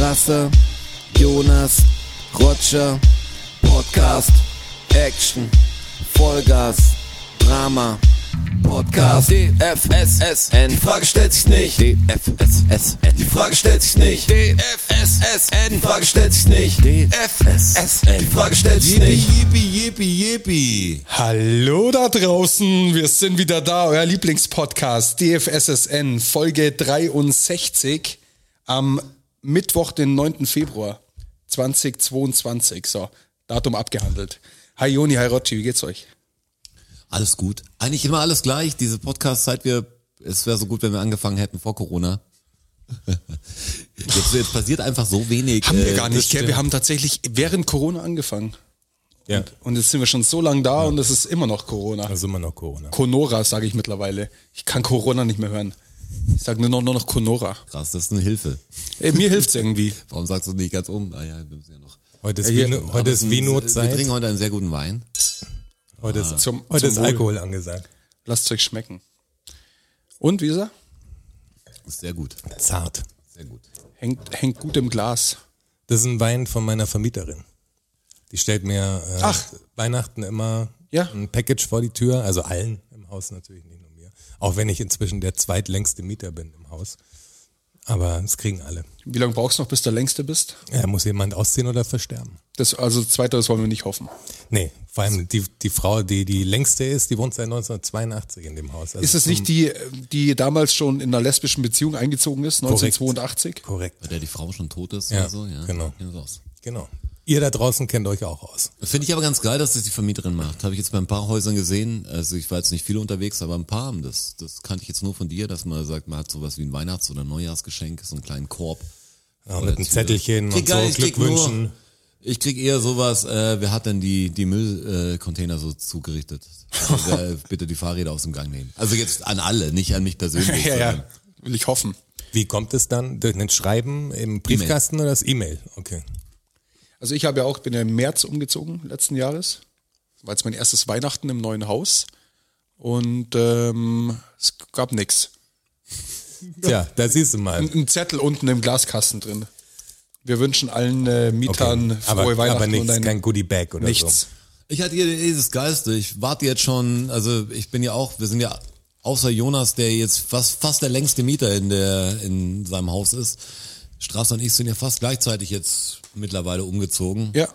Rasse, Jonas, Roger, Podcast, Action, Vollgas, Drama, Podcast, DFSSN, die Frage stellt sich nicht, DFSSN, die Frage stellt sich nicht, DFSSN, die Frage stellt sich nicht, DFSSN, die Frage stellt sich nicht. Yippie, yippie, yippie. Hallo da draußen, wir sind wieder da, euer Lieblingspodcast DFSSN, Folge 63 am Mittwoch, den 9. Februar 2022. So, Datum abgehandelt. Hi Joni, hi Rotschi, wie geht's euch? Alles gut. Eigentlich immer alles gleich. Diese Podcast, seit wir, es wäre so gut, wenn wir angefangen hätten vor Corona. Jetzt, jetzt passiert einfach so wenig. Haben wir äh, gar nicht, gell? Wir haben tatsächlich während Corona angefangen. Ja, Und jetzt sind wir schon so lange da und es ist immer noch Corona. also immer noch Corona. Conora sage ich mittlerweile. Ich kann Corona nicht mehr hören. Ich sage nur noch, nur noch Conora. Krass, das ist eine Hilfe. Ey, mir hilft's irgendwie. Warum sagst du nicht ganz um? Ah ja, wir müssen ja noch. Heute ist, Vino, heute ist Wir Vino-Zeit. trinken heute einen sehr guten Wein. Heute ist, Zum- heute zum ist. Alkohol angesagt. Lasst euch schmecken. Und, wie ist er? Ist sehr gut. Zart. Sehr gut. Hängt, hängt gut im Glas. Das ist ein Wein von meiner Vermieterin. Die stellt mir äh, Ach. Weihnachten immer Ja. ein Package vor die Tür, also allen im Haus natürlich, nicht. Auch wenn ich inzwischen der zweitlängste Mieter bin im Haus. Aber es kriegen alle. Wie lange brauchst du noch, bis du der Längste bist? Ja, muss jemand ausziehen oder versterben? Das, also zweiteres wollen wir nicht hoffen. Nee, vor allem die, die Frau, die die längste ist, die wohnt seit 1982 in dem Haus. Also Ist es nicht die, die damals schon in einer lesbischen Beziehung eingezogen ist, 1982? korrekt? Bei der die Frau schon tot ist Ja, oder so, ja. genau. Genau. Ihr da draußen kennt euch auch aus. Finde ich aber ganz geil, dass das die Vermieterin macht. Habe ich jetzt bei ein paar Häusern gesehen. Also ich war jetzt nicht viel unterwegs, aber ein paar haben das. Das kannte ich jetzt nur von dir, dass man sagt, man hat sowas wie ein Weihnachts- oder Neujahrsgeschenk, so einen kleinen Korb. Ja, mit einem. Zettelchen und gar so Glückwünschen. Nur, ich krieg eher sowas, äh, wer hat denn die, die Müllcontainer äh, so zugerichtet? Also, wer, bitte die Fahrräder aus dem Gang nehmen. Also jetzt an alle, nicht an mich persönlich. Ja, ja, will ich hoffen. Wie kommt es dann? Durch ein Schreiben im Briefkasten oder das E-Mail? Okay. Also ich habe ja auch, bin ja im März umgezogen, letzten Jahres. War jetzt mein erstes Weihnachten im neuen Haus. Und ähm, es gab nix. Tja, da siehst du mal. Ein, ein Zettel unten im Glaskasten drin. Wir wünschen allen äh, Mietern Okay. frohe Aber, Weihnachten aber und nichts, ein, kein Goodie Bag oder nichts. Ich hatte hier dieses Geiste. Ich warte jetzt schon, also ich bin ja auch, wir sind ja außer Jonas, der jetzt fast, fast der längste Mieter in der, in seinem Haus ist. Straße und ich sind ja fast gleichzeitig jetzt mittlerweile umgezogen. Ja,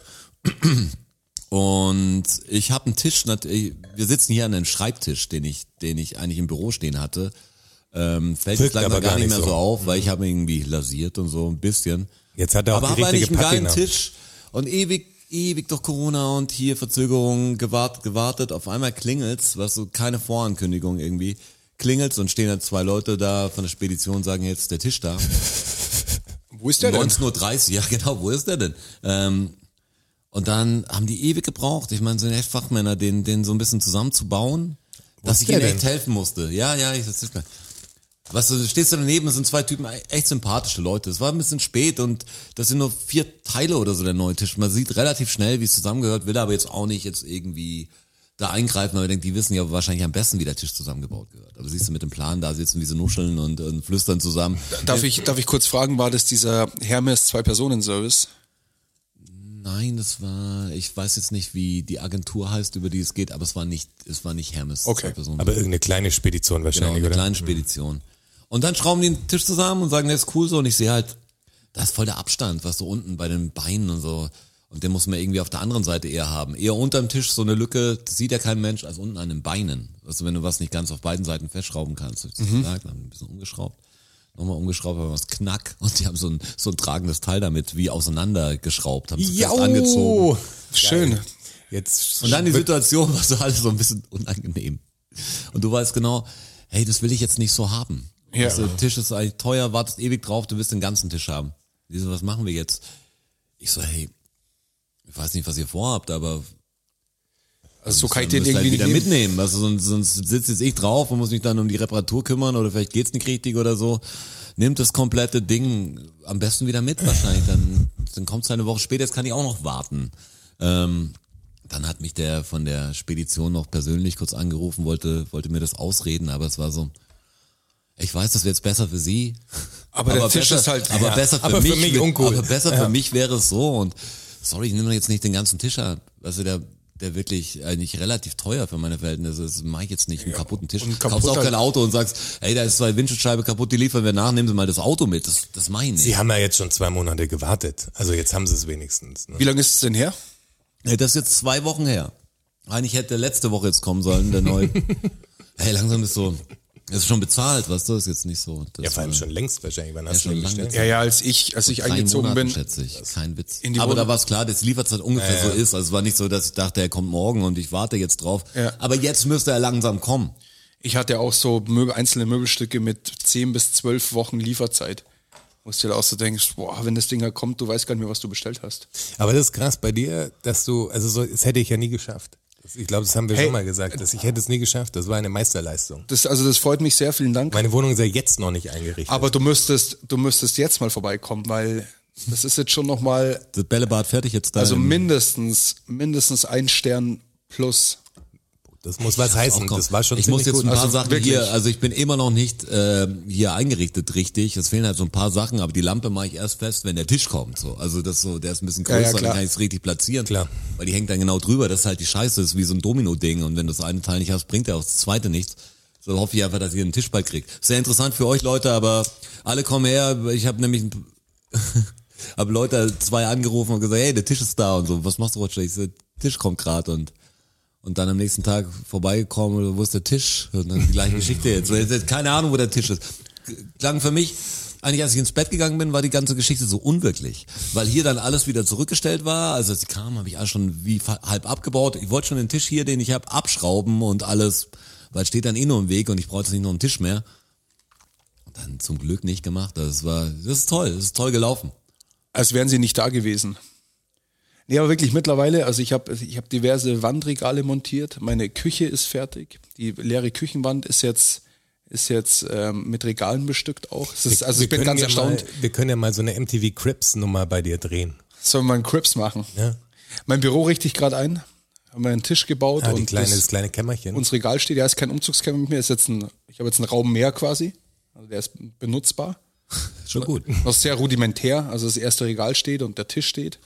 Und ich habe einen Tisch, wir sitzen hier an einem Schreibtisch, den ich, den ich eigentlich im Büro stehen hatte. Ähm, fällt jetzt langsam gar gar nicht mehr so so. auf, weil ich habe irgendwie lasiert und so ein bisschen. Jetzt hat er auch Aber habe eigentlich einen geilen. Tisch und ewig, ewig durch Corona und hier Verzögerungen gewartet, gewartet. Auf einmal klingelt's, was so keine Vorankündigung irgendwie. Klingelt's und stehen dann zwei Leute da von der Spedition, sagen jetzt der Tisch da. wo ist der denn? 19.30 Uhr, ja genau, wo ist der denn? Ähm, und dann haben die ewig gebraucht. Ich meine, sind echt Fachmänner, den, den so ein bisschen zusammenzubauen, dass ist ich ihnen echt helfen musste. Ja, ja, ich das ist. Weißt du, du stehst da daneben, es sind zwei Typen, echt sympathische Leute. Es war ein bisschen spät und das sind nur vier Teile oder so der neue Tisch. Man sieht relativ schnell, wie es zusammengehört, will aber jetzt auch nicht jetzt irgendwie da eingreifen, weil man denkt, die wissen ja wahrscheinlich am besten, wie der Tisch zusammengebaut gehört. Aber siehst du mit dem Plan da sitzen, wie sie nuscheln und, und flüstern zusammen. Darf ich, darf ich kurz fragen, war das dieser Hermes Zwei-Personen-Service? Nein, das war, ich weiß jetzt nicht, wie die Agentur heißt, über die es geht, aber es war nicht, es war nicht Hermes. Okay. zwei Personen. Aber irgendeine kleine Spedition genau, wahrscheinlich, eine oder? kleine Spedition. Und dann schrauben die den Tisch zusammen und sagen, das ist cool so. Und ich sehe halt, da ist voll der Abstand, was so unten bei den Beinen und so. Und den muss man irgendwie auf der anderen Seite eher haben. Eher unterm Tisch so eine Lücke, das sieht ja kein Mensch, als unten an den Beinen. Also wenn du was nicht ganz auf beiden Seiten festschrauben kannst. Hab ich das gesagt, dann haben ein bisschen umgeschraubt. Nochmal umgeschraubt, aber was knack. Und die haben so ein, so ein tragendes Teil damit wie auseinandergeschraubt, haben es fest angezogen. Schön. Jetzt Und dann die Situation war so alles so ein bisschen unangenehm. Und du weißt genau, hey, das will ich jetzt nicht so haben. Ja. Also, der Tisch ist eigentlich teuer, wartest ewig drauf, du willst den ganzen Tisch haben. Die so, was machen wir jetzt? Ich so, hey, ich weiß nicht, was ihr vorhabt, aber Also so kann ich den ihr irgendwie halt nicht wieder nehmen. mitnehmen. Also sonst, sonst sitze jetzt ich drauf und muss mich dann um die Reparatur kümmern oder vielleicht geht's nicht richtig oder so. Nimmt das komplette Ding am besten wieder mit wahrscheinlich. Dann, dann kommt's eine Woche später, jetzt kann ich auch noch warten. Ähm, dann hat mich der von der Spedition noch persönlich kurz angerufen, wollte, wollte mir das ausreden, aber es war so, Ich weiß, das wäre jetzt besser für Sie. Aber der Tisch besser, ist halt- aber ja. besser für Aber für mich, mich uncool. Aber besser Ja. für mich wäre es so und sorry, ich nehme jetzt nicht den ganzen Tisch ab. Also der der wirklich eigentlich relativ teuer für meine Verhältnisse ist, mache ich jetzt nicht einen kaputten Tisch. und Kaufst kaputt auch kein Auto und sagst, ey, da ist zwei Windschutzscheibe kaputt, die liefern wir nach, nehmen Sie mal das Auto mit. Das, das meine ich nicht. Sie haben ja jetzt schon zwei Monate gewartet. Also jetzt haben sie es wenigstens. Ne? Wie lange ist es denn her? Das ist jetzt zwei Wochen her. Eigentlich hätte letzte Woche jetzt kommen sollen, der neue. hey, langsam ist so, das ist schon bezahlt, weißt du, ist jetzt nicht so. Das Ja, vor allem schon längst wahrscheinlich. Wann hast schon du bestellt? Ja, ja, als ich, als ich eingezogen Monaten, bin. schätze ich. Kein Witz. Aber da war es klar, dass die Lieferzeit ungefähr so ist. Also es war nicht so, dass ich dachte, er kommt morgen und ich warte jetzt drauf. Ja. Aber jetzt müsste er langsam kommen. Ich hatte auch so Möbel, einzelne Möbelstücke mit 10 bis 12 Wochen Lieferzeit. Wo du dir auch so denkst, boah, wenn das Ding da kommt, du weißt gar nicht mehr, was du bestellt hast. Aber das ist krass bei dir, dass du, also so, das hätte ich ja nie geschafft. Ich glaube, das haben wir Hey. schon mal gesagt, dass ich hätte es nie geschafft. Das war eine Meisterleistung. Das, also das freut mich sehr, vielen Dank. Meine Wohnung ist ja jetzt noch nicht eingerichtet. Aber du müsstest, du müsstest jetzt mal vorbeikommen, weil das ist jetzt schon nochmal, Das Bällebad fertig jetzt da. also mindestens, mindestens ein Stern plus. Das muss was heißen. Das war schon ich muss jetzt gut. ein paar Also Sachen wirklich. hier, also ich bin immer noch nicht äh, hier eingerichtet richtig. Es fehlen halt so ein paar Sachen, aber die Lampe mache ich erst fest, wenn der Tisch kommt. So, also das so, der ist ein bisschen Ja, ja, größer, dann kann ich es richtig platzieren. Klar. Weil die hängt dann genau drüber. Das ist halt die Scheiße, das ist wie so ein Domino-Ding. Und wenn du das eine Teil nicht hast, bringt der auch das zweite nichts. So hoffe ich einfach, dass ihr einen Tisch bald kriegt. Sehr interessant für euch Leute, aber alle kommen her. Ich habe nämlich ein- hab Leute zwei angerufen und gesagt, hey, der Tisch ist da und so. Was machst du, Roger? Ich so, der Tisch kommt gerade und und dann am nächsten Tag vorbeigekommen, wo ist der Tisch? Und dann die gleiche Geschichte jetzt. Jetzt- Keine Ahnung, wo der Tisch ist. Klang für mich, eigentlich als ich ins Bett gegangen bin, war die ganze Geschichte so unwirklich. Weil hier dann alles wieder zurückgestellt war. Also als sie kamen, habe ich alles schon wie halb abgebaut. Ich wollte schon den Tisch hier, den ich habe, abschrauben und alles, weil steht dann eh nur im Weg und ich brauche jetzt nicht noch einen Tisch mehr. Und dann zum Glück nicht gemacht. Das war, das ist toll, das ist toll gelaufen. Als wären sie nicht da gewesen. Nee, aber wirklich mittlerweile, also ich habe ich hab diverse Wandregale montiert, meine Küche ist fertig, die leere Küchenwand ist jetzt ist jetzt ähm, mit Regalen bestückt auch. Ist, also ich bin ganz ja erstaunt. Mal, wir können ja mal so eine MTV Crips Nummer bei dir drehen. Sollen wir einen Crips machen? Ja. Mein Büro richte ich gerade ein, haben wir einen Tisch gebaut Ah, und kleine, das, das kleine Kämmerchen. uns Regal steht, ja, ist kein Umzugskämmer mit mir, ist jetzt ein, ich habe jetzt einen Raum mehr quasi, also der ist benutzbar. Schon gut. Noch sehr rudimentär, also das erste Regal steht und der Tisch steht.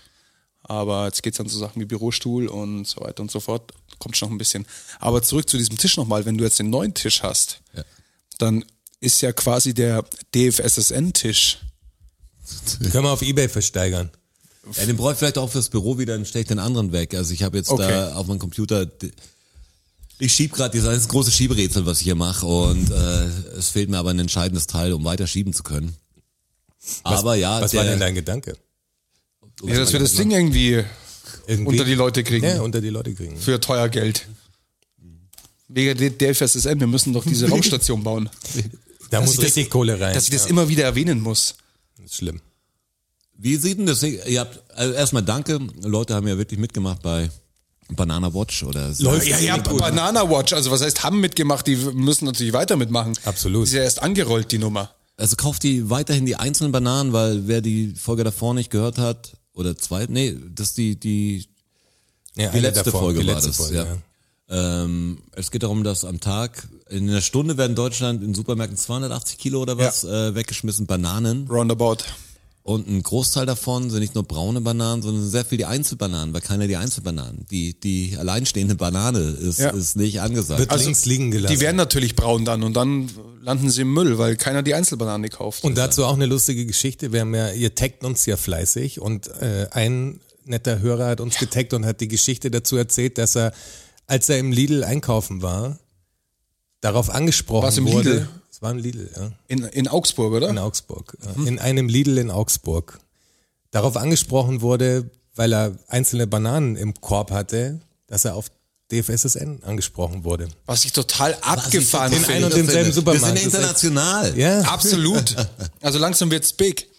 Aber jetzt geht's dann zu Sachen wie Bürostuhl und so weiter und so fort. Kommt schon noch ein bisschen. Aber zurück zu diesem Tisch nochmal. Wenn du jetzt den neuen Tisch hast, Ja. dann ist ja quasi der DFSSN-Tisch. Können wir auf Ebay versteigern. Ja, den brauche ich vielleicht auch fürs Büro wieder, dann stelle ich den anderen weg. Also ich habe jetzt Okay. da auf meinem Computer, ich schieb gerade dieses große Schieberätsel, was ich hier mache und äh, es fehlt mir aber ein entscheidendes Teil, um weiter schieben zu können. aber ja, Was der, war denn dein Gedanke? Ja, dass wir das Ding irgendwie Irgendwie, unter die Leute kriegen. ja, unter die Leute kriegen. Für teuer Geld. Wegen der DFSSN, wir müssen doch diese Raumstation bauen. Da muss ich das- richtig Kohle rein. Dass ich das ja, immer wieder erwähnen muss. das ist schlimm. Wie sieht denn das? Ihr habt also erstmal danke, Leute haben ja wirklich mitgemacht bei Banana Watch oder Läuft. Ja, ja, Banana Watch, also was heißt, haben mitgemacht, die müssen natürlich weiter mitmachen. Absolut. Ist ja erst angerollt, die Nummer. Also kauft die weiterhin die einzelnen Bananen, weil wer die Folge davor nicht gehört hat oder zwei, nee, das ist die die Ja, Die letzte davor, Folge die war letzte das, Folge, ja. Ähm, es geht darum, dass am Tag, in einer Stunde werden in Deutschland in Supermärkten 280 Kilo oder was äh, weggeschmissen Bananen. Roundabout. Und ein Großteil davon sind nicht nur braune Bananen, sondern sehr viel die Einzelbananen, weil keiner die Einzelbananen. Die, die alleinstehende Banane ist, Ja. ist nicht angesagt. Wird links liegen gelassen. Die werden natürlich braun dann und dann landen sie im Müll, weil keiner die Einzelbanane kauft. Und dazu auch eine lustige Geschichte. Wir haben ja, ihr taggt uns ja fleißig und äh, ein netter Hörer hat uns getaggt und hat die Geschichte dazu erzählt, dass er, als er im Lidl einkaufen war, darauf angesprochen Was, im wurde. Lidl? Es war ein Lidl, ja. in, in Augsburg, oder? In Augsburg. ja. In einem Lidl in Augsburg. Darauf angesprochen wurde, weil er einzelne Bananen im Korb hatte, dass er auf DFSSN angesprochen wurde. Was ich total abgefahren in finde. ein und denselben Wir Supermarkt. sind Das ist international. Ja, Absolut. Also langsam wird's big.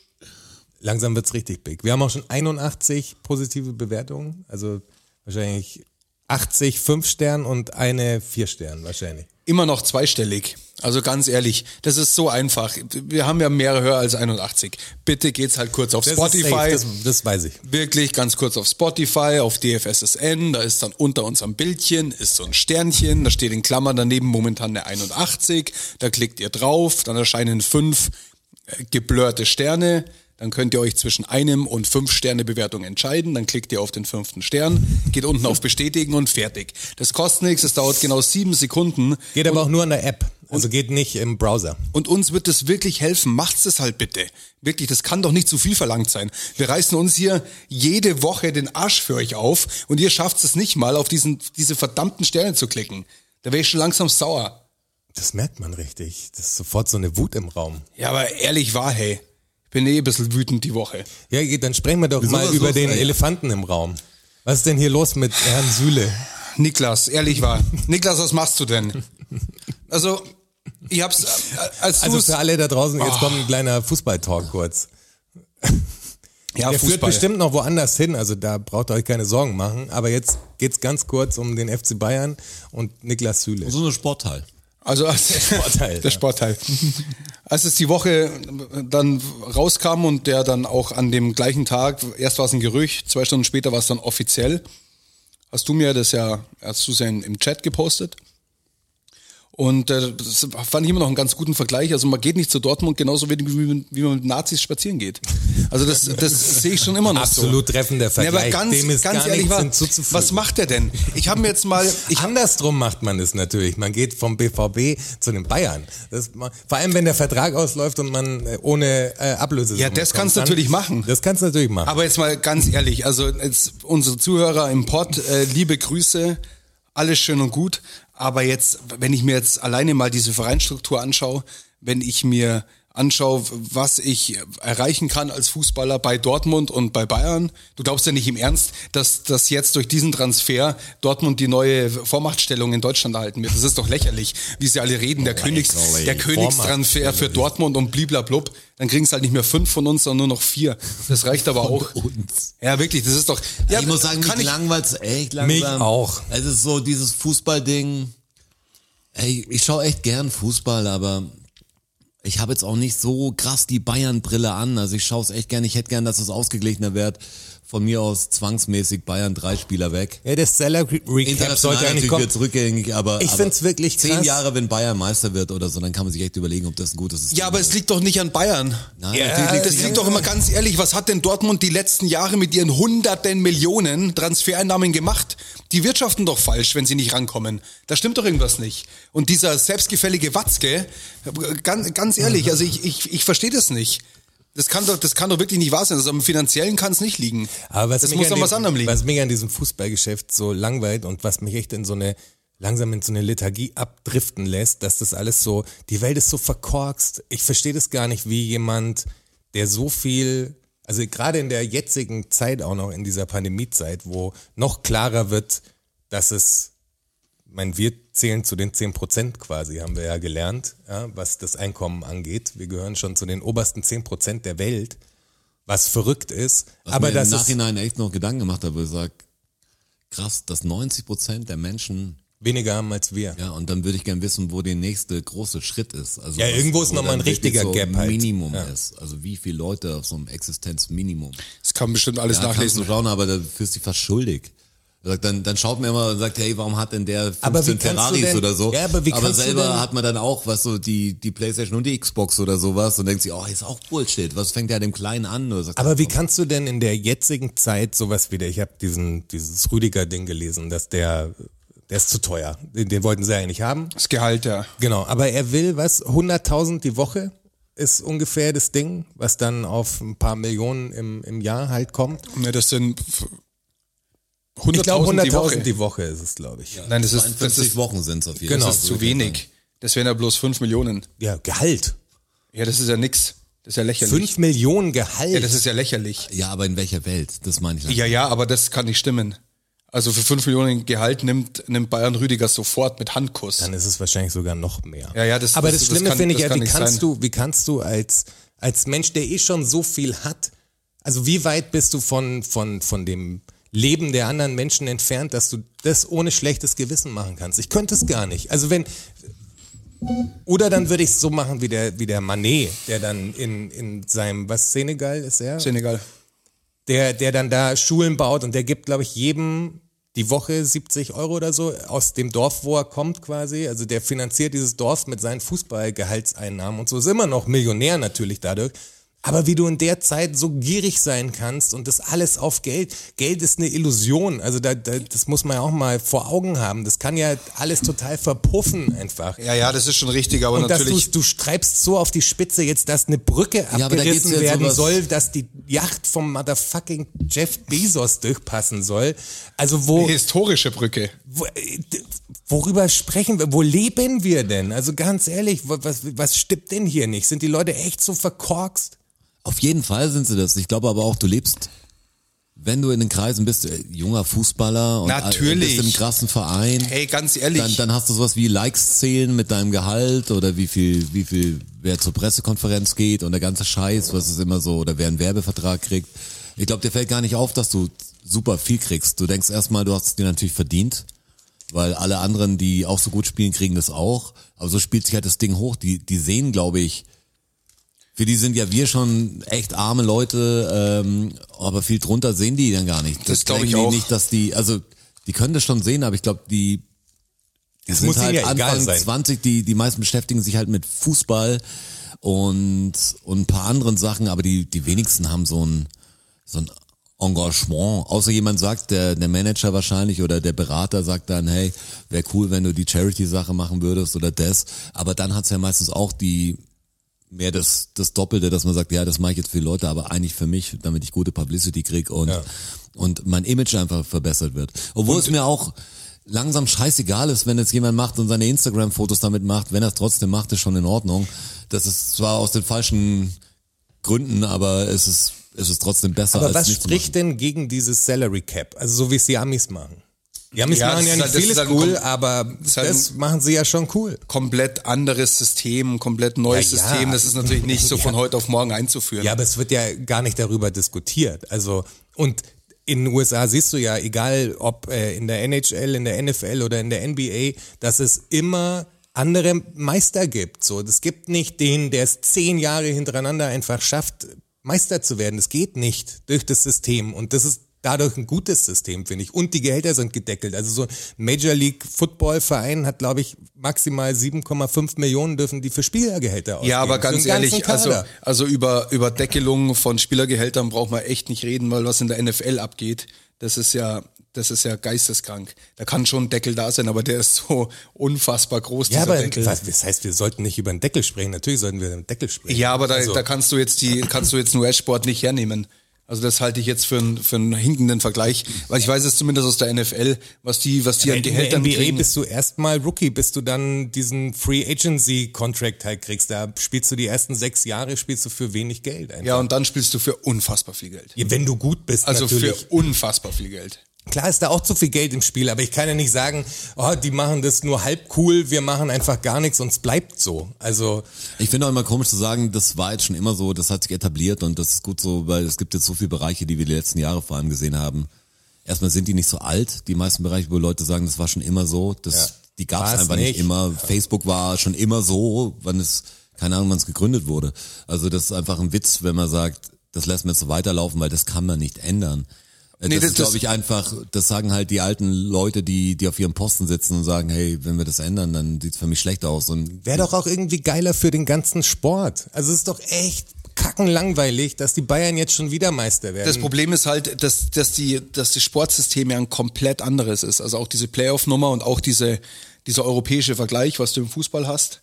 langsam wird's richtig big. Wir haben auch schon 81 positive Bewertungen, also wahrscheinlich 80 5 Stern und eine 4 Stern wahrscheinlich. Immer noch zweistellig. Also ganz ehrlich, das ist so einfach. Wir haben ja mehr Hörer als 81. Bitte geht's halt kurz auf Das Spotify. das, das weiß ich. Wirklich ganz kurz auf Spotify, auf DFSSN, da ist dann unter unserem Bildchen ist so ein Sternchen, da steht in Klammern daneben momentan eine 81, da klickt ihr drauf, dann erscheinen fünf äh, geblurrte Sterne, dann könnt ihr euch zwischen einem und fünf Sterne Bewertung entscheiden, dann klickt ihr auf den fünften Stern, geht unten auf bestätigen und fertig. Das kostet nichts, es dauert genau sieben Sekunden. Geht aber auch nur an der App. Also geht nicht im Browser. Und uns wird das wirklich helfen. Macht's das halt bitte. Wirklich, das kann doch nicht zu viel verlangt sein. Wir reißen uns hier jede Woche den Arsch für euch auf und ihr schafft es nicht mal, auf diesen, diese verdammten Sterne zu klicken. Da wäre ich schon langsam sauer. Das merkt man richtig. Das ist sofort so eine Wut im Raum. Ja, aber ehrlich wahr, hey. Bin eh ein bisschen wütend die Woche. Ja, geht, dann sprechen wir doch Wieso, mal über los, den ey? Elefanten im Raum. Was ist denn hier los mit Herrn Süle? Niklas, ehrlich wahr. Niklas, was machst du denn? Also, ich hab's, äh, als Also für alle da draußen, jetzt Oh. kommt ein kleiner Fußball-Talk kurz. ja, Der führt Fußball. bestimmt noch woanders hin, also da braucht ihr euch keine Sorgen machen. Aber jetzt geht's ganz kurz um den FC Bayern und Niklas Süle. So eine Sportteil. Also als, der Sportteil, der. Sportteil. Als es die Woche dann rauskam und der dann auch an dem gleichen Tag, erst war es ein Gerücht, zwei Stunden später war es dann offiziell, hast du mir das ja, hast du es ja im Chat gepostet. Und äh, das fand ich immer noch einen ganz guten Vergleich. Also man geht nicht zu Dortmund genauso wenig, wie, man- wie man mit Nazis spazieren geht. Also das, das sehe ich schon immer noch so. Absolut treffender Ja, Vergleich. aber ganz, Dem ist ganz ehrlich, was, macht er denn? Ich habe mir jetzt mal, ich Andersrum macht man es natürlich. Man geht vom BVB zu den Bayern. Das, vor allem, wenn der Vertrag ausläuft und man äh, ohne äh, Ablöse. Ja, das kannst du natürlich machen. Das kannst du natürlich machen. Aber jetzt mal ganz ehrlich, also jetzt unsere Zuhörer im Pod, äh, liebe Grüße, alles schön und gut. Aber jetzt, wenn ich mir jetzt alleine mal diese Vereinsstruktur anschaue, wenn ich mir anschaue, was ich erreichen kann als Fußballer bei Dortmund und bei Bayern, du glaubst ja nicht im Ernst, dass, dass jetzt durch diesen Transfer Dortmund die neue Vormachtstellung in Deutschland erhalten wird. Das ist doch lächerlich, wie sie alle reden, der, Königs, Lächerlich. der Königstransfer für Dortmund und bliblablub. Dann kriegen es halt nicht mehr fünf von uns, sondern nur noch vier. Das reicht aber auch. uns. Ja, wirklich, das ist doch. Ja, ich muss sagen, mich ich, langweilt's echt langsam. Mich auch. Es ist so dieses Fußballding. Ey, ich schaue echt gern Fußball, aber ich habe jetzt auch nicht so krass die Bayern-Brille an. Also ich schaue es echt gern. Ich hätte gern, dass es ausgeglichener wird. Von mir aus zwangsmäßig Bayern drei Spieler weg. ja, das Seller Recap sollte eigentlich kommen. jetzt rückgängig, aber Ich aber find's wirklich zehn krass. Jahre, wenn Bayern Meister wird oder so, dann kann man sich echt überlegen, ob das ein gutes System ja, aber ist. es liegt doch nicht an Bayern. Nein, ja, natürlich liegt's das liegt doch immer ganz ehrlich. Was hat denn Dortmund die letzten Jahre mit ihren hunderten Millionen Transfereinnahmen gemacht? Die wirtschaften doch falsch, wenn sie nicht rankommen. Da stimmt doch irgendwas nicht. Und dieser selbstgefällige Watzke, ganz, ganz ehrlich, also ich, ich, ich verstehe das nicht. Das kann doch, das kann doch wirklich nicht wahr sein. Also am finanziellen kann es nicht liegen. Aber was das mich muss an dem, was anderem liegen. Was mich an diesem Fußballgeschäft so langweilt und was mich echt in so eine langsam in so eine Lethargie abdriften lässt, dass das alles so, die Welt ist so verkorkst. Ich verstehe das gar nicht, wie jemand, der so viel, also gerade in der jetzigen Zeit auch noch in dieser Pandemiezeit, wo noch klarer wird, dass es, ich meine, wir zählen zu den 10 Prozent quasi, haben wir ja gelernt, ja, was das Einkommen angeht. Wir gehören schon zu den obersten 10 Prozent der Welt, was verrückt ist. Was aber mir das im ist, Nachhinein echt noch Gedanken gemacht habe, wo ich sag, krass, dass 90 Prozent der Menschen weniger haben als wir. Ja, und dann würde ich gern wissen, wo der nächste große Schritt ist. Also Ja, was- irgendwo ist wo noch mal dann ein richtiger so Gap halt. Minimum Ja. ist. Also wie viele Leute auf so einem Existenzminimum. Das kann man bestimmt alles Ja, kannst du nachlesen. schauen, aber da fühlst du dich fast schuldig. Sagt, Dann, dann schaut man immer und sagt, hey, warum hat denn der 15 Aber wie kannst du Ferraris denn- oder so? Ja, aber wie kannst du selber denn- hat man dann auch, was so die, die Playstation und die Xbox oder sowas und denkt sich, oh, ist auch Bullshit. Was fängt der dem Kleinen an? Oder sagt, Aber wie kannst du denn in der jetzigen Zeit sowas wieder, ich habe diesen dieses Rüdiger-Ding gelesen, dass der, der ist zu teuer. Den, den wollten sie ja nicht haben. Das Gehalt, ja. Genau, aber er will was, 100.000 die Woche ist ungefähr das Ding, was dann auf ein paar Millionen im, im Jahr halt kommt. Ja, das sind Ich glaube 100.000 die 100.000 Woche. die Woche ist es, glaube ich. Nein, das ist, das 52 ist, Wochen sind es auf jeden Genau. Fall. das ist zu wenig. Das wären ja bloß 5 Millionen. Ja, Gehalt. Ja, das ist ja nix. Das ist ja lächerlich. 5 Millionen Gehalt. Ja, das ist ja lächerlich. Ja, aber in welcher Welt? Das meine ich. Ja, ja, aber das kann nicht stimmen. Also für 5 Millionen Gehalt nimmt, nimmt Bayern Rüdiger sofort mit Handkuss. dann ist es wahrscheinlich sogar noch mehr. Ja, ja, das- Aber das- das, das Schlimme kann- finde ich ja, kann wie kannst sein. du, wie kannst du als, als Mensch, der eh schon so viel hat, also wie weit bist du von, von, von dem Leben der anderen Menschen entfernt, dass du das ohne schlechtes Gewissen machen kannst? Ich könnte es gar nicht. Also wenn, Oder dann würde ich es so machen wie der, wie der Manet, der dann in, in seinem, was Senegal ist er? Senegal. der, der dann da Schulen baut und der gibt, glaube ich, jedem die Woche 70 Euro oder so aus dem Dorf, wo er kommt quasi. Also der finanziert dieses Dorf mit seinen Fußballgehaltseinnahmen und so. Ist immer noch Millionär natürlich dadurch. Aber wie du in der Zeit so gierig sein kannst und das alles auf Geld. Geld ist eine Illusion. Also da, da, das muss man ja auch mal vor Augen haben. Das kann ja alles total verpuffen einfach. Ja, ja, das ist schon richtig, aber Und dass natürlich. du, du treibst so auf die Spitze jetzt, dass eine Brücke Ja, abgerissen ja werden soll, dass die Yacht vom motherfucking Jeff Bezos durchpassen soll. Also wo, Historische Brücke. Wo äh, worüber sprechen wir? Wo leben wir denn? Also ganz ehrlich, wa- was, was stimmt denn hier nicht? Sind die Leute echt so verkorkst? Auf jeden Fall sind sie das. Ich glaube aber auch, du lebst, wenn du in den Kreisen bist, äh, junger Fußballer und Natürlich. bist im krassen Verein. Hey, ganz ehrlich. Dann, dann hast du sowas wie Likes zählen mit deinem Gehalt oder wie viel, wie viel, wer zur Pressekonferenz geht und der ganze Scheiß, was ist immer so, oder wer einen Werbevertrag kriegt. Ich glaube, dir fällt gar nicht auf, dass du super viel kriegst. Du denkst erstmal, du hast es dir natürlich verdient, weil alle anderen, die auch so gut spielen, kriegen das auch. Aber so spielt sich halt das Ding hoch. Die, die sehen, glaube ich, für die sind ja wir schon echt arme Leute, ähm, aber viel drunter sehen die dann gar nicht. Das glaub ich denken die auch. nicht, dass die, also die können das schon sehen, aber ich glaube, die die Das sind halt ja Anfang sein. 20, die, die meisten beschäftigen sich halt mit Fußball und, und ein paar anderen Sachen, aber die, die wenigsten haben so ein, so ein Engagement. Außer jemand sagt, der, der Manager wahrscheinlich oder der Berater sagt dann, hey, wäre cool, wenn du die Charity-Sache machen würdest oder das. Aber dann hat's ja meistens auch die, mehr das, das Doppelte, dass man sagt, ja, das mache ich jetzt für die Leute, aber eigentlich für mich, damit ich gute Publicity krieg und, Ja. und mein Image einfach verbessert wird. Obwohl es mir auch langsam scheißegal ist, wenn jetzt jemand macht und seine Instagram-Fotos damit macht, wenn er es trotzdem macht, ist schon in Ordnung. Das ist zwar aus den falschen Gründen, aber es ist, es ist trotzdem besser Aber als was spricht denn gegen dieses Salary Cap? Also so wie es die Amis machen. Die Amis Ja, machen das ja nicht halt- das vieles halt cool, aber ist das, halt- machen sie ja schon cool. komplett anderes System, komplett neues Ja, ja. System. Das ist natürlich nicht so von heute auf morgen einzuführen. Ja, aber es wird ja gar nicht darüber diskutiert. Also und in den USA siehst du ja, egal ob äh, in der NHL, in der NFL oder in der NBA, dass es immer andere Meister gibt. So, es gibt nicht den, der es zehn Jahre hintereinander einfach schafft, Meister zu werden. Das geht nicht durch das System und das ist dadurch ein gutes System, finde ich. Und die Gehälter sind gedeckelt. Also so ein Major League Football Verein hat, glaube ich, maximal 7,5 Millionen dürfen die für Spielergehälter ausgeben. Ja, aber ganz ehrlich, also, also über, über Deckelung von Spielergehältern braucht man echt nicht reden, weil was in der NFL abgeht, das ist ja, das ist ja geisteskrank. Da kann schon ein Deckel da sein, aber der ist so unfassbar groß, Ja, dieser aber Deckel. das heißt, wir sollten nicht über den Deckel sprechen. Natürlich sollten wir über den Deckel sprechen. Ja, aber da, Also, da kannst du jetzt die, kannst du jetzt einen US-Sport nicht hernehmen. Also das halte ich jetzt für einen, für einen hinkenden Vergleich, weil ich weiß es zumindest aus der NFL, was die, was die an in der Gehältern NBA kriegen. bist du erstmal Rookie, bis du dann diesen Free Agency Contract halt kriegst. Da spielst du die ersten sechs Jahre, spielst du für wenig Geld. Einfach. Ja, und dann spielst du für unfassbar viel Geld. Ja, wenn du gut bist, Also natürlich. für unfassbar viel Geld. Klar ist da auch zu viel Geld im Spiel, aber ich kann ja nicht sagen, oh, die machen das nur halb cool, wir machen einfach gar nichts und es bleibt so. Also, Ich finde auch immer komisch zu sagen, das war jetzt schon immer so, das hat sich etabliert und das ist gut so, weil es gibt jetzt so viele Bereiche, die wir die letzten Jahre vor allem gesehen haben. Erstmal sind die nicht so alt, die meisten Bereiche, wo Leute sagen, das war schon immer so, das, Ja. die gab es einfach nicht, nicht. immer. Facebook war schon immer so, wann es, keine Ahnung, wann es gegründet wurde. Also das ist einfach ein Witz, wenn man sagt, das lassen wir jetzt so weiterlaufen, weil das kann man nicht ändern. Äh, Nee, das, das- ist, glaube das- ich, einfach, das sagen halt die alten Leute, die, die auf ihrem Posten sitzen und sagen, hey, wenn wir das ändern, dann sieht's für mich schlecht aus. Und wäre doch auch irgendwie geiler für den ganzen Sport. Also es ist doch echt kackenlangweilig, dass die Bayern jetzt schon wieder Meister werden. Das Problem ist halt, dass, dass, die, dass das Sportsystem ja ein komplett anderes ist. Also auch diese Playoff-Nummer und auch diese, dieser europäische Vergleich, was du im Fußball hast.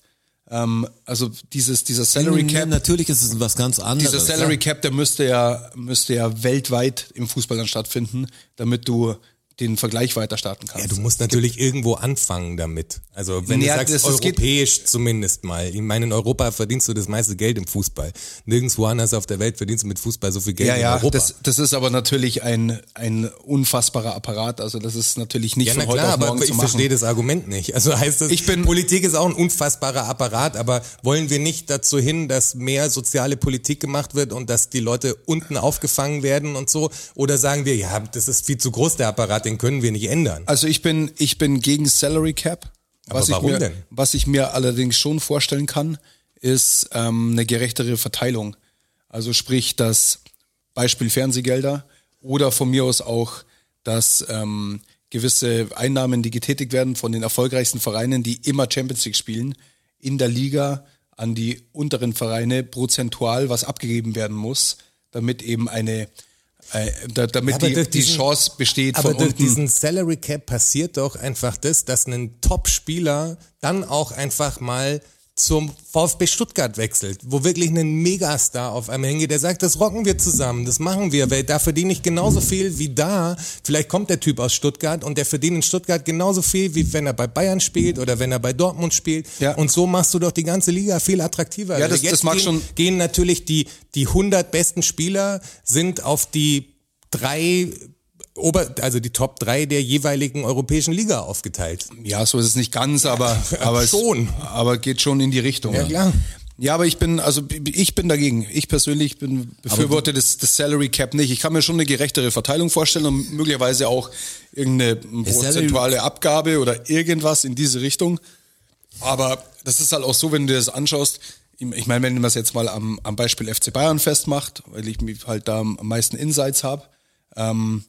Ähm, also dieses, dieser Salary Cap, Natürlich ist es was ganz anderes. dieser Salary Cap, der müsste ja, müsste ja weltweit im Fußball dann stattfinden, damit du den Vergleich weiter starten kannst. Ja, du musst natürlich irgendwo anfangen damit. Also wenn Ja, du sagst, das- europäisch zumindest mal. Ich meine, in Europa verdienst du das meiste Geld im Fußball. Nirgendwo anders auf der Welt verdienst du mit Fußball so viel Geld ja, in ja, Europa. das, das ist aber natürlich ein, ein unfassbarer Apparat. Also das ist natürlich nicht ja, na von heute klar, auf morgen aber ich verstehe das Argument nicht. Also heißt das, Ich bin- Politik ist auch ein unfassbarer Apparat, aber wollen wir nicht dazu hin, dass mehr soziale Politik gemacht wird und dass die Leute unten aufgefangen werden und so? Oder sagen wir, ja, das ist viel zu groß, der Apparat, den können wir nicht ändern. Also ich bin, ich bin gegen Salary Cap. Aber Was, ich warum mir, denn? was ich mir allerdings schon vorstellen kann, ist ähm, eine gerechtere Verteilung. Also sprich, dass Beispiel Fernsehgelder oder von mir aus auch, dass ähm, gewisse Einnahmen, die getätigt werden von den erfolgreichsten Vereinen, die immer Champions League spielen, in der Liga an die unteren Vereine prozentual was abgegeben werden muss, damit eben eine äh, da, damit Aber die, durch die diesen- Chance besteht Aber durch unten. diesen Salary Cap passiert doch einfach das, dass ein Top-Spieler dann auch einfach mal zum VfB Stuttgart wechselt, wo wirklich ein Megastar auf einmal hingeht, der sagt, das rocken wir zusammen, das machen wir, weil da verdiene ich genauso viel wie da. Vielleicht kommt der Typ aus Stuttgart und der verdient in Stuttgart genauso viel, wie wenn er bei Bayern spielt oder wenn er bei Dortmund spielt. Ja. Und so machst du doch die ganze Liga viel attraktiver. Ja, das- Jetzt das mag gehen, schon- gehen natürlich die, die 100 besten Spieler sind auf die drei Ober, also die Top 3 der jeweiligen europäischen Liga aufgeteilt. Ja, so ist es nicht ganz, aber, aber es- schon. aber geht schon in die Richtung. Ja, klar. Ja, aber ich bin, also ich bin dagegen. Ich persönlich bin befürworte das, das Salary Cap nicht. Ich kann mir schon eine gerechtere Verteilung vorstellen und möglicherweise auch irgendeine prozentuale Abgabe oder irgendwas in diese Richtung. Aber das ist halt auch so, wenn du dir das anschaust. Ich meine, wenn man es jetzt mal am, am Beispiel FC Bayern festmacht, weil ich mich halt da am meisten Insights habe, ähm,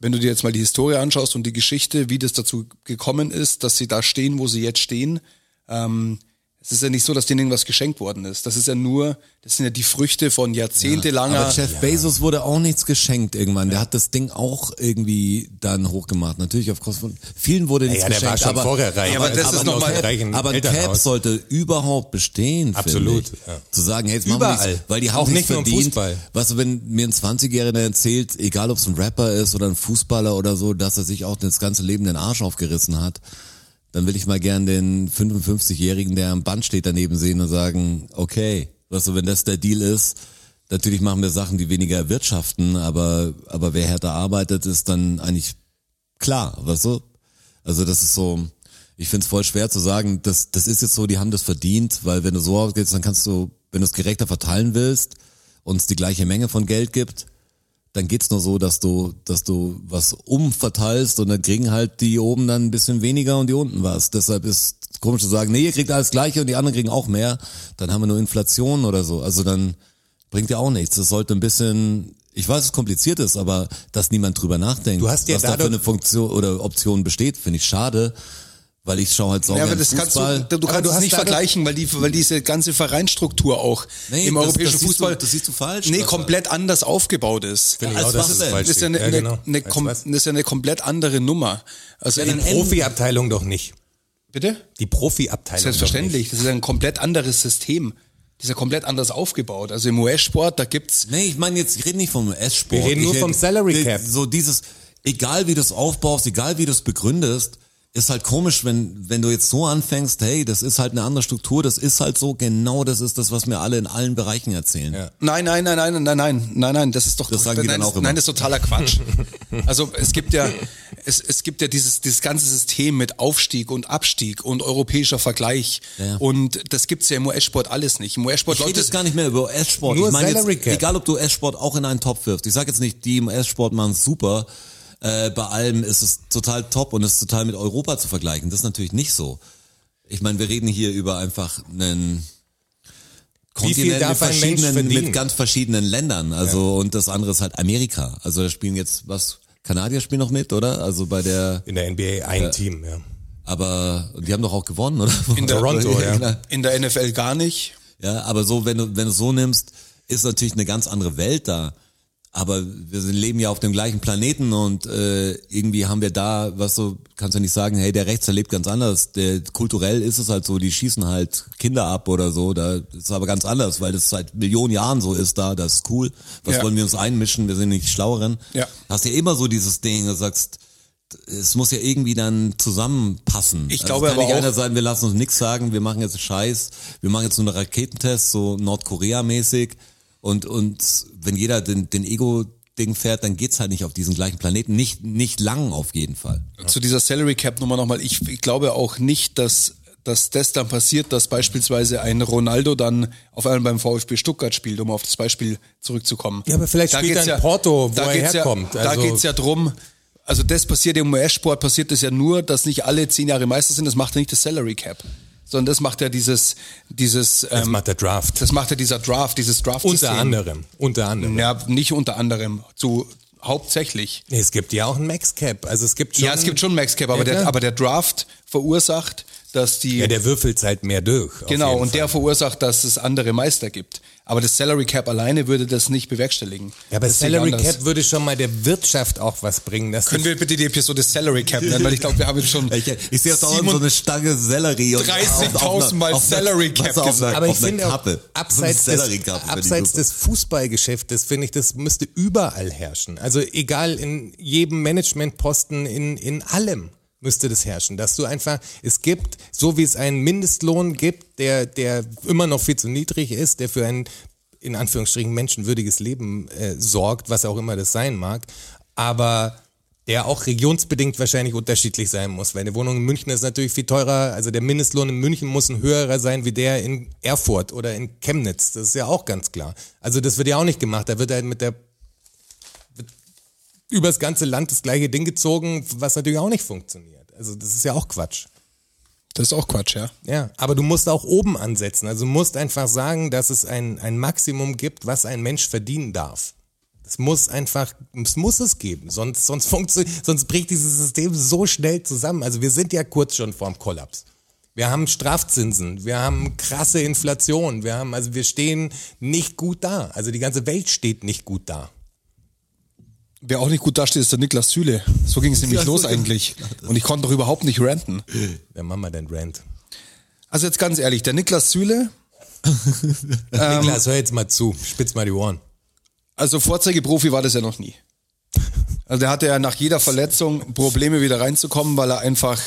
wenn du dir jetzt mal die Historie anschaust und die Geschichte, wie das dazu gekommen ist, dass sie da stehen, wo sie jetzt stehen, ähm, es ist ja nicht so, dass denen irgendwas geschenkt worden ist. Das ist ja nur, das sind ja die Früchte von jahrzehntelanger. Aber Jeff Bezos wurde auch nichts geschenkt irgendwann. Der hat das Ding auch irgendwie dann hochgemacht. Natürlich auf Kosten von vielen wurde nichts Ja, der war geschenkt. schon aber, vorher reich. Ja, aber das Also ist noch mal- aber ein Cap sollte überhaupt bestehen. Absolut, ja. Zu sagen, hey, jetzt machen wir nichts, weil die haben Auch nicht nur verdient. Fußball. Weißt du, wenn mir ein 20-Jähriger erzählt, egal ob es ein Rapper ist oder ein Fußballer oder so, dass er sich auch das ganze Leben den Arsch aufgerissen hat, dann will ich mal gern den 55-Jährigen, der am Band steht, daneben sehen und sagen, okay, weißt du, wenn das der Deal ist, natürlich machen wir Sachen, die weniger erwirtschaften, aber, aber wer härter arbeitet, ist dann eigentlich klar, weißt du? Also das ist so, ich find's voll schwer zu sagen, das, das ist jetzt so, die haben das verdient, weil wenn du so ausgehst, dann kannst du, wenn du es gerechter verteilen willst und es die gleiche Menge von Geld gibt, dann geht's nur so, dass du, dass du was umverteilst und dann kriegen halt die oben dann ein bisschen weniger und die unten was. Deshalb ist komisch zu sagen, nee, ihr kriegt alles Gleiche und die anderen kriegen auch mehr. Dann haben wir nur Inflation oder so. Also dann bringt ja auch nichts. Das sollte ein bisschen, ich weiß, es kompliziert ist, aber dass niemand drüber nachdenkt, Du hast ja was da für eine Funktion oder Option besteht, finde ich schade, weil ich schaue halt so Ja, aber das kannst Fußball. du, du Aber kannst du es nicht vergleichen, weil die, weil diese ganze Vereinsstruktur auch Nee, im das- europäischen das siehst du- Fußball das siehst du falsch, nee, komplett anders aufgebaut ist. Finde ich Als auch, dass was es denn? falsch Das ist ja eine, genau. das ist ja komplett andere Nummer. Also Ja, Die Profiabteilung doch nicht. bitte? Die Profiabteilung. Selbstverständlich. Das ist ein komplett anderes System. Das ist ja komplett anders aufgebaut. Also im US-Sport, da gibt's Nee, ich meine jetzt, ich rede nicht vom S-Sport. Wir reden nur Ich vom Salary Cap. So dieses, egal wie du es aufbaust, egal wie du es begründest, ist halt komisch, wenn, wenn du jetzt so anfängst, hey, das ist halt eine andere Struktur, das ist halt so, genau das ist das, was mir alle in allen Bereichen erzählen. Ja. Nein, nein, nein, nein, nein, nein, nein, nein, das ist doch Das sagen die nein, dann das- auch immer. Nein, das ist totaler Quatsch. also es gibt ja es, es gibt ja dieses dieses ganze System mit Aufstieg und Abstieg und europäischer Vergleich Ja. und das gibt's ja im US-Sport alles nicht. Im US-Sport läuft es gar nicht mehr über S-Sport. Nur Ich meine egal ob du S-Sport auch in einen Topf wirfst. Ich sage jetzt nicht, die im S-Sport machen es super. Äh, bei allem ist es total top und ist total mit Europa zu vergleichen. Das ist natürlich nicht so. Ich meine, wir reden hier über einfach einen Kontinent mit verschiedenen, mit ganz verschiedenen Ländern. Also und das andere ist halt Amerika. Also da spielen jetzt was Kanadier spielen noch mit, oder? Also bei der, In der NBA ein Team, ja. aber die haben doch auch gewonnen, oder? in der, Toronto, ja. in der NFL gar nicht. Ja, aber so, wenn du, wenn du so nimmst, ist natürlich eine ganz andere Welt da. Aber wir sind, leben ja auf dem gleichen Planeten und äh, irgendwie haben wir da, was so, kannst du nicht sagen, hey, der Rechts, der lebt ganz anders. Der, kulturell ist es halt so, die schießen halt Kinder ab oder so. Da ist es aber ganz anders, weil das seit Millionen Jahren so ist da. Das ist cool. Was Ja. wollen wir uns einmischen? Wir sind nicht die Schlaueren. Ja. Hast ja immer so dieses Ding, du sagst, es muss ja irgendwie dann zusammenpassen. Ich Also glaube es kann aber nicht einer sein, wir lassen uns nichts sagen, wir machen jetzt Scheiß, wir machen jetzt so einen Raketentest, so Nordkorea-mäßig und, und wenn jeder den, den Ego-Ding fährt, dann geht's halt nicht auf diesen gleichen Planeten, nicht, nicht lang auf jeden Fall. Zu dieser Salary Cap Nummer nochmal. Ich, ich glaube auch nicht, dass dass das dann passiert, dass beispielsweise ein Ronaldo dann auf einmal beim VfB Stuttgart spielt, um auf das Beispiel zurückzukommen. Ja, aber vielleicht spielt geht's er in Porto, wo da er geht's herkommt. Ja, da Also- geht's ja drum, also das passiert im US-Sport, passiert das ja nur, dass nicht alle zehn Jahre Meister sind, das macht ja nicht das Salary Cap. Sondern das macht ja dieses, dieses, Das ähm, macht der Draft. das macht ja dieser Draft, dieses draft Unter anderem. Unter anderem. Ja, nicht unter anderem, zu hauptsächlich. Nee, es gibt ja auch ein Max Cap. Also es gibt schon. ja, es gibt schon Max Cap, aber, Ja, der, aber der Draft verursacht, dass die Ja, der würfelt halt mehr durch. Genau, und Fall. der verursacht, dass es andere Meister gibt. Aber das Salary Cap alleine würde das nicht bewerkstelligen. Ja, aber Das Salary. Cap würde schon mal der Wirtschaft auch was bringen. Dass Können wir bitte die Episode Salary Cap nennen, weil ich glaube, wir haben jetzt schon Ich, ich sehe auch dauernd so eine Stange Sellerie. und 30.000 auf- auf einer- Mal auf Salary Cap auf gesagt. aber ich finde auch, Kappe. abseits, So des, abseits des Fußballgeschäftes, finde ich, das müsste überall herrschen. Also egal, in jedem Managementposten, in, in allem müsste das herrschen, dass du einfach, es gibt, so wie es einen Mindestlohn gibt, der, der immer noch viel zu niedrig ist, der für ein, in Anführungsstrichen, menschenwürdiges Leben äh, sorgt, was auch immer das sein mag, aber der auch regionsbedingt wahrscheinlich unterschiedlich sein muss, weil eine Wohnung in München ist natürlich viel teurer, also der Mindestlohn in München muss ein höherer sein wie der in Erfurt oder in Chemnitz, das ist ja auch ganz klar. Also das wird ja auch nicht gemacht, da wird halt mit der übers ganze Land das gleiche Ding gezogen, was natürlich auch nicht funktioniert. Also das ist ja auch Quatsch. Das ist auch Quatsch, ja. Ja, aber du musst auch oben ansetzen. Also du musst einfach sagen, dass es ein, ein Maximum gibt, was ein Mensch verdienen darf. Es muss einfach, es muss es geben, sonst, sonst funktioniert, sonst bricht dieses System so schnell zusammen. Also wir sind ja kurz schon vorm Kollaps. Wir haben Strafzinsen, wir haben krasse Inflation, wir haben, also wir stehen nicht gut da. Also die ganze Welt steht nicht gut da. Wer auch nicht gut dasteht, ist der Niklas Süle. So ging es nämlich los eigentlich. Und ich konnte doch überhaupt nicht ranten. Wer machen wir denn Rant? Also jetzt ganz ehrlich, der Niklas Süle, Niklas, hör jetzt mal zu, spitz mal die Ohren. also Vorzeigeprofi war das ja noch nie. Also der hatte ja nach jeder Verletzung Probleme wieder reinzukommen, weil er einfach,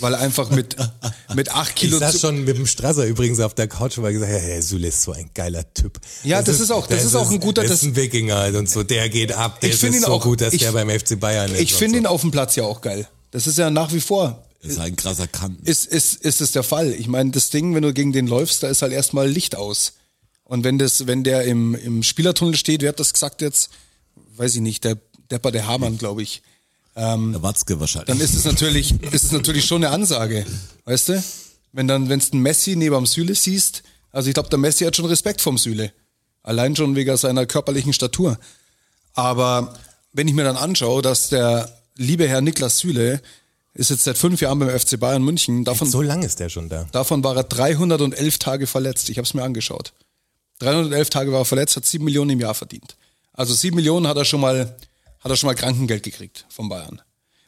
weil einfach mit, mit acht Ich Kilo saß zu, schon mit dem Strasser übrigens auf der Couch und war gesagt, ja, Herr Sule ist so ein geiler Typ. Ja, das ist auch- das ist auch ein guter- Das das- ist ein Wikinger und so, der geht ab, der Ich finde ist ihn so auch- gut, dass ich- der beim FC Bayern ist. ich finde so. ihn auf dem Platz ja auch geil. Das ist ja nach wie vor, ist ein krasser Kanten. ist, ist, ist es der Fall. Ich meine, das Ding, wenn du gegen den läufst, da ist halt erstmal Licht aus. Und wenn das, wenn der im, im Spielertunnel steht, wer hat das gesagt jetzt? Weiß ich nicht, der Depper, der Hamann, glaube ich. Der Watzke wahrscheinlich. Dann ist es natürlich, ist es natürlich schon eine Ansage. Weißt du? Wenn dann, wenn du einen Messi neben dem Süle siehst, also ich glaube, der Messi hat schon Respekt vom Süle. Allein schon wegen seiner körperlichen Statur. Aber wenn ich mir dann anschaue, dass der liebe Herr Niklas Süle ist jetzt seit fünf Jahren beim FC Bayern München, davon, So lang ist der schon da. davon war er 311 Tage verletzt. Ich habe es mir angeschaut. 311 Tage war er verletzt, hat sieben Millionen im Jahr verdient. Also sieben Millionen hat er schon mal, hat er schon mal Krankengeld gekriegt von Bayern.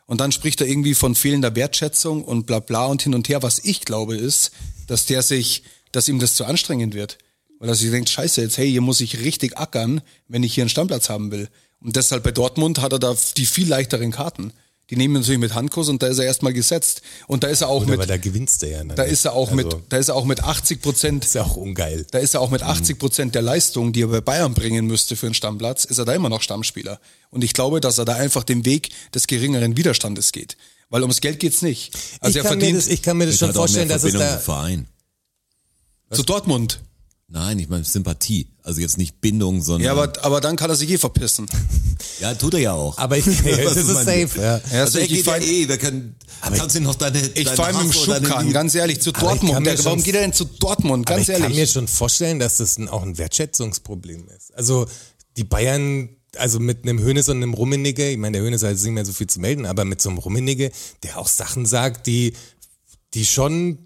Und dann spricht er irgendwie von fehlender Wertschätzung und bla bla und hin und her. Was ich glaube ist, dass der sich, dass ihm das zu anstrengend wird. Weil er sich denkt, scheiße, jetzt, hey, hier muss ich richtig ackern, wenn ich hier einen Stammplatz haben will. Und deshalb bei Dortmund hat er da die viel leichteren Karten. Die nehmen ihn natürlich mit Handkuss und da ist er erstmal gesetzt. Und da ist er auch Gut, mit, aber da gewinnst du ja. dann da ist er auch also, mit, da ist er auch mit 80 Prozent Ist ja auch ungeil. da ist er auch mit 80 Prozent der Leistung, die er bei Bayern bringen müsste für einen Stammplatz, ist er da immer noch Stammspieler. Und ich glaube, dass er da einfach den Weg des geringeren Widerstandes geht. Weil ums Geld geht's nicht. Also ich, er kann mir verdient das, ich kann mir das schon vorstellen, dass es da... Verein. zu Dortmund. Nein, ich meine Sympathie. Also jetzt nicht Bindung, sondern. Ja, aber, aber dann kann er sich eh verpissen. Ja, tut er ja auch. Aber ich, Was das ist safe, ja. Ja, Also er ich ja fahr- eh, wir können, kannst du noch deine, Ich deine fahre mit dem Schubkarren, ganz ehrlich, zu Aber ich Dortmund. Der, warum geht er denn zu Dortmund? Aber Ganz ich kann mir ehrlich. schon vorstellen, dass das ein, auch ein Wertschätzungsproblem ist. Also die Bayern, also mit einem Hönes und einem Rummenigge, ich meine, der Hönes hat jetzt nicht mehr so viel zu melden, aber mit so einem Rummenigge, der auch Sachen sagt, die, die schon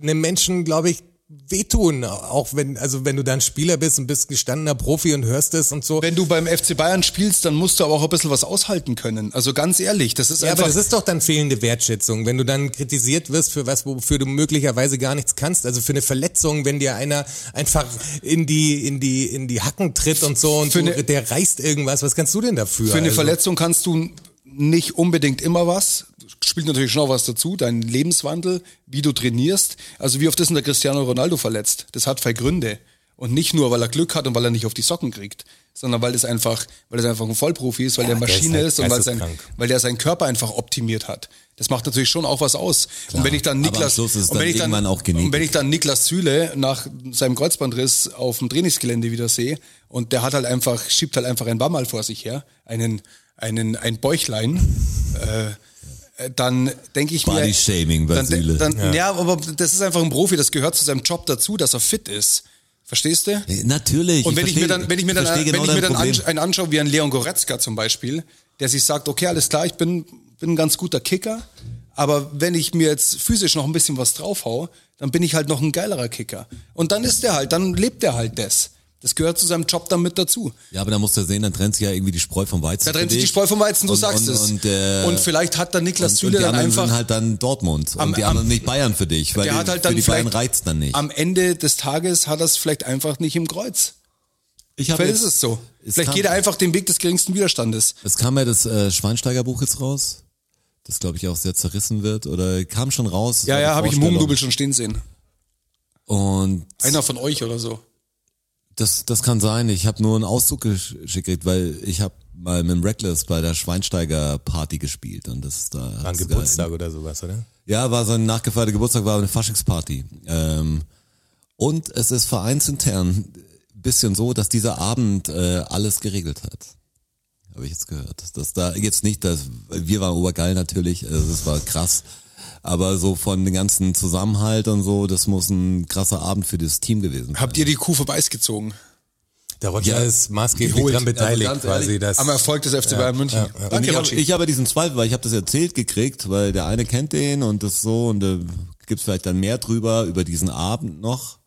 einem Menschen, glaube ich, wehtun. Auch wenn, also wenn du dann Spieler bist und bist gestandener Profi und hörst es und so. Wenn du beim FC Bayern spielst, dann musst du aber auch ein bisschen was aushalten können. Also ganz ehrlich, das ist Ja, einfach. aber das ist doch dann fehlende Wertschätzung, wenn du dann kritisiert wirst für was, wofür du möglicherweise gar nichts kannst. Also für eine Verletzung, wenn dir einer einfach in die in die in die Hacken tritt und so und du, eine- der reißt irgendwas. Was kannst du denn dafür? Für eine also, Verletzung kannst du nicht unbedingt immer was. Spielt natürlich schon auch was dazu, dein Lebenswandel, wie du trainierst. Also wie oft ist denn der Cristiano Ronaldo verletzt? Das hat zwei Gründe. Und nicht nur, weil er Glück hat und weil er nicht auf die Socken kriegt, sondern weil das einfach, weil das einfach ein Vollprofi ist, weil Ja, der der ist Maschine halt ist, und weil, sein, weil der seinen Körper einfach optimiert hat. Das macht natürlich schon auch was aus. und wenn ich dann Niklas, und wenn dann ich dann, und wenn ich dann Niklas Süle nach seinem Kreuzbandriss auf dem Trainingsgelände wieder sehe und der hat halt einfach, schiebt halt einfach ein Wammerl vor sich her, einen, einen, ein Bäuchlein, äh, äh, dann denke ich Body mir. Shaming bei dann, dann, ja. aber das ist einfach ein Profi, das gehört zu seinem Job dazu, dass er fit ist. Verstehst du? Natürlich. Und wenn ich, mir versteh- dann, wenn ich mir dann, versteh wenn genau ich mir dein dann Problem. einen anschaue, wie ein Leon Goretzka zum Beispiel, der sich sagt, okay, alles klar, ich bin, bin ein ganz guter Kicker, aber wenn ich mir jetzt physisch noch ein bisschen was draufhau, dann bin ich halt noch ein geilerer Kicker. Und dann ist der halt, dann lebt er halt das. Das gehört zu seinem Job dann mit dazu. Ja, aber da musst du sehen, dann trennt sich ja irgendwie die Spreu vom Weizen. Da trennt für sich die. Spreu vom Weizen, du und, sagst und, es. Und, äh, und vielleicht hat der Niklas Süle dann anderen einfach sind halt dann Dortmund Am- und die am- anderen nicht Bayern für dich, weil der die, hat halt für dann die Bayern reizt dann nicht. am Ende des Tages hat er es vielleicht einfach nicht im Kreuz. Ich hab Vielleicht jetzt- ist es so. es vielleicht kam- geht er einfach den Weg des geringsten Widerstandes. Es kam ja das äh, Schweinsteiger-Buch jetzt raus, das glaube ich auch sehr zerrissen wird oder kam schon raus. Ja, ja, habe ich im. Hugendubel schon stehen sehen. Und Einer von euch oder so. Das, das kann sein. Ich habe nur einen Auszug gesch- geschickt, weil ich habe mal mit dem Reckless bei der Schweinsteiger-Party gespielt und das ist da. War ein Geburtstag oder sowas, oder? Ja, war sein nachgefeierter Geburtstag, war eine Faschingsparty. Ähm, und es ist vereinsintern ein bisschen so, dass dieser Abend äh, alles geregelt hat. Habe ich jetzt gehört. Dass da jetzt nicht, dass wir waren obergeil natürlich, also das war krass. Aber so von dem ganzen Zusammenhalt und so, das muss ein krasser Abend für das Team gewesen sein. Habt ihr die Kuh vom Eis gezogen? Der Roger Ja. ist maßgeblich Geholt. dran beteiligt, Also ganz quasi. ehrlich, dass, Am Erfolg des FC Bayern München. Und Danke, ich habe ich hab ja diesen Zweifel, weil ich habe das erzählt gekriegt, weil der eine kennt den und das so und da gibt's vielleicht dann mehr drüber, über diesen Abend noch,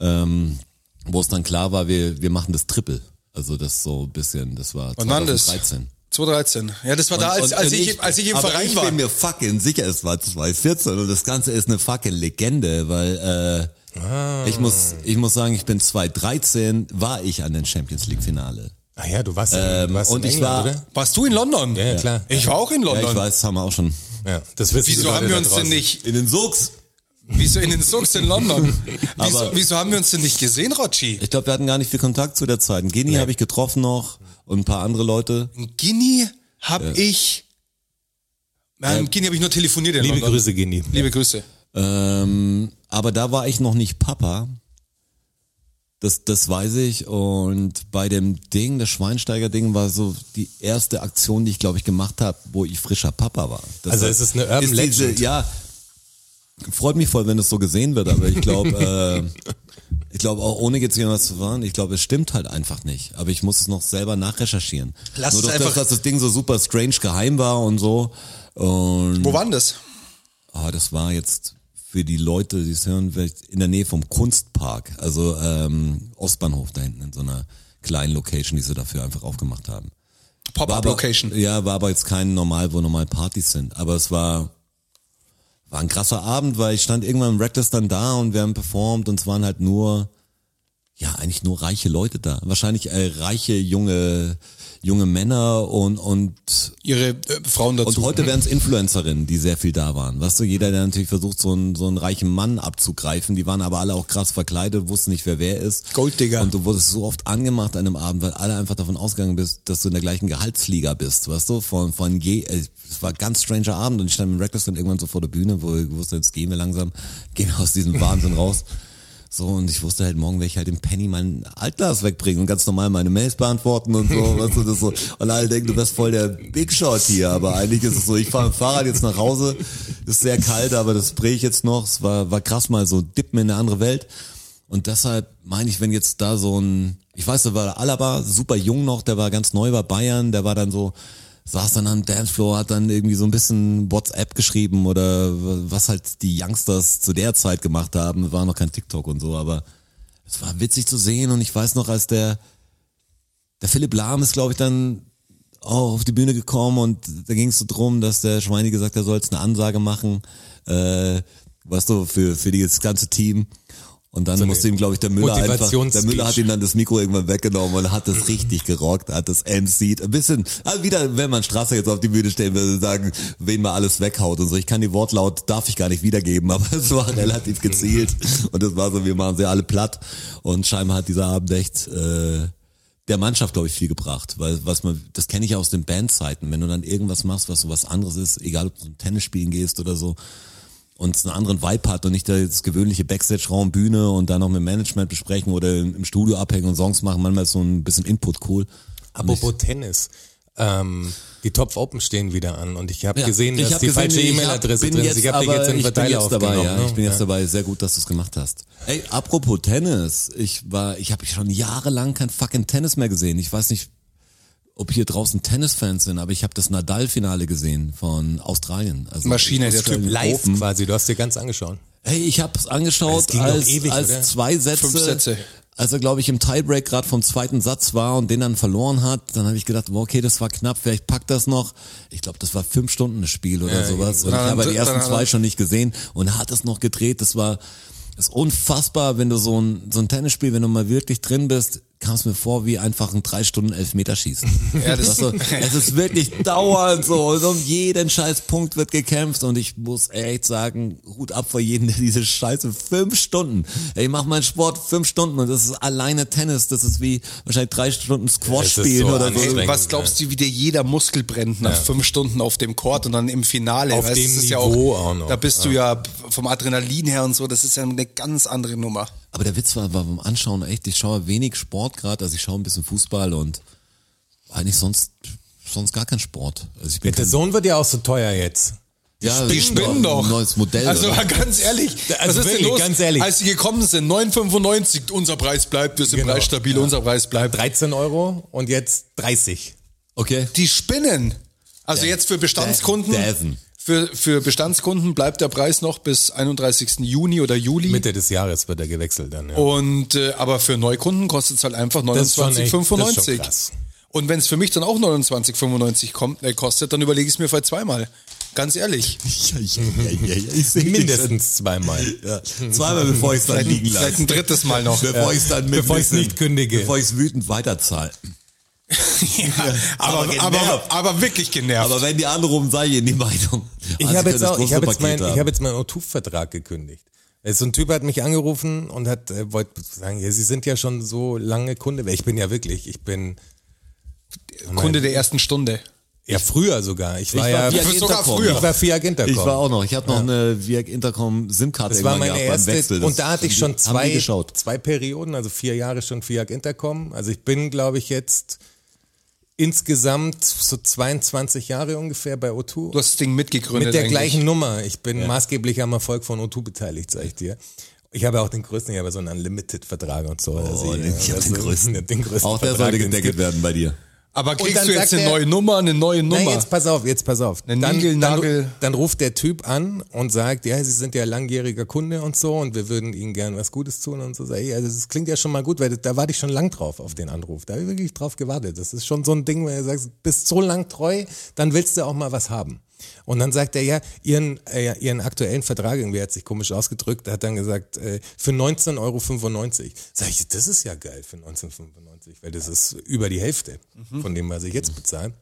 ähm, wo es dann klar war, wir, wir machen das Triple. Also das so ein bisschen, das war Wann war das? 2013. 2013. Ja, das war da, als, Und- als, und ich, als ich im aber Verein ich war. bin mir fucking sicher, es war 2014 und das Ganze ist eine fucking Legende, weil äh, ich muss ich muss sagen, ich bin 2013 war ich an den Champions League Finale. ah ja, du warst, Ähm, du warst und in ich England, war- oder? Warst du in London? Ja, ja, klar. Ich war auch in Ja, London. ich weiß, haben wir auch schon Ja, das wissen Wieso haben wir uns denn nicht, in den Sucks. wieso in den Sucks in London? wieso, Aber- wieso haben wir uns denn nicht gesehen, Rotschi? Ich glaube, wir hatten gar nicht viel Kontakt zu der Zeit. Einen Gini habe ich getroffen noch und ein paar andere Leute. In Guinea hab ich, nein, in Guinea habe ich nur telefoniert in Liebe London. Grüße, Gini. Liebe Grüße. Ähm, aber da war ich noch nicht Papa. Das, das weiß ich. Und bei dem Ding, das Schweinsteiger-Ding, war so die erste Aktion, die ich, glaube ich, gemacht habe, wo ich frischer Papa war. Das Also war- es ist eine Urban ist diese, Legend. Ja, freut mich voll, wenn es so gesehen wird, aber ich glaube, äh, ich glaube auch ohne jetzt irgendwas zu fahren, ich glaube, es stimmt halt einfach nicht. Aber ich muss es noch selber nachrecherchieren. Lass Nur es durch das, einfach- dass das Ding so super strange geheim war und so. Und Wo war denn das? Ah, das war jetzt für die Leute, die es hören, vielleicht in der Nähe vom Kunstpark, also ähm, Ostbahnhof da hinten in so einer kleinen Location, die sie dafür einfach aufgemacht haben. War aber- Pop-Up-Location. Ja, war aber jetzt kein normal, wo normal Partys sind. Aber es war, war ein krasser Abend, weil ich stand irgendwann im Reckless dann da und wir haben performt und es waren halt nur, ja, eigentlich nur reiche Leute da. Wahrscheinlich äh, reiche junge, junge Männer und, und Ihre äh, Frauen dazu. und heute wären es Influencerinnen, die sehr viel da waren. Weißt du, jeder, der natürlich versucht, so einen, so einen reichen Mann abzugreifen, die waren aber alle auch krass verkleidet, wussten nicht, wer wer ist. Golddigger. Und du wurdest so oft angemacht an einem Abend, weil alle einfach davon ausgegangen bist, dass du in der gleichen Gehaltsliga bist, weißt du, von, von je, äh, es war ein ganz stranger Abend und ich stand mit Reckless dann irgendwann so vor der Bühne, wo ich wusste, jetzt gehen wir langsam, gehen wir aus diesem Wahnsinn raus. So, und ich wusste halt, morgen werde ich halt im Penny mein Altglas wegbringen und ganz normal meine Mails beantworten und so, weißt du, das so. Und alle denken, du wärst voll der Big Shot hier, aber eigentlich ist es so, ich fahre mit dem Fahrrad jetzt nach Hause, ist sehr kalt, aber das spray ich jetzt noch, es war, war krass mal so, dippen in eine andere Welt. Und deshalb meine ich, wenn jetzt da so ein, ich weiß, da war der Alaba, super jung noch, der war ganz neu bei Bayern, der war dann so, saß dann am Dancefloor, hat dann irgendwie so ein bisschen WhatsApp geschrieben oder was halt die Youngsters zu der Zeit gemacht haben, war noch kein TikTok und so, aber es war witzig zu sehen und ich weiß noch, als der, der Philipp Lahm ist, glaube ich, dann auch auf die Bühne gekommen und da ging es so drum, dass der Schweini gesagt hat, er soll jetzt eine Ansage machen, äh, weißt du, für, für das ganze Team. Und dann So musste ihm, glaube ich, der Müller einfach, der. Müller hat ihm dann das Mikro irgendwann weggenommen und hat das richtig gerockt, hat das MC'd. Ein bisschen, also wieder, wenn man Strasser jetzt auf die Bühne stellen würde, sagen, wen man alles weghaut und so. Ich kann die Wortlaut, darf ich gar nicht wiedergeben, aber es war relativ gezielt. Und es war so, wir machen sie alle platt. Und scheinbar hat dieser Abend echt, äh, der Mannschaft, glaube ich, viel gebracht, weil was man, das kenne ich aus den Bandzeiten, wenn du dann irgendwas machst, was so was anderes ist, egal ob du zum Tennis spielen gehst oder so, und es einen anderen Vibe hat und nicht das gewöhnliche Backstage-Raum, Bühne und dann noch mit Management besprechen oder im Studio abhängen und Songs machen, manchmal ist so ein bisschen Input cool. Apropos Tennis. Ähm, die Topf Open stehen wieder an und ich habe Ja, gesehen, dass hab die gesehen, falsche E-Mail-Adresse drin ist. Ich habe dich jetzt in Verteiler jetzt dabei, ja. ne? Ich bin jetzt dabei. Sehr gut, dass du es gemacht hast. Ey, apropos Tennis. Ich war, ich habe schon jahrelang kein fucking Tennis mehr gesehen. Ich weiß nicht, ob hier draußen Tennisfans sind, aber ich habe das Nadal-Finale gesehen von Australien. Also Maschine, der Typ. Live Open. quasi, du hast dir ganz angeschaut. Hey, ich habe es angeschaut als, ewig, als oder? zwei Sätze, Fünf Sätze. als er glaube ich im Tiebreak gerade vom zweiten Satz war und den dann verloren hat, dann habe ich gedacht, okay, das war knapp, vielleicht packt das noch. Ich glaube, das war fünf Stunden das Spiel oder sowas. Und ich Dann- habe die ersten dann- zwei schon nicht gesehen und hat es noch gedreht. Das war das ist unfassbar, wenn du so ein so ein Tennisspiel, wenn du mal wirklich drin bist, kam es mir vor wie einfach ein drei Stunden Elfmeterschießen. Ja, das- Weißt du, es ist wirklich dauernd so und um jeden scheiß Punkt wird gekämpft und ich muss echt sagen, Hut ab vor jedem, der diese Scheiße fünf Stunden, ey, ich mach meinen Sport fünf Stunden und das ist alleine Tennis, das ist wie wahrscheinlich drei Stunden Squash spielen so oder so. was glaubst du, wie dir jeder Muskel brennt nach fünf Stunden auf dem Court und dann im Finale? Auf weißt, dem das ist Niveau ja auch auch, noch, Da bist du ja vom Adrenalin her und so, das ist ja eine ganz andere Nummer. Aber der Witz war, war beim Anschauen echt, ich schaue wenig Sport gerade, also ich schaue ein bisschen Fußball und eigentlich sonst sonst gar kein Sport. Also ich bin Der kein, Sohn wird ja auch so teuer jetzt. ja, Die spinnen doch. Ein neues Modell. Also oder? mal ganz ehrlich, Also was ist wirklich, denn los? ganz ehrlich. Als sie gekommen sind, 9,95, unser Preis bleibt, wir sind Genau. preisstabil, unser Preis bleibt. 13 Euro und jetzt 30. okay. Die spinnen. Also jetzt für Bestandskunden, Däsen. Für, für Bestandskunden bleibt der Preis noch bis 31. Juni oder Juli. Mitte des Jahres wird er gewechselt dann. Ja. Und äh, aber für Neukunden kostet es halt einfach Das ist schon echt- das ist schon 29,95. krass. Und wenn es für mich dann auch 29,95 kommt, äh, kostet, dann überlege ich es mir vielleicht zweimal. Ganz ehrlich. Ja, ja, ja, ja, ja, ich Mindestens zweimal. Ja. Zweimal bevor ich es dann Vielleicht, liegen vielleicht lasse. ein drittes Mal noch. Bevor ich es dann mit Bevor nicht kündige. Bevor ich es wütend weiterzahle. aber, aber aber, genervt. aber wirklich genervt. Aber wenn die anrufen, sei ich in die Meinung. Ich Also habe jetzt, auch, ich hab jetzt, mein, ich hab jetzt meinen O2-Vertrag gekündigt. So ein Typ hat mich angerufen und hat äh, wollte sagen, ja, Sie sind ja schon so lange Kunde. Ich bin ja wirklich, ich bin Kunde der ersten Stunde. ja früher sogar. Ich war, war ja Viag sogar Intercom. früher. ich war Fiat Intercom. Ich war auch noch. Ich hatte noch eine Viag Intercom SIM-Karte Das war meine erste und da hatte ich schon zwei, zwei Perioden, also vier Jahre schon Fiat Intercom. Also ich bin, glaube ich, jetzt insgesamt so 22 Jahre ungefähr bei O2. Du hast das Ding mitgegründet. Mit der eigentlich. gleichen Nummer. Ich bin maßgeblich am Erfolg von O2 beteiligt, sag ich dir. Ich habe auch den größten, ich habe so einen Unlimited-Vertrag und so. Also Oh, den, ich hab den also, größten. Den größten Auch der Vertrag, sollte gedeckelt gibt. werden bei dir. Aber kriegst du jetzt eine er- neue Nummer, eine neue Nummer? Nein, jetzt pass auf, jetzt pass auf. Ein Dann, Nigel, dann, dann ruft der Typ an und sagt, ja, Sie sind ja langjähriger Kunde und so und wir würden Ihnen gern was Gutes tun und so. Ich, also das klingt ja schon mal gut, weil da warte ich schon lang drauf auf den Anruf. Da habe ich wirklich drauf gewartet. Das ist schon so ein Ding, wenn du sagst, bist so lang treu, dann willst du auch mal was haben. Und dann sagt er, ja, ihren, äh, ihren aktuellen Vertrag, irgendwie hat sich komisch ausgedrückt, hat dann gesagt, äh, für 19,95 Euro. Sag ich, das ist ja geil für 19,95, weil das ist über die Hälfte von dem, was ich jetzt bezahle.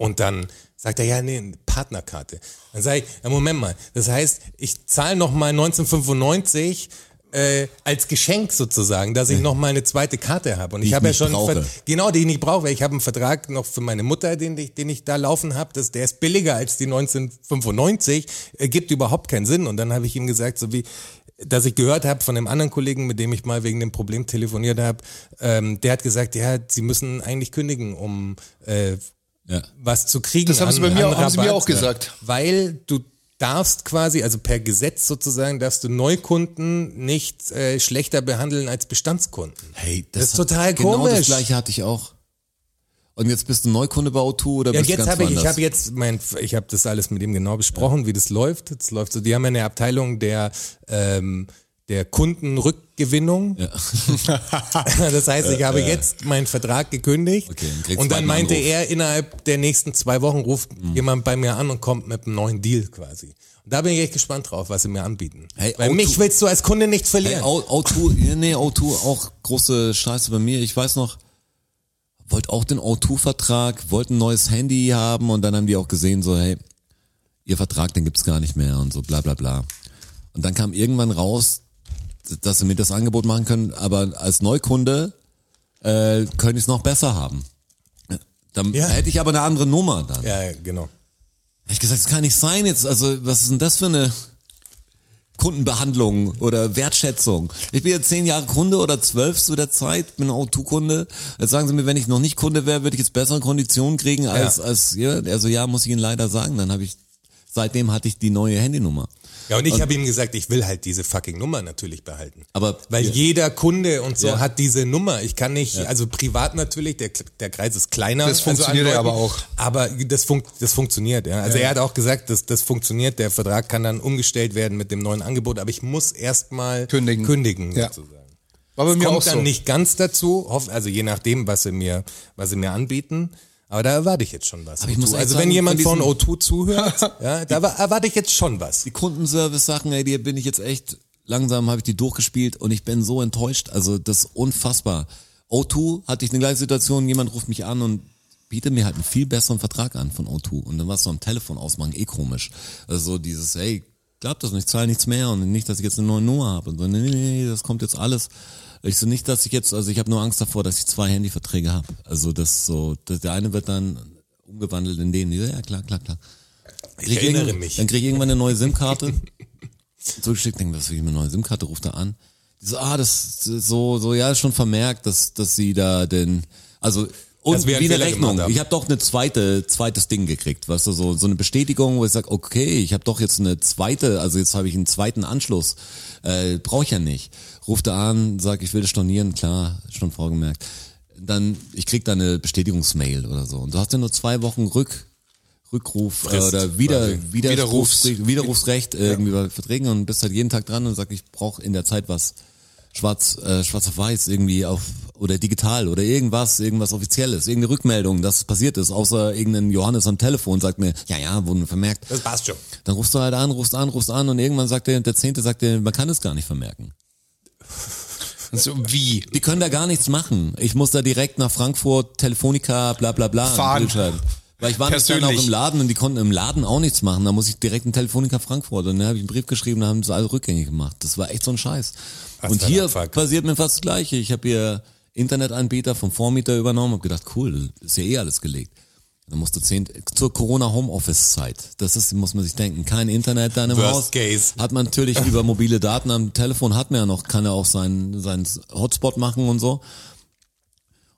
Und dann sagt er, ja, nee, eine Partnerkarte. Dann sage ich, ja, Moment mal, das heißt, ich zahle nochmal 1995 äh, als Geschenk sozusagen, dass ich noch mal eine zweite Karte habe. Und ich ich habe ja schon genau, die ich nicht brauche, weil ich habe einen Vertrag noch für meine Mutter, den ich, den ich da laufen habe, das, der ist billiger als die 1995, äh, gibt überhaupt keinen Sinn. Und dann habe ich ihm gesagt, so wie dass ich gehört habe von einem anderen Kollegen, mit dem ich mal wegen dem Problem telefoniert habe, ähm, der hat gesagt, ja, sie müssen eigentlich kündigen, um äh, Ja. was zu kriegen. Das haben sie bei mir auch- haben sie mir auch gesagt. Weil du darfst quasi, also per Gesetz sozusagen, darfst du Neukunden nicht äh, schlechter behandeln als Bestandskunden. Hey, Das ist hat- total genau das komisch. gleiche hatte ich auch. Und jetzt bist du Neukunde bei O2 oder Ja, bist du jetzt ganz habe ich, ich habe jetzt mein, ich habe das alles mit ihm genau besprochen, wie das läuft. Das läuft so. Die haben ja eine Abteilung der ähm, der Kundenrückgewinnung. Ja. Das heißt, ich habe jetzt meinen Vertrag gekündigt Okay, und dann meinte Anruf. er, innerhalb der nächsten zwei Wochen ruft Mhm. jemand bei mir an und kommt mit einem neuen Deal quasi. Und da bin ich echt gespannt drauf, was sie mir anbieten. Hey, Weil O2 mich willst du als Kunde nicht Hey, verlieren. O- O2, ja, nee, O2 auch große Scheiße bei mir. Ich weiß noch, wollte auch den O2-Vertrag, wollte ein neues Handy haben und dann haben die auch gesehen, so, hey, ihr Vertrag, den gibt's gar nicht mehr und so, bla bla bla. Und dann kam irgendwann raus, dass sie mir das Angebot machen können, aber als Neukunde äh, könnte ich es noch besser haben. Dann Ja. hätte ich aber eine andere Nummer dann. ja, genau. Hab ich gesagt, das kann nicht sein jetzt. Also, was ist denn das für eine Kundenbehandlung oder Wertschätzung. Ich bin jetzt zehn Jahre Kunde oder zwölf zu der Zeit, bin O2-Kunde. Jetzt sagen sie mir, wenn ich noch nicht Kunde wäre, würde ich jetzt bessere Konditionen kriegen als, Ja. als, ja, also ja, muss ich Ihnen leider sagen. Dann habe ich, seitdem hatte ich die neue Handynummer. Ja, und ich habe ihm gesagt, ich will halt diese fucking Nummer natürlich behalten. Aber- weil Ja. jeder Kunde und so Ja. hat diese Nummer. Ich kann nicht, also privat natürlich, der, der Kreis ist kleiner. Das funktioniert also ja an aber auch. Aber das, funkt, das funktioniert, ja. Also er hat auch gesagt, dass das funktioniert. Der Vertrag kann dann umgestellt werden mit dem neuen Angebot, aber ich muss erstmal Kündigen. kündigen Ja. sozusagen. War bei mir Kommt auch dann so. nicht ganz dazu, also je nachdem, was sie mir, was sie mir anbieten. Aber da erwarte ich jetzt schon was. Aber ich muss O2. echt also sagen, wenn jemand von von, diesen- O2 zuhört, ja, da wa- erwarte ich jetzt schon was. Die Kundenservice-Sachen, ey, die bin ich jetzt echt, langsam habe ich die durchgespielt und ich bin so enttäuscht. Also das ist unfassbar. O2 hatte ich eine gleiche Situation, jemand ruft mich an und bietet mir halt einen viel besseren Vertrag an von O2. Und dann war es so am Telefon ausmachen, eh komisch. Also so dieses, hey, glaubt das nicht, ich zahle nichts mehr und nicht, dass ich jetzt eine neue Nummer habe. Und so, nee, nee, nee, das kommt jetzt alles. Ich so nicht, dass ich jetzt, also ich habe nur Angst davor, dass ich zwei Handyverträge habe. Also das so, das, der eine wird dann umgewandelt in den, ja klar, klar, klar. Ich erinnere mich. Dann krieg ich irgendwann eine neue SIM-Karte. Zurückgeschickt, denke, was will ich mit einer neuen SIM-Karte, ruft er an. Die so, ah, das so, so, ja, ist schon vermerkt, dass, dass sie da den, also, und wie eine Rechnung. haben. Ich habe doch eine zweite, zweites Ding gekriegt, weißt du, so, so eine Bestätigung, wo ich sag, okay, ich habe doch jetzt eine zweite, also jetzt habe ich einen zweiten Anschluss. Äh, Brauche ich ja nicht. Ruft er an, sag, ich will das stornieren, klar, schon vorgemerkt. Dann, ich krieg da eine Bestätigungsmail oder so. Und du hast ja nur zwei Wochen Rück, Rückruf äh, Frist, oder wieder, wieder Widerrufs- Widerrufsrecht irgendwie bei Verträgen und bist halt jeden Tag dran und sagst, ich brauche in der Zeit was schwarz, äh, schwarz auf weiß irgendwie auf oder digital oder irgendwas, irgendwas offizielles, irgendeine Rückmeldung, dass es passiert ist, außer irgendein Johannes am Telefon sagt mir, ja, ja, wurden vermerkt. Das passt schon. Dann rufst du halt an, rufst an, rufst an und irgendwann sagt der, der Zehnte sagt der, man kann es gar nicht vermerken. So, wie? Die können da gar nichts machen. Ich muss da direkt nach Frankfurt, Telefonica, bla bla bla. Fahren. Weil ich war nicht dann auch im Laden und die konnten im Laden auch nichts machen. Da muss ich direkt in Telefonica Frankfurt. Und dann habe ich einen Brief geschrieben, da haben sie alle rückgängig gemacht. Das war echt so ein Scheiß. Was und hier passiert mir fast das Gleiche. Ich habe hier Internetanbieter vom Vormieter übernommen und gedacht, cool, ist ja eh alles gelegt. Dann musste zehn, zur Corona Homeoffice Zeit. Das ist, muss man sich denken. Kein Internet dann im Worst Haus. case. Hat man natürlich über mobile Daten am Telefon hat man ja noch, kann er auch seinen, seinen Hotspot machen und so.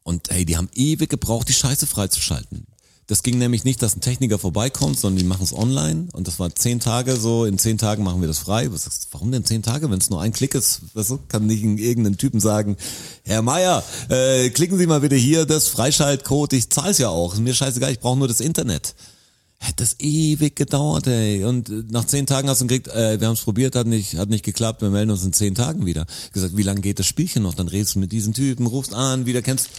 Und hey, die haben ewig gebraucht, die Scheiße freizuschalten. Das ging nämlich nicht, dass ein Techniker vorbeikommt, sondern die machen es online und das war zehn Tage so, in zehn Tagen machen wir das frei. Was sagst warum denn zehn Tage, wenn es nur ein Klick ist? Weißt du, kann nicht irgendein Typen sagen, Herr Meier, äh, klicken Sie mal bitte hier das Freischaltcode, ich zahl's ja auch, ist mir scheißegal, ich brauche nur das Internet. Hat das ewig gedauert, ey. Und äh, nach zehn Tagen hast du gekriegt, äh, wir haben es probiert, hat nicht, hat nicht geklappt, wir melden uns in zehn Tagen wieder. Gesagt, wie lange geht das Spielchen noch? Dann redest du mit diesen Typen, rufst an, wieder kennst.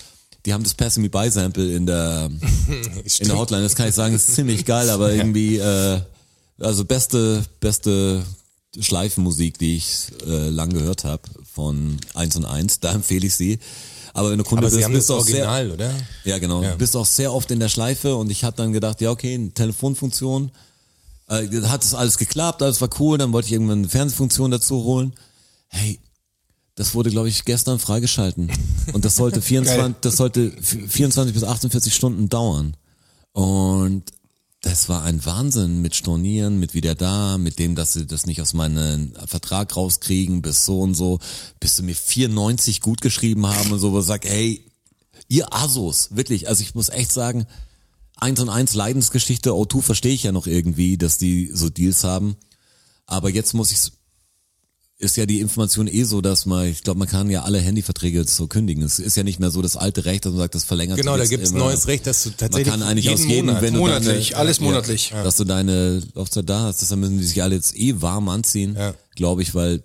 Die haben das Pass Me By Sample in der in der Hotline. Das kann ich sagen, ist ziemlich geil, aber irgendwie äh, also beste beste Schleifenmusik, die ich äh, lang gehört habe von 1 und 1. Da empfehle ich sie. Aber wenn du Kunde bist, bist du auch sehr, Original, oder? ja, genau. Ja. Du bist auch sehr oft in der Schleife und ich hatte dann gedacht, ja, okay, eine Telefonfunktion. Äh, hat das alles geklappt, alles war cool, dann wollte ich irgendwann eine Fernsehfunktion dazu holen. Hey, das wurde, glaube ich, gestern freigeschalten. Und das sollte 24, das sollte 24 bis 48 Stunden dauern. Und das war ein Wahnsinn mit Stornieren, mit wieder da, mit dem, dass sie das nicht aus meinem Vertrag rauskriegen, bis so und so, bis sie mir 94 gut geschrieben haben und so, wo ich sag, hey, ihr Asos, wirklich, also ich muss echt sagen, eins und eins Leidensgeschichte, O2 verstehe ich ja noch irgendwie, dass die so Deals haben. Aber jetzt muss ich's, ist ja die Information eh so, dass man, ich glaube, man kann ja alle Handyverträge jetzt so kündigen. Es ist ja nicht mehr so das alte Recht, dass man sagt, das verlängert Genau, sich da jetzt gibt's immer. neues Recht, dass du Man tatsächlich kann eigentlich jeden aus jedem, Monat, wenn du Monatlich, deine, alles monatlich. dass du deine Laufzeit da hast, deshalb müssen die sich alle jetzt eh warm anziehen, Ja. glaube ich, weil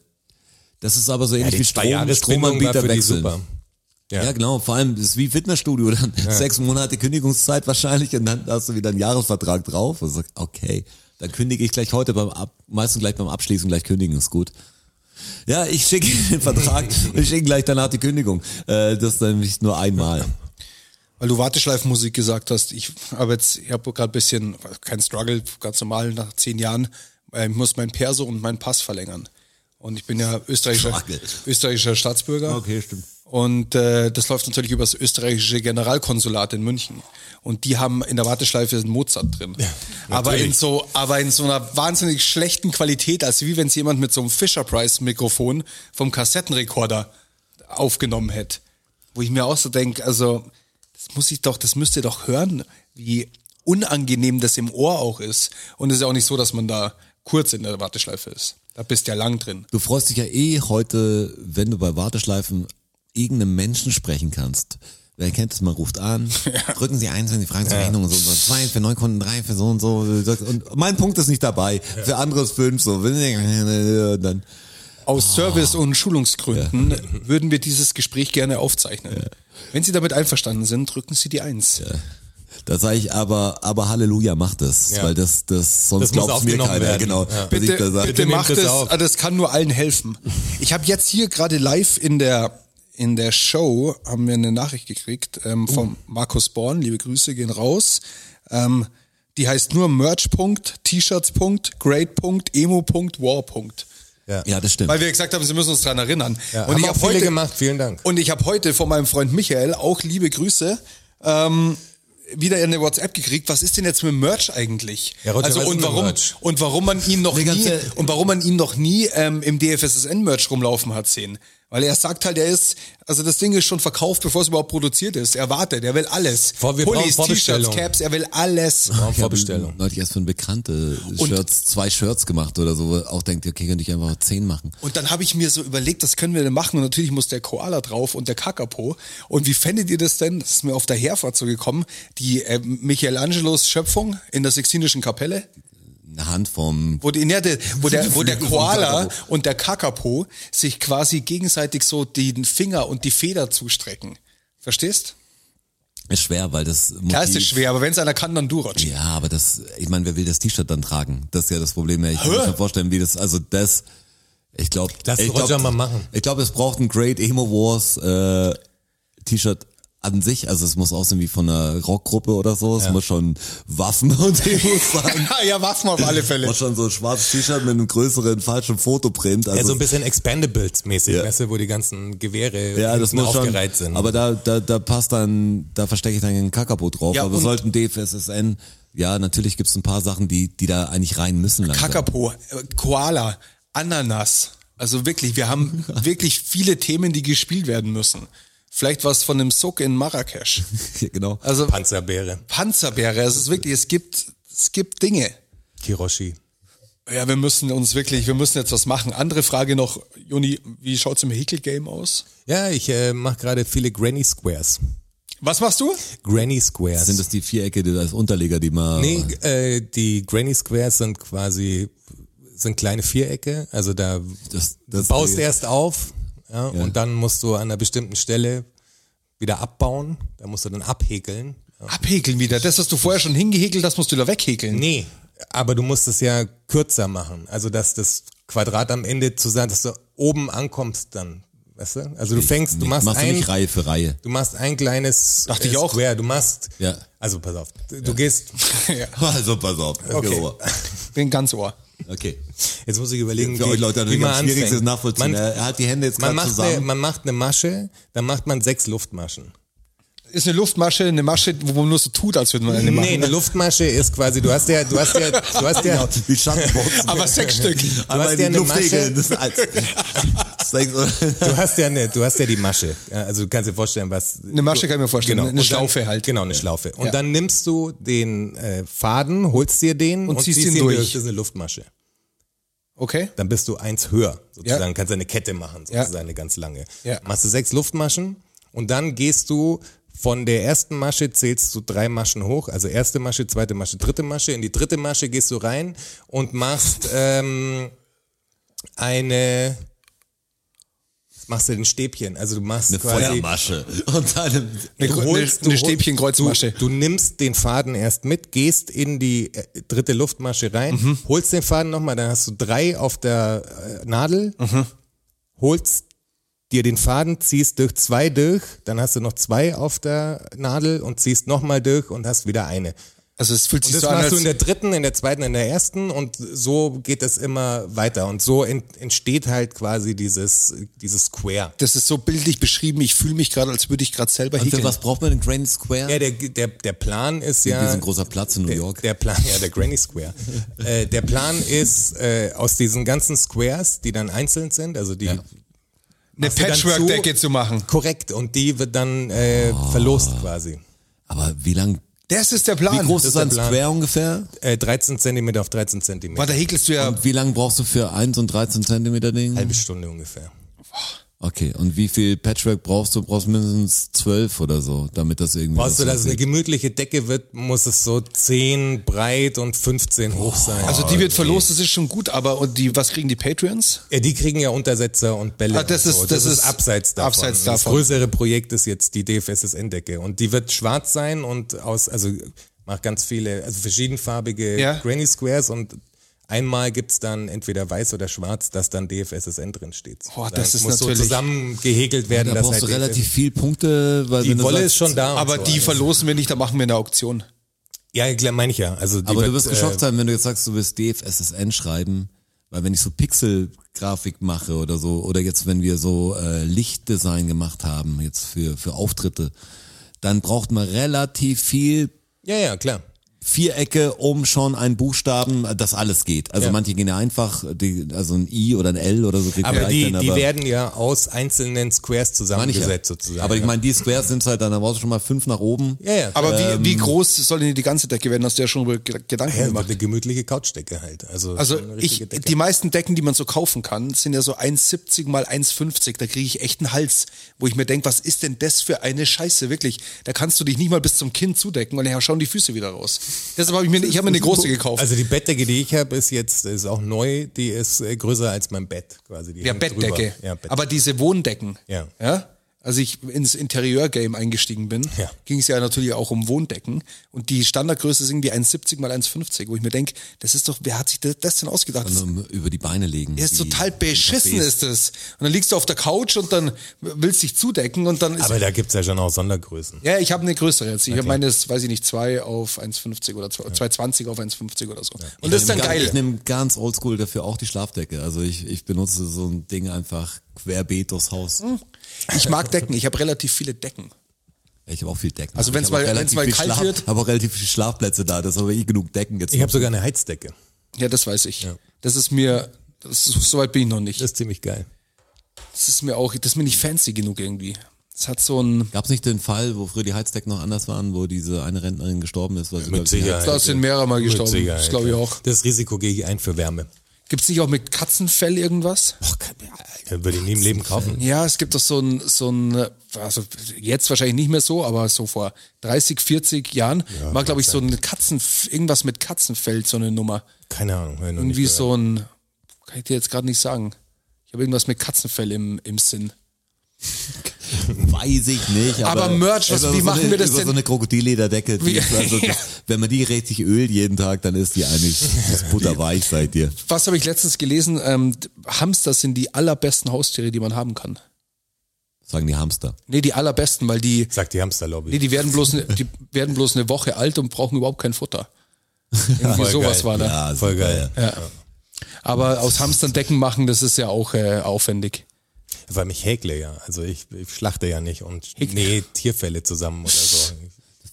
das ist aber so ja, ähnlich die wie Strom, Stromanbieter wechseln. Ja. Ja. genau, vor allem das ist wie Fitnessstudio, dann sechs Monate Kündigungszeit wahrscheinlich und dann hast du wieder einen Jahresvertrag drauf und sagst, okay, dann kündige ich gleich heute beim Ab, meistens gleich beim Abschließen gleich kündigen, ist gut. Ja, ich schicke den Vertrag und ich schicke gleich danach die Kündigung. Äh, das ist nämlich nur einmal. Weil du Warteschleifmusik gesagt hast, ich habe jetzt, ich habe gerade ein bisschen, kein Struggle, ganz normal nach zehn Jahren, äh, ich muss mein Perso und meinen Pass verlängern. Und ich bin ja österreichischer, Struggle. österreichischer Staatsbürger. Okay, stimmt. Und äh, das läuft natürlich über das österreichische Generalkonsulat in München. Und die haben in der Warteschleife einen Mozart drin. aber in so, aber in so einer wahnsinnig schlechten Qualität, als wie wenn es jemand mit so einem Fisher Price Mikrofon vom Kassettenrekorder aufgenommen hätte. Wo ich mir auch so denke, also das muss ich doch, das müsst ihr doch hören, wie unangenehm das im Ohr auch ist. Und es ist ja auch nicht so, dass man da kurz in der Warteschleife ist. Da bist du ja lang drin. Du freust dich ja eh heute, wenn du bei Warteschleifen irgendeinem Menschen sprechen kannst. Wer kennt es, man ruft an, drücken Sie eins, wenn Sie fragen zur Rechnung und so, so zwei für neun Kunden, drei für so und so. Und mein Punkt ist nicht dabei. Für andere ist fünf so. Dann, Aus Service- und Schulungsgründen würden wir dieses Gespräch gerne aufzeichnen. Wenn Sie damit einverstanden sind, drücken Sie die Eins. da sage ich aber, aber Halleluja, macht das, Ja. weil das, das sonst Das glaubt mir keiner. werden. Genau. Ja. Bitte, bitte macht das es, auf. ah, das kann nur allen helfen. Ich habe jetzt hier gerade live in der in der Show haben wir eine Nachricht gekriegt ähm, vom Markus Born, liebe Grüße gehen raus. Ähm, die heißt nur merch.t-shirts.grade.emo.war. Ja, das stimmt. Weil wir gesagt haben, sie müssen uns dran erinnern. Ja, und haben ich habe viele heute gemacht, vielen Dank. Und ich habe heute von meinem Freund Michael auch liebe Grüße. Ähm, wieder eine WhatsApp gekriegt. Was ist denn jetzt mit dem Merch eigentlich? Ja, Roger, also und warum Merch? und warum man ihn noch nie und warum man ihn noch nie ähm, im DFSSN Merch rumlaufen hat sehen? Weil er sagt halt, er ist also das Ding ist schon verkauft, bevor es überhaupt produziert ist. Er wartet, er will alles. Vor- wir Pullis, T-Shirts. Caps, er will alles. Habe Vorbestellung. neulich erst für ein Bekannte Shirts, zwei Shirts gemacht oder so, wo auch denkt, okay, könnte ich einfach zehn machen. Und dann habe ich mir so überlegt, was können wir denn machen? Und natürlich muss der Koala drauf und der Kakapo. Und wie fändet ihr das denn? Das ist mir auf der Herfahrt so gekommen. Die äh, Michelangelos Schöpfung in der Sixtinischen Kapelle. Eine Hand vom Wo, die, ne, der, wo, der, wo der Koala und der Kakapo sich quasi gegenseitig so den Finger und die Feder zustrecken. Verstehst? ist schwer, weil das Motiv, Klar ist es schwer, aber wenn es einer kann, dann du, Roger. Ja, aber das, ich meine, wer will das T-Shirt dann tragen? Das ist ja das Problem. Ja, Ich kann mir vorstellen, wie das, also das, ich glaube, Lass ich Roger glaub, mal machen. Ich glaube, es braucht ein Great Emo Wars äh, T-Shirt an sich. Also es muss aussehen wie von einer Rockgruppe oder so. Es muss schon Waffen und Demos sein. ja, Waffen auf alle Fälle. Und schon so ein schwarzes T-Shirt mit einem größeren falschen Fotoprint. Also Ja, so ein bisschen Expendables-mäßig, Ja. weißt du, wo die ganzen Gewehre Ja, das muss schon. aufgereiht sind. Aber da, da, da passt dann, da verstecke ich dann einen Kakapo drauf. Ja, aber sollten DFSSN, ja, natürlich gibt's ein paar Sachen, die, die da eigentlich rein müssen. langsam. Kakapo, äh, Koala, Ananas. Also wirklich, wir haben wirklich viele Themen, die gespielt werden müssen. Vielleicht was von dem Suk in Marrakesch. Genau. Also Panzerbeere, Panzerbeere, es ist wirklich, es gibt, es gibt Dinge. Kiroshi. Ja, wir müssen uns wirklich, wir müssen jetzt was machen. Andere Frage noch, Juni, wie schaut's im Häkel-Game aus? Ja, ich äh, mache gerade viele Granny Squares. Was machst du? Granny Squares. Sind das die Vierecke, die als Unterleger, die mal. Nee, äh, die Granny Squares sind quasi sind kleine Vierecke. Also da Das- das- baust erst auf ja, und dann musst du an einer bestimmten Stelle wieder abbauen. Da musst du dann abhäkeln. Abhäkeln wieder. Das, was du vorher schon hingehäkelt hast, musst du wieder weghäkeln. Nee, aber du musst es ja kürzer machen. Also dass das Quadrat am Ende zu sein, dass du oben ankommst dann. Weißt du? Also du fängst, du machst, machst du ein, nicht Reihe für Reihe. du machst ein kleines Dachte ich auch. Square. Du machst, Ja. also pass auf, du gehst, Ja. Also pass auf. Okay. Bin ganz ohr. Okay. jetzt muss ich überlegen, euch Leute wie man anfängt. das nachvollziehen. Man, er hat die Hände jetzt man, gerade macht eine, zusammen. man macht eine Masche, dann macht man sechs Luftmaschen. Ist eine Luftmasche, eine Masche, wo man nur so tut, als würde man eine machen. Nee, eine Luftmasche ist quasi, du hast ja, du hast ja, du hast ja, Genau, wie. Aber sechs Stück. Aber hast ja eine Luftregeln, Masche. das ist du hast ja eine, du hast ja die Masche. Ja, also du kannst dir vorstellen, was. Eine Masche kann ich mir vorstellen, eine und dann- Schlaufe halt. Genau, eine Schlaufe. Und Ja. dann nimmst du den äh, Faden, holst dir den Und ziehst ihn durch. Das ist eine Luftmasche. Okay. Dann bist du eins höher, sozusagen. Ja. Kannst eine Kette machen, Ja. sozusagen eine ganz lange. Ja. Machst du sechs Luftmaschen und dann gehst du von der ersten Masche zählst du drei Maschen hoch, also erste Masche, zweite Masche, dritte Masche. In die dritte Masche gehst du rein und machst ähm, eine, machst du den Stäbchen? Also du machst eine quasi Feuermasche. Und dann, Eine, Du holst- eine, eine Stäbchenkreuzmasche. Du, du nimmst den Faden erst mit, gehst in die äh, dritte Luftmasche rein, Mhm. holst den Faden nochmal, dann hast du drei auf der äh, Nadel, Mhm. holst dir den Faden, ziehst durch zwei durch, dann hast du noch zwei auf der Nadel und ziehst nochmal durch und hast wieder eine. Also es fühlt Und sich das so an, machst du in der dritten, in der zweiten, in der ersten und so geht es immer weiter. Und so ent, entsteht halt quasi dieses, dieses Square. das ist so bildlich beschrieben. Ich fühle mich gerade, als würde ich gerade selber Und für was braucht man den Granny Square? Ja, der, der, der Plan ist Wie ja. so ein großer Platz in New der, York. der Plan, ja, der Granny Square. äh, der Plan ist, äh, aus diesen ganzen Squares, die dann einzeln sind, also die Eine Patchwork-Decke zu machen. korrekt und die wird dann äh, Oh. verlost quasi. Aber wie lang, Das ist der Plan. wie groß das ist ein der Plan. Square ungefähr? Äh, 13 Zentimeter auf 13 Zentimeter. Warte, häkelst du ja. Und wie lang brauchst du für 1 und 13 Zentimeter Ding? Halbe Stunde ungefähr. Okay, und wie viel Patchwork brauchst du? Brauchst mindestens 12 oder so, damit das irgendwie... Brauchst du, dass es eine gemütliche Decke wird, muss es so 10 breit und 15 hoch sein. Also die wird verlost, das ist schon gut, aber und die, was kriegen die Patreons? Ja, die kriegen ja Untersetzer und Bälle. Ah, das und ist- so. das das ist abseits davon. abseits Das davon. größere Projekt ist jetzt die DFSSN-Decke und die wird schwarz sein und aus, also macht ganz viele, also verschiedenfarbige Ja. Granny Squares und einmal gibt's dann entweder weiß oder schwarz, dass dann DFSSN drin steht. Boah, das ist muss natürlich- so zusammengehegelt werden, Da dass brauchst halt du DFSSN relativ viel Punkte, weil Die Wolle sagst, ist schon da. Aber so die alles. verlosen wir nicht, da machen wir eine Auktion. Ja, klar, meine ich ja. Also Aber wird, du wirst geschockt äh, sein, wenn du jetzt sagst, du willst DFSSN schreiben, weil wenn ich so Pixel-Grafik mache oder so, oder jetzt wenn wir so äh, Lichtdesign gemacht haben, jetzt für, für Auftritte, dann braucht man relativ viel Ja, ja, klar. Vierecke um schon einen Buchstaben, dass alles geht. Also Ja. manche gehen ja einfach, die, also ein I oder ein L oder so kriegt Aber die, leicht hin, die aber werden ja aus einzelnen Squares zusammengesetzt ja. sozusagen. Aber ich meine, die Squares sind halt dann, da brauchst du schon mal fünf nach oben. ja, ja. Aber Ähm, wie, wie groß soll denn die ganze Decke werden? Hast du ja schon Gedanken ja, gemacht. eine gemütliche Couchdecke halt. Also, Also ich, Decke. die meisten Decken, die man so kaufen kann, sind ja so 1,70 mal 1,50. Da kriege ich echt einen Hals, wo ich mir denke, was ist denn das für eine Scheiße, wirklich? Da kannst du dich nicht mal bis zum Kinn zudecken und dann schauen die Füße wieder raus. Deshalb habe ich mir, ich habe mir eine große gekauft. Also die Bettdecke, die ich habe, ist jetzt ist auch neu. Die ist äh, größer als mein Bett quasi. Die ja, Bettdecke. Ja, Bettdecke. Aber diese Wohndecken. Ja. Ja. Als ich ins Interieur-Game eingestiegen bin, Ja. ging es ja natürlich auch um Wohndecken. Und die Standardgröße ist irgendwie 1,70 mal 1,50, wo ich mir denke, das ist doch, wer hat sich das, das denn ausgedacht? Das Also über die Beine legen. Ja, ist total beschissen ist es. Und dann liegst du auf der Couch und dann willst dich zudecken und dann ist. Aber da gibt's ja schon auch Sondergrößen. ja, ich habe eine größere jetzt. Ich habe meine, ist, weiß ich nicht, 2 auf 1,50 oder 2,20 auf 1,50 oder so. Und das ist dann geil. Ich nehme ganz oldschool dafür auch die Schlafdecke. Also ich, ich benutze so ein Ding einfach querbeet durchs Haus. Hm. Ich mag Decken. Ich habe relativ viele Decken. Ich habe auch viel Decken. Also Ich hab mal- wenn's mal kalt Schlaf- wird- habe auch relativ viele Schlafplätze da. Das habe ich genug Decken jetzt. Ich habe sogar eine Heizdecke. Ja, das weiß ich. Das ist mir, das ist, so weit bin ich noch nicht. Das ist ziemlich geil. Das ist mir auch, das ist mir nicht fancy genug irgendwie. Das hat so ein, Gab es nicht den Fall, wo früher die Heizdecken noch anders waren, wo diese eine Rentnerin gestorben ist? Weil sie, Mit ich, Sicherheit. da sind mehrere mal Mit gestorben. Sicherheit, Das glaube ich ja. auch. Das Risiko gehe ich ein für Wärme. Gibt's nicht auch mit Katzenfell irgendwas? Ja, Würde ich nie im Leben kaufen. Ja, es gibt doch so ein, so ein, also jetzt wahrscheinlich nicht mehr so, aber so vor 30, 40 Jahren war, glaube ich, so ein Katzen, irgendwas mit Katzenfell, so eine Nummer. Keine Ahnung. Irgendwie so ein, kann ich dir jetzt gerade nicht sagen. Ich habe irgendwas mit Katzenfell im, im Sinn. Weiß ich nicht. Aber, Aber Merch, was- wie so machen eine, wir das über denn? so eine Krokodilllederdecke. Wie- Also, das, wenn man die richtig ölt jeden Tag, dann ist die eigentlich das butterweich seit dir. Was habe ich letztens gelesen? Ähm, Hamster sind die allerbesten Haustiere, die man haben kann. Sagen die Hamster. Nee, die allerbesten, weil die, Sagt die Hamsterlobby. nee, die werden bloß, ne, die werden bloß eine Woche alt und brauchen überhaupt kein Futter. Irgendwie Voll sowas geil. war da. Ja, Voll geil. Ja. Aber aus Hamstern Decken machen, das ist ja auch äh, aufwendig. Weil mich häkle ja. Also ich, ich schlachte ja nicht und nähe Tierfälle zusammen oder so.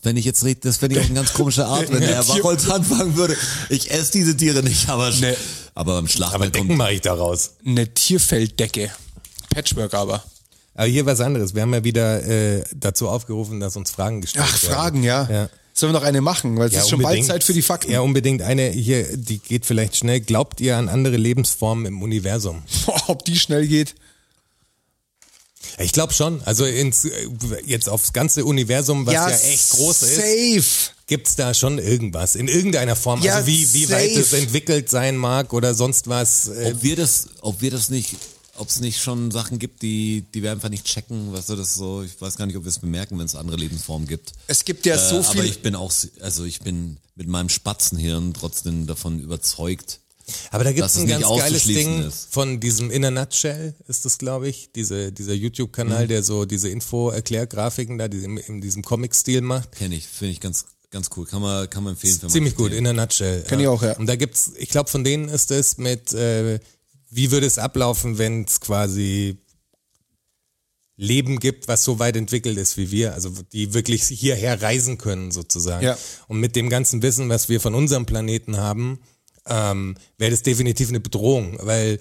Wenn ich jetzt rede, das fände ich auch eine ganz komische Art, wenn der Wachholz anfangen würde. Ich esse diese Tiere nicht, aber, Nee. aber beim Schlachten Aber Decken mache ich daraus. Eine Tierfelldecke. Patchwork aber. Aber hier was anderes. Wir haben ja wieder äh, dazu aufgerufen, dass uns Fragen gestellt Ach, werden. Fragen, ja. Ja. Sollen wir noch eine machen? Weil es Ja, ist schon bald. Zeit für die Fakten. Ja, unbedingt. Eine hier, die geht vielleicht schnell. Glaubt ihr an andere Lebensformen im Universum? Boah, ob die schnell geht. Ich glaube schon. Also ins, äh, jetzt aufs ganze Universum, was ja, echt groß ist, safe. gibt's da schon irgendwas in irgendeiner Form. Ja, also wie, wie weit es entwickelt sein mag oder sonst was. Äh, Ob wir das, ob wir das nicht, ob es nicht schon Sachen gibt, die, die wir einfach nicht checken, weißt du, das ist so, ich weiß gar nicht, ob wir es bemerken, wenn es andere Lebensformen gibt. Es gibt ja so äh, viel. Aber ich bin auch, also ich bin mit meinem Spatzenhirn trotzdem davon überzeugt. Aber da gibt's es ein ganz geiles auszuschließen Ding ist. von diesem In a Nutshell, ist das, glaube ich, diese, dieser YouTube-Kanal, der so diese Info-Erklärgrafiken da die in, in diesem Comic-Stil macht. Kenne ich, finde ich ganz, Ganz cool. Kann man, kann man empfehlen. wenn man Ziemlich gut, in a nutshell. Kenn ich auch, ja. Und da gibt's, ich glaube, von denen ist es mit, äh, wie würde es ablaufen, wenn es quasi Leben gibt, was so weit entwickelt ist wie wir, also die wirklich hierher reisen können sozusagen. Ja. Und mit dem ganzen Wissen, was wir von unserem Planeten haben, ähm, wäre das definitiv eine Bedrohung, weil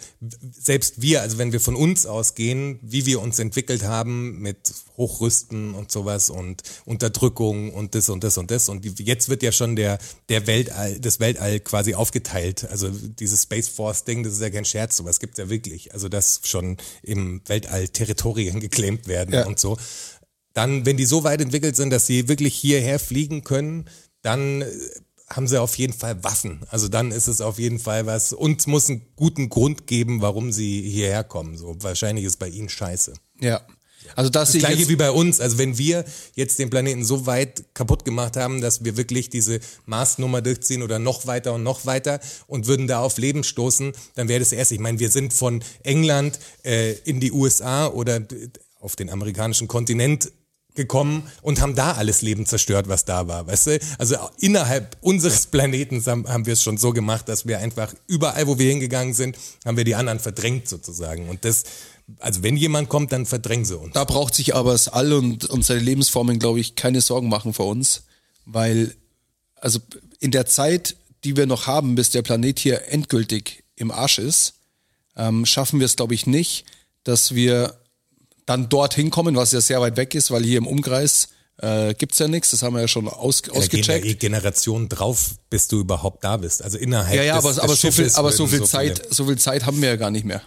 selbst wir, also wenn wir von uns ausgehen, wie wir uns entwickelt haben mit Hochrüsten und sowas und Unterdrückung und das und das und das und jetzt wird ja schon der der Weltall, das Weltall quasi aufgeteilt, also dieses Space Force Ding, das ist ja kein Scherz, sowas gibt's ja wirklich, also dass schon im Weltall Territorien geclaimt werden Ja. und so. Dann, wenn die so weit entwickelt sind, dass sie wirklich hierher fliegen können, dann haben sie auf jeden Fall Waffen. Also dann ist es auf jeden Fall was. Und muss einen guten Grund geben, warum sie hierher kommen. So wahrscheinlich ist bei ihnen Scheiße. Ja. Also das, Das gleiche wie bei uns. Also wenn wir jetzt den Planeten so weit kaputt gemacht haben, dass wir wirklich diese Maßnummer durchziehen oder noch weiter und noch weiter und würden da auf Leben stoßen, dann wäre das erst. Ich meine, wir sind von England äh, in die USA oder auf den amerikanischen Kontinent gekommen und haben da alles Leben zerstört, was da war, weißt du? Also innerhalb unseres Planeten haben, wir es schon so gemacht, dass wir einfach überall, wo wir hingegangen sind, haben wir die anderen verdrängt sozusagen. Und das, also wenn jemand kommt, dann verdrängen sie uns. da braucht sich aber das All und, und seine Lebensformen, glaube ich, keine Sorgen machen vor uns, weil also in der Zeit, die wir noch haben, bis der Planet hier endgültig im Arsch ist, ähm, schaffen wir es, glaube ich, nicht, dass wir dann dorthin kommen, was ja sehr weit weg ist, weil hier im Umkreis äh, gibt's ja nichts, das haben wir ja schon aus, ja ausgecheckt. eh Generationen drauf, bis du überhaupt da bist. Also innerhalb Ja, ja, des, aber, des aber so viel, aber so viel viele- Zeit, so viel Zeit haben wir ja gar nicht mehr.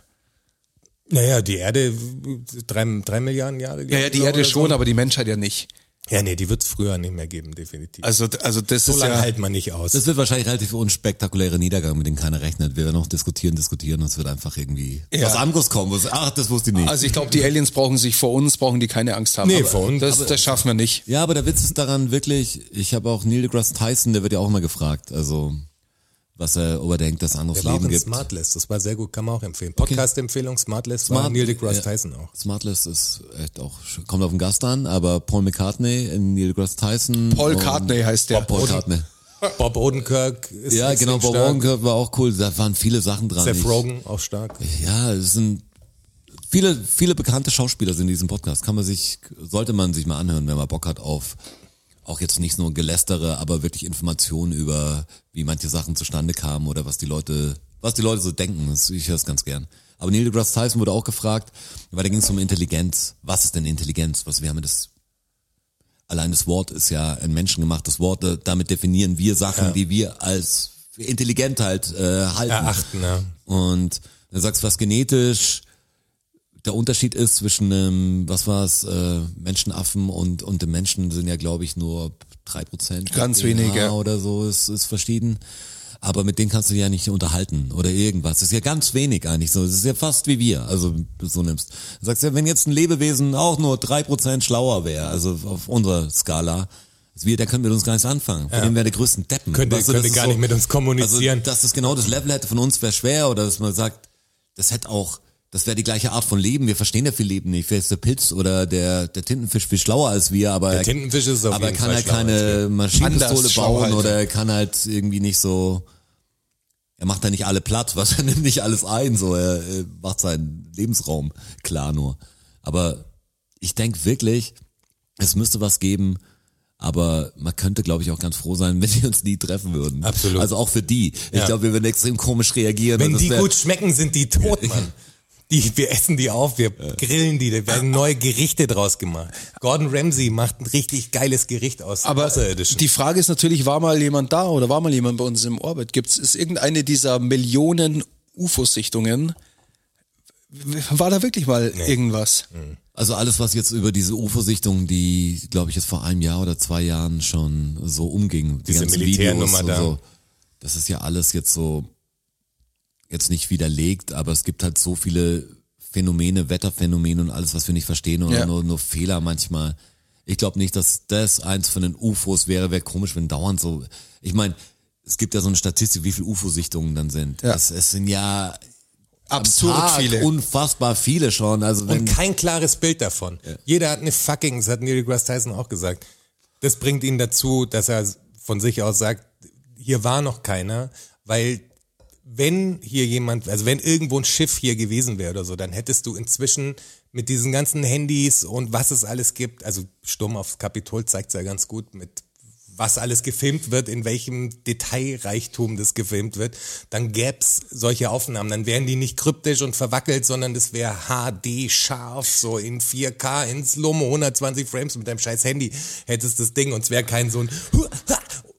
Naja, die Erde, drei, drei Milliarden Jahre. Ja, ja, die Erde so. schon, aber die Menschheit ja nicht. Ja, nee, die wird's früher nicht mehr geben, definitiv. Also, also das so ist lange ja, hält man nicht aus. Das wird wahrscheinlich relativ unspektakuläre Niedergang, mit dem keiner rechnet. Wir werden noch diskutieren, diskutieren und es wird einfach irgendwie Ja. was anderes kommen. Was, ach, das wusste ich nicht. also ich glaube, die Aliens brauchen sich vor uns, brauchen die keine Angst haben. Nee, Aber vor uns- Das, das schaffen wir nicht. ja, aber der Witz ist daran wirklich, ich habe auch Neil deGrasse Tyson, der wird ja auch immer gefragt, also was er, ob er denkt, dass es anderes Der war auch Leben in gibt. Smartlist, das war sehr gut, kann man auch empfehlen. Podcast-Empfehlung, Smartlist war Smart- Neil deGrasse. Tyson auch. Smartless ist echt auch, kommt auf den Gast an, aber Paul McCartney, in Neil deGrasse Tyson. Paul Cartney heißt der. Paul Cartney. Bob Odenkirk ist Ja, genau, Bob stark. Odenkirk war auch cool, da waren viele Sachen dran. Seth Rogen auch stark. Ja, es sind viele, viele bekannte Schauspieler sind in diesem Podcast. Kann man sich, sollte man sich mal anhören, wenn man Bock hat auf auch jetzt nicht nur Gelästere, aber wirklich Informationen über, wie manche Sachen zustande kamen oder was die Leute, was die Leute so denken. Ich höre es ganz gern. Aber Neil deGrasse Tyson wurde auch gefragt, weil da ging es um Intelligenz. Was ist denn Intelligenz? Was wir haben ja das allein das Wort ist ja ein menschengemachtes Wort. Damit definieren wir Sachen, die wir als intelligent halt äh, halten. Erachten, ja. Und dann sagst du was genetisch der Unterschied ist zwischen einem, was war es, äh, Menschenaffen und, und dem Menschen sind ja, glaube ich, nur drei Prozent. Ganz DNA wenig, ja. Oder so ist, ist verschieden. Aber mit denen kannst du dich ja nicht unterhalten oder irgendwas. Das ist ja ganz wenig eigentlich so. Das ist ja fast wie wir, also so nimmst. Du sagst ja, wenn jetzt ein Lebewesen auch nur drei Prozent schlauer wäre, also auf unserer Skala, also wir, der können mit uns gar nichts anfangen. Von dem wäre der größten Deppen. Könnte- Weißt du, könnte gar nicht mit uns kommunizieren. Also, dass das genau das Level hätte von uns wäre schwer oder dass man sagt, das hätte auch, das wäre die gleiche Art von Leben. Wir verstehen ja viel Leben nicht. Wer ist der Pilz oder der, der Tintenfisch viel schlauer als wir, aber Der er, Tintenfisch ist auf aber er jeden kann Fall halt schlauer als keine Maschinenpistole Anders schlau bauen halt. oder er kann halt irgendwie nicht so, er macht da nicht alle platt, was er nimmt nicht alles ein, so er, er macht seinen Lebensraum klar nur. Aber ich denke wirklich, es müsste was geben, aber man könnte, glaube ich, auch ganz froh sein, wenn die uns nie treffen würden. Absolut. Also auch für die. Ich Ja. glaube, wir würden extrem komisch reagieren. Wenn das die wär- gut schmecken, sind die tot, Mann. Die, wir essen die auf, wir grillen die, da werden neue Gerichte draus gemacht. Gordon Ramsay macht ein richtig geiles Gericht aus Aber die Frage ist natürlich, war mal jemand da oder war mal jemand bei uns im Orbit? Gibt's ist irgendeine dieser Millionen UFO-Sichtungen? War da wirklich mal irgendwas? Also alles, was jetzt über diese UFO-Sichtung, die, glaube ich, jetzt vor einem Jahr oder zwei Jahren schon so umging, die Diese ganzen Militärnummer Videos und da. so, das ist ja alles jetzt so, jetzt nicht widerlegt, aber es gibt halt so viele Phänomene, Wetterphänomene und alles, was wir nicht verstehen oder Ja. nur, nur Fehler manchmal. Ich glaube nicht, dass das eins von den UFOs wäre. Wäre komisch, wenn dauernd so. Ich meine, es gibt ja so eine Statistik, wie viele UFO-Sichtungen dann sind. Ja. Es, es sind ja Absurd Tag viele. unfassbar viele schon. Also wenn Und kein klares Bild davon. Jeder hat eine fucking, das hat Neil deGrasse Tyson auch gesagt. Das bringt ihn dazu, dass er von sich aus sagt, hier war noch keiner, weil wenn hier jemand, also wenn irgendwo ein Schiff hier gewesen wäre oder so, dann hättest du inzwischen mit diesen ganzen Handys und was es alles gibt, also Sturm aufs Kapitol zeigt es ja ganz gut mit was alles gefilmt wird, in welchem Detailreichtum das gefilmt wird, dann gäb's solche Aufnahmen. Dann wären die nicht kryptisch und verwackelt, sondern das wäre HD scharf, so in 4K, in Slow-Mo, 120 Frames mit deinem scheiß Handy hättest das Ding und es wäre kein so ein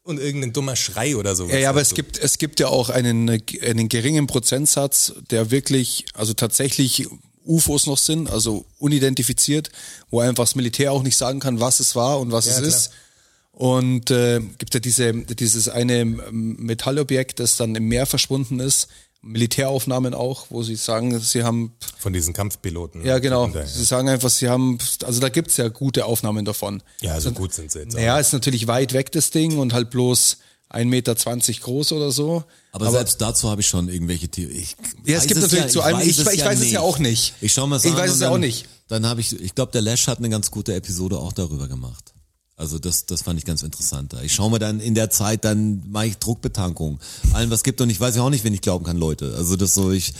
und irgendein dummer Schrei oder so. Ja, ja aber es gibt, es gibt ja auch einen, einen geringen Prozentsatz, der wirklich, also tatsächlich UFOs noch sind, also unidentifiziert, wo einfach das Militär auch nicht sagen kann, was es war und was Ja, es klar. ist. Und äh, gibt ja diese, dieses eine Metallobjekt, das dann im Meer verschwunden ist, Militäraufnahmen auch, wo sie sagen, sie haben, Von diesen Kampfpiloten. ja genau, sie sagen einfach, sie haben, also da gibt's ja gute Aufnahmen davon. Ja, so gut sind sie jetzt. auch. Naja, ist natürlich weit weg das Ding und halt bloß 1,20 Meter groß oder so. Aber, selbst dazu habe ich schon irgendwelche Theorien. Ich Ja, es weiß gibt natürlich zu allem- ich- es ich weiß es ja auch nicht. Ich schau mal Ich weiß es ja auch nicht. Dann habe ich, ich glaube, der Lash hat eine ganz gute Episode auch darüber gemacht. Also das, das fand ich ganz interessant. Ich schaue mir dann in der Zeit, dann mache ich Druckbetankung. Allen was gibt und ich weiß ja auch nicht, wen ich glauben kann, Leute. Also das so, ich,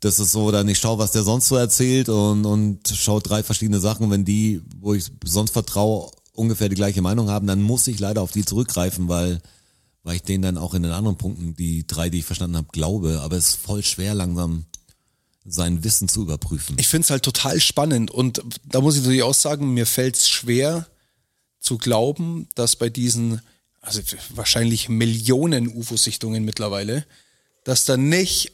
das ist so, dann ich schaue, was der sonst so erzählt und, und schaue drei verschiedene Sachen. Wenn die, wo ich sonst vertraue, ungefähr die gleiche Meinung haben, dann muss ich leider auf die zurückgreifen, weil weil ich denen dann auch in den anderen Punkten, die drei, die ich verstanden habe, glaube, aber es ist voll schwer langsam sein Wissen zu überprüfen. Ich finde es halt total spannend und da muss ich natürlich auch sagen, mir fällt es schwer zu glauben, dass bei diesen, also wahrscheinlich Millionen UFO-Sichtungen mittlerweile, dass da nicht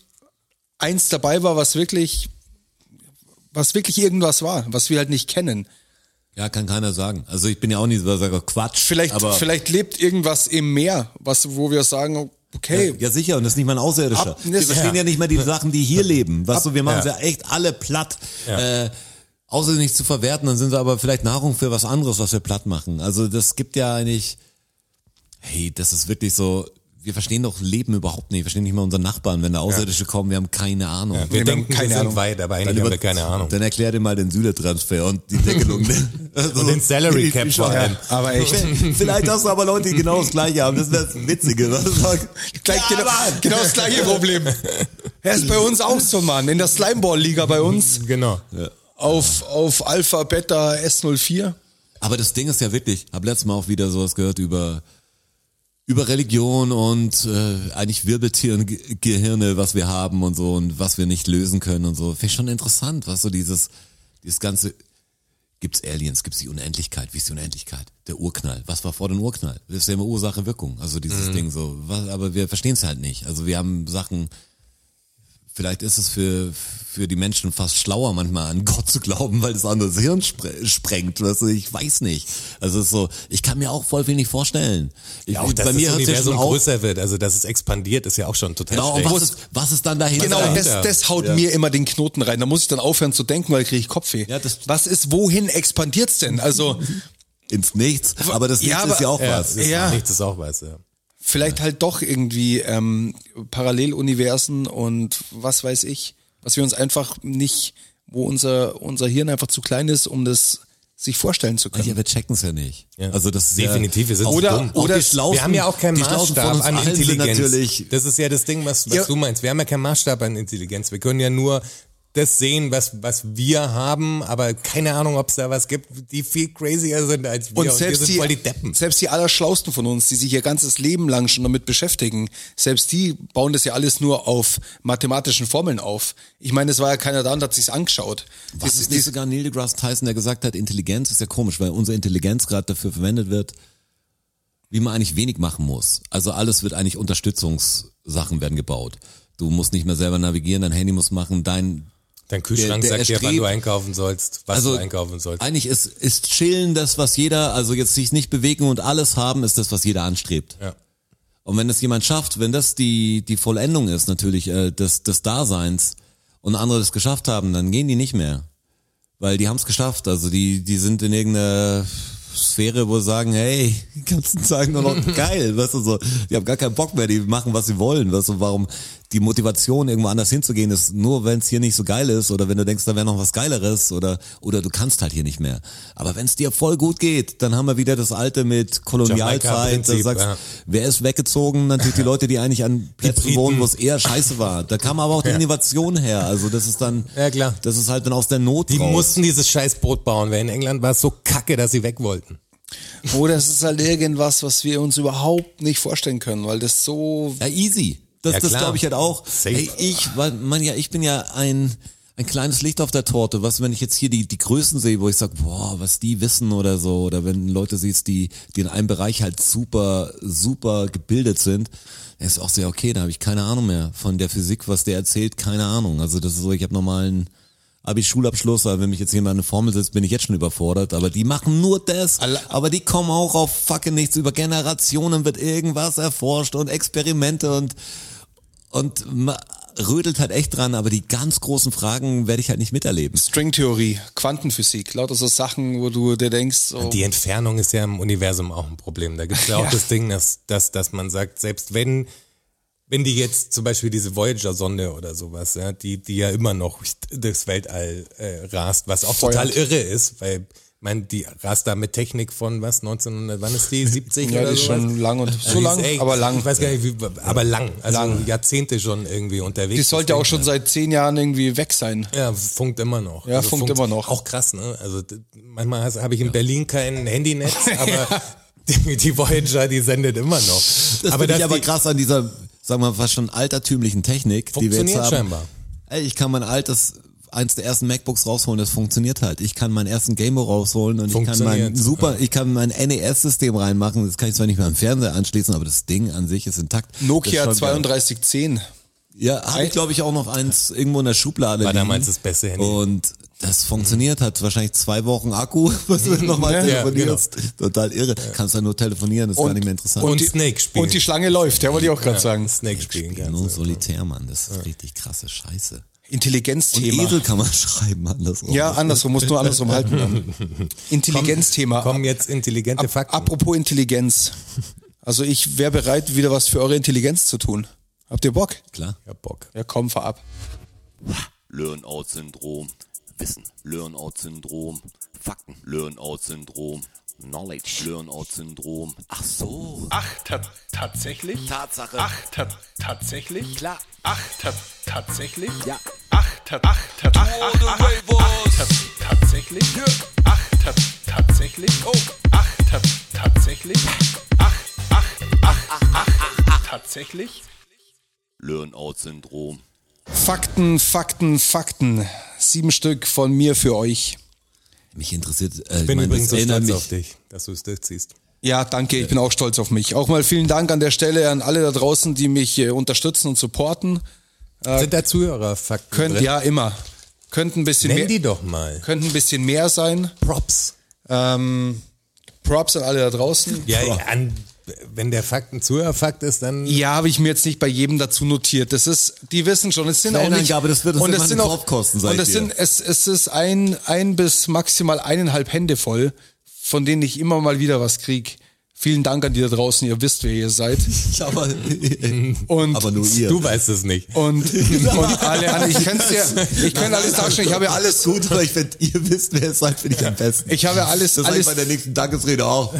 eins dabei war, was wirklich, was wirklich irgendwas war, was wir halt nicht kennen. ja, kann keiner sagen. Also ich bin ja auch nicht so, sagt, Quatsch. Vielleicht, vielleicht lebt irgendwas im Meer, was, wo wir sagen, okay, Ja sicher, und das ist nicht mal ein Außerirdischer. Ab- wir das- verstehen ja. ja. nicht mal die Sachen, die hier leben. Was du, wir machen Ja. ja. echt alle platt. Ja. Äh, außer nicht zu verwerten, dann sind sie aber vielleicht Nahrung für was anderes, was wir platt machen. Also das gibt ja eigentlich, hey, das ist wirklich so, wir verstehen doch Leben überhaupt nicht. Wir verstehen nicht mal unseren Nachbarn, wenn da Außerirdische kommen, wir haben keine Ahnung. wir wir haben denken, keine wir sind Ahnung. weit, aber eigentlich Dann, haben über- wir keine Ahnung. dann erklär dir mal den Sületransfer und die Deckelung. Und den Salary Cap vor allem. aber echt. Vielleicht hast du aber Leute, die genau das gleiche haben. Das wäre das Witzige. Was. Gleich Ja, genau, genau das gleiche Problem. Er ist bei uns auch so, Mann. In der Slimeball-Liga bei uns Genau. Auf, auf Alpha Beta S04. Aber das Ding ist ja wirklich, hab letztes Mal auch wieder sowas gehört über über Religion und äh, eigentlich Wirbeltierengehirne, was wir haben und so und was wir nicht lösen können und so. Finde ich schon interessant, was so dieses dieses ganze gibt's Aliens, gibt's die Unendlichkeit, wie ist die Unendlichkeit? Der Urknall, was war vor dem Urknall? Das ist ja immer Ursache Wirkung, also dieses Mhm. Ding so, was, aber wir verstehen es halt nicht. Also wir haben Sachen Vielleicht ist es für, für die Menschen fast schlauer, manchmal an Gott zu glauben, weil das andere das Hirn spre sprengt. Weißt du, ich weiß nicht. Also es ist so, ich kann mir auch voll nicht vorstellen. Ich, Ja, auch, dass bei mir das ja Universum auf. größer wird, also dass es expandiert, ist ja auch schon total Genau, und schräg. was ist, was ist dann dahinter? Genau, das, das haut mir immer den Knoten rein. Da muss ich dann aufhören zu denken, weil kriege ich Kopfweh. Ja, das- Was ist, wohin expandiert's denn? Also Ins Nichts. Aber das Ja, Nichts aber- ist ja auch ja, was. das Ja. nichts ist auch was, ja. Vielleicht halt doch irgendwie ähm, Paralleluniversen und was weiß ich, was wir uns einfach nicht, wo unser, unser Hirn einfach zu klein ist, um das sich vorstellen zu können. Ja, wir checken es ja nicht. Ja. Also das ist Definitiv, wir sind Oder- dumm. Oder die Schlausten, wir haben ja auch keinen Maßstab an Intelligenz. Natürlich, Das ist ja das Ding, was, was Ja. du meinst. Wir haben ja keinen Maßstab an Intelligenz. Wir können ja nur das sehen, was, was wir haben, aber keine Ahnung, ob es da was gibt, die viel crazier sind als wir. Und wir selbst sind die, voll die Deppen. selbst die Allerschlausten von uns, die sich ihr ganzes Leben lang schon damit beschäftigen, selbst die bauen das ja alles nur auf mathematischen Formeln auf. Ich meine, es war ja keiner da und hat sich's angeschaut. Was Das- ist nicht sogar Neil deGrasse Tyson, der gesagt hat, Intelligenz ist ja komisch, weil unsere Intelligenz gerade dafür verwendet wird, wie man eigentlich wenig machen muss. Also alles wird eigentlich Unterstützungssachen werden gebaut. Du musst nicht mehr selber navigieren, dein Handy muss machen, dein Dein Kühlschrank der- der sagt dir, wann du einkaufen sollst, was also du einkaufen sollst. Eigentlich ist ist chillen das, was jeder, also jetzt sich nicht bewegen und alles haben, ist das, was jeder anstrebt. Ja. Und wenn das jemand schafft, wenn das die die Vollendung ist natürlich äh, des des Daseins und andere das geschafft haben, dann gehen die nicht mehr, weil die haben es geschafft. Also die die sind in irgendeiner Sphäre, wo sie sagen, hey, die ganzen Tage nur noch geil, weißt du so, die haben gar keinen Bock mehr, die machen was sie wollen, weißt du, warum die Motivation, irgendwo anders hinzugehen, ist nur, wenn es hier nicht so geil ist oder wenn du denkst, da wäre noch was Geileres oder, oder du kannst halt hier nicht mehr. Aber wenn es dir voll gut geht, dann haben wir wieder das Alte mit Kolonialzeit. Da sagst, ja. wer ist weggezogen? Natürlich die Leute, die eigentlich an Plätzen wohnen, wo es eher scheiße war. Da kam aber auch die Innovation her. Also das ist dann, Ja, klar. das ist halt dann aus der Not Die raus. mussten dieses scheiß Boot bauen, weil in England war es so kacke, dass sie weg wollten. Oder es ist halt irgendwas, was wir uns überhaupt nicht vorstellen können, weil das so Ja, easy. Das, Ja, das glaube ich halt auch. Safe. Ey, ich, weil, man, ja, ich bin ja ein, ein kleines Licht auf der Torte. Was, wenn ich jetzt hier die, die Größen sehe, wo ich sage, boah, was die wissen oder so, oder wenn Leute siehst, die, die in einem Bereich halt super, super gebildet sind, dann ist auch sehr okay, da habe ich keine Ahnung mehr von der Physik, was der erzählt, keine Ahnung. Also das ist so, ich habe normalen Abi-Schulabschluss, aber wenn mich jetzt jemand eine Formel setzt, bin ich jetzt schon überfordert. Aber die machen nur das. Aber die kommen auch auf fucking nichts. Über Generationen wird irgendwas erforscht und Experimente und, und rödelt halt echt dran. Aber die ganz großen Fragen werde ich halt nicht miterleben. Stringtheorie, Quantenphysik, lauter so Sachen, wo du dir denkst, so, Die Entfernung ist ja im Universum auch ein Problem. Da gibt es ja auch Ja. das Ding, dass, dass, dass man sagt, selbst wenn, wenn die jetzt zum Beispiel diese Voyager-Sonde oder sowas, ja, die, die ja immer noch durchs Weltall äh, rast, was auch Feuert. total irre ist, weil meine, die rast da mit Technik von was, 1900, wann ist die, 70 ja, oder die ist sowas? schon lang und Ja, so die lang, ist echt- aber lang. Ich weiß gar nicht, wie, aber lang, also Lang. Jahrzehnte schon irgendwie unterwegs. Die sollte das auch schon ja. seit zehn Jahren irgendwie weg sein. Ja, funkt immer noch. Ja, funkt immer noch. Auch krass, ne? Also manchmal habe ich in Berlin kein Handynetz, aber die, die Voyager, die sendet immer noch. Das aber finde ich aber die- krass an dieser, sagen wir mal, fast schon altertümlichen Technik, die wir jetzt Funktioniert haben. scheinbar. Ey, ich kann mein altes, eins der ersten MacBooks rausholen, das funktioniert halt. Ich kann meinen ersten Gameboy rausholen und ich kann mein super, ich kann mein NES-System reinmachen. Das kann ich zwar nicht mehr am Fernseher anschließen, aber das Ding an sich ist intakt. Nokia ist schon geil. 3210. Ja, habe ich glaube ich auch noch eins irgendwo in der Schublade. War damals das beste Handy. Und das funktioniert, hat wahrscheinlich zwei Wochen Akku, was du nochmal Ja, telefonierst. Total irre. Kannst dann nur telefonieren, das ist gar nicht mehr interessant. und die, Snake spielen. Und die Schlange läuft, ja, wollte ich auch gerade sagen. Snake spielen kannst. nur Solitär, Mann, das ist richtig krasse Scheiße. Und Intelligenzthema. Esel kann man schreiben, andersrum. Ja, andersrum, musst nur andersrum halten. Intelligenzthema. Kommen jetzt intelligente Fakten. Apropos Intelligenz. Also ich wäre bereit, wieder was für eure Intelligenz zu tun. Habt ihr Bock? Klar. ja, Bock. Ja, komm, fahr ab. Learn-out-Syndrom. Wissen. Learn-out-Syndrom. Fakten. Learn-out-Syndrom. Knowledge. Learn-out-Syndrom. Ach so. Ach, ta tatsächlich? Tatsache. Ach, ta tatsächlich? Klar. Ach, ta tatsächlich? Ja. Ach, ta ach, ta ach, ach, ach, ach, ach, ta tatsächlich? Ach, ta tatsächlich? Oh. Ach, ta tatsächlich? Ach, ach, ach, ach, ach, tatsächlich? Learn-out-Syndrom. Fakten, Fakten, Fakten. Sieben Stück von mir für euch. Mich interessiert, äh, Ich bin meine, übrigens das so stolz mich, auf dich, dass du es durchziehst. Ja, danke, ich bin auch stolz auf mich. Auch mal vielen Dank an der Stelle an alle da draußen, die mich äh, unterstützen und supporten. Sind da Zuhörerfakten Könnt, drin? ja, immer. Könnten ein bisschen Nenn mehr, die doch mal. könnten ein bisschen mehr sein. Props. Ähm, Props an alle da draußen. Ja, an, wenn der Fakt ein Zuhörerfakt ist, dann Ja, habe ich mir jetzt nicht bei jedem dazu notiert. Das ist, die wissen schon, es sind auch nicht. Quellenangabe, das wird- das und wird es mal sind auch Kaufkosten, sag Und es sind, es, es ist ein, ein bis maximal eineinhalb Hände voll, von denen ich immer mal wieder was krieg. Vielen Dank an die da draußen. Ihr wisst, wer ihr seid. aber, Und aber nur ihr. du weißt es nicht. und, und alle anderen. Ich könnte ja, ich könnte alles darstellen. Ich habe ja alles. alles gut, aber ich finde, ihr wisst, wer es seid, finde ich am besten. Ich habe ja alles, Das sage ich alles. bei der nächsten Dankesrede auch.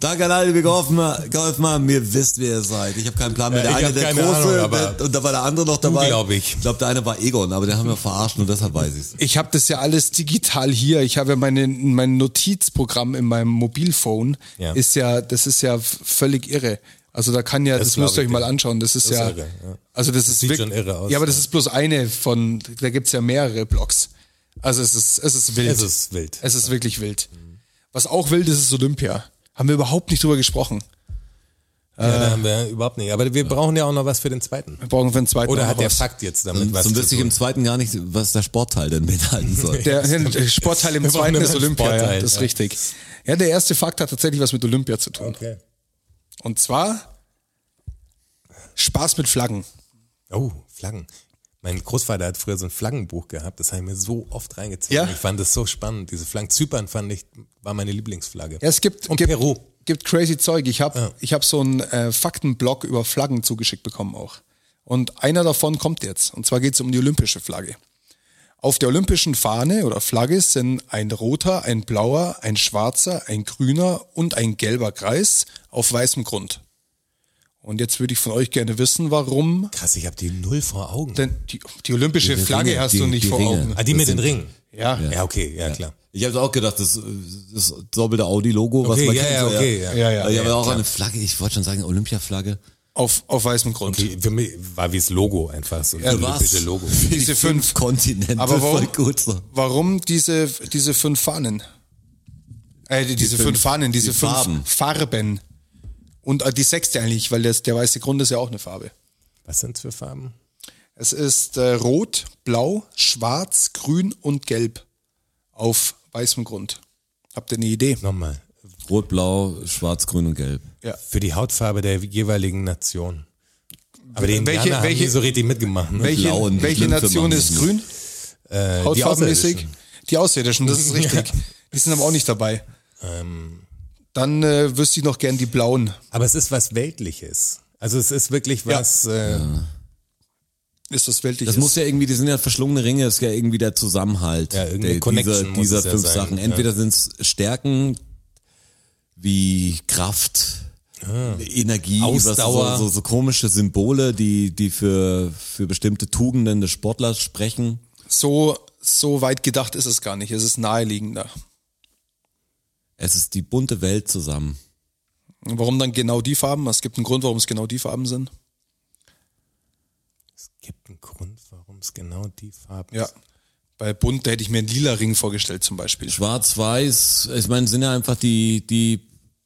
Danke an alle, die mir geholfen, haben- geholfen haben. Ihr wisst, wer ihr seid. Ich habe keinen Plan mehr. Der ich eine, der große, Ahnung, aber der, und da war der andere noch dabei. glaub ich. Ich glaube, der eine war Egon, aber den haben wir verarscht und deshalb weiß ich's. Ich habe das ja alles digital hier. Ich habe ja meine, mein Notizprogramm in meinem Mobilphone. Ja. Ist ja, das ist ja völlig irre. Also da kann ja, das, glaub müsst ihr ich euch mal anschauen. Das ist Das ist ja, irre, ja. also das, ist sieht wirklich, schon irre aus, Ja, aber das ist bloß eine von, da gibt's ja mehrere Blogs. Also es ist, es ist wild. Es ist wild. Es ist wirklich wild. Was auch wild ist, ist Olympia. Haben wir überhaupt nicht drüber gesprochen. Ja, da haben wir überhaupt nicht. Aber wir brauchen ja auch noch was für den zweiten. Wir brauchen für den zweiten Oder hat der was. Fakt jetzt damit was Zum zu wüsste ich im zweiten gar nicht, was der Sportteil denn beinhalten soll. Der, der Sportteil im Wir zweiten ist Olympia, ja, das ist ja. richtig. Ja, der erste Fakt hat tatsächlich was mit Olympia zu tun. Okay. Und zwar Spaß mit Flaggen. Oh, Flaggen. Mein Großvater hat früher so ein Flaggenbuch gehabt, das habe ich mir so oft reingezogen. Ja? Ich fand das so spannend. Diese Flaggen. Zypern fand ich, war meine Lieblingsflagge. Ja, es gibt, Und gibt, Peru. gibt crazy Zeug. Ich habe ich hab so einen äh, Faktenblog über Flaggen zugeschickt bekommen auch. Und einer davon kommt jetzt. Und zwar geht es um die olympische Flagge. Auf der olympischen Fahne oder Flagge sind ein roter, ein blauer, ein schwarzer, ein grüner und ein gelber Kreis auf weißem Grund. Und jetzt würde ich von euch gerne wissen, warum Krass, ich habe die null vor Augen. denn die, die olympische Die Flagge Ringe, hast die- du nicht vor Ringe. Augen. Ah, die mit den Ringen. Ja. Ja, okay, ja, klar. Ich habe auch gedacht, das, das doppelte Audi-Logo, was Okay, man ja, kennt. ja, okay, ja. Ja, ja. ich habe ja, auch klar. eine Flagge, ich wollte schon sagen, Olympiaflagge. Auf, auf weißem Grund. Die, für mich war wie das Logo einfach so. das olympische Logo. Diese fünf. Kontinente, Aber warum, voll gut so. warum diese, diese fünf Fahnen? Äh, die, diese fünf- fünf, Fahnen, diese die fünf Farben. Farben. Und äh, die sechste eigentlich, weil das, der weiße Grund ist ja auch eine Farbe. Was sind's für Farben? Es ist äh, rot, blau, schwarz, grün und gelb auf weißem Grund. Habt ihr eine Idee? Nochmal. Rot, blau, schwarz, grün und gelb. Ja. Für die Hautfarbe der jeweiligen Nation. Aber die Welche- Indianer haben welche- nie so richtig mitgemacht. Ne? Welche, Blau und welche Nation ist grün? Äh, die Hautfarbenmäßig? Außerirdischen. Die Außerirdischen, das ist richtig. Die sind aber auch nicht dabei. Ähm. Dann äh, wüsste ich noch gern die blauen. Aber es ist was Weltliches. Also es ist wirklich Ja. was, äh, Ist das weltlich? Das muss ja irgendwie, die sind ja verschlungene Ringe, ist ja irgendwie der Zusammenhalt Ja, der, dieser, muss dieser es ja fünf sein, Sachen. ja. Entweder sind es Stärken wie Kraft, Energie, Ausdauer. Was, so, so, so komische Symbole, die, die für, für bestimmte Tugenden des Sportlers sprechen. so, so weit gedacht ist es gar nicht. Es ist naheliegender. Es ist die bunte Welt zusammen. Und Warum dann genau die Farben? Es gibt einen Grund, warum es genau die Farben sind. es gibt einen Grund, warum es genau die Farben Ja. Bei bunt, da hätte ich mir einen lila Ring vorgestellt zum Beispiel. Schwarz-Weiß, ich meine, sind ja einfach die, die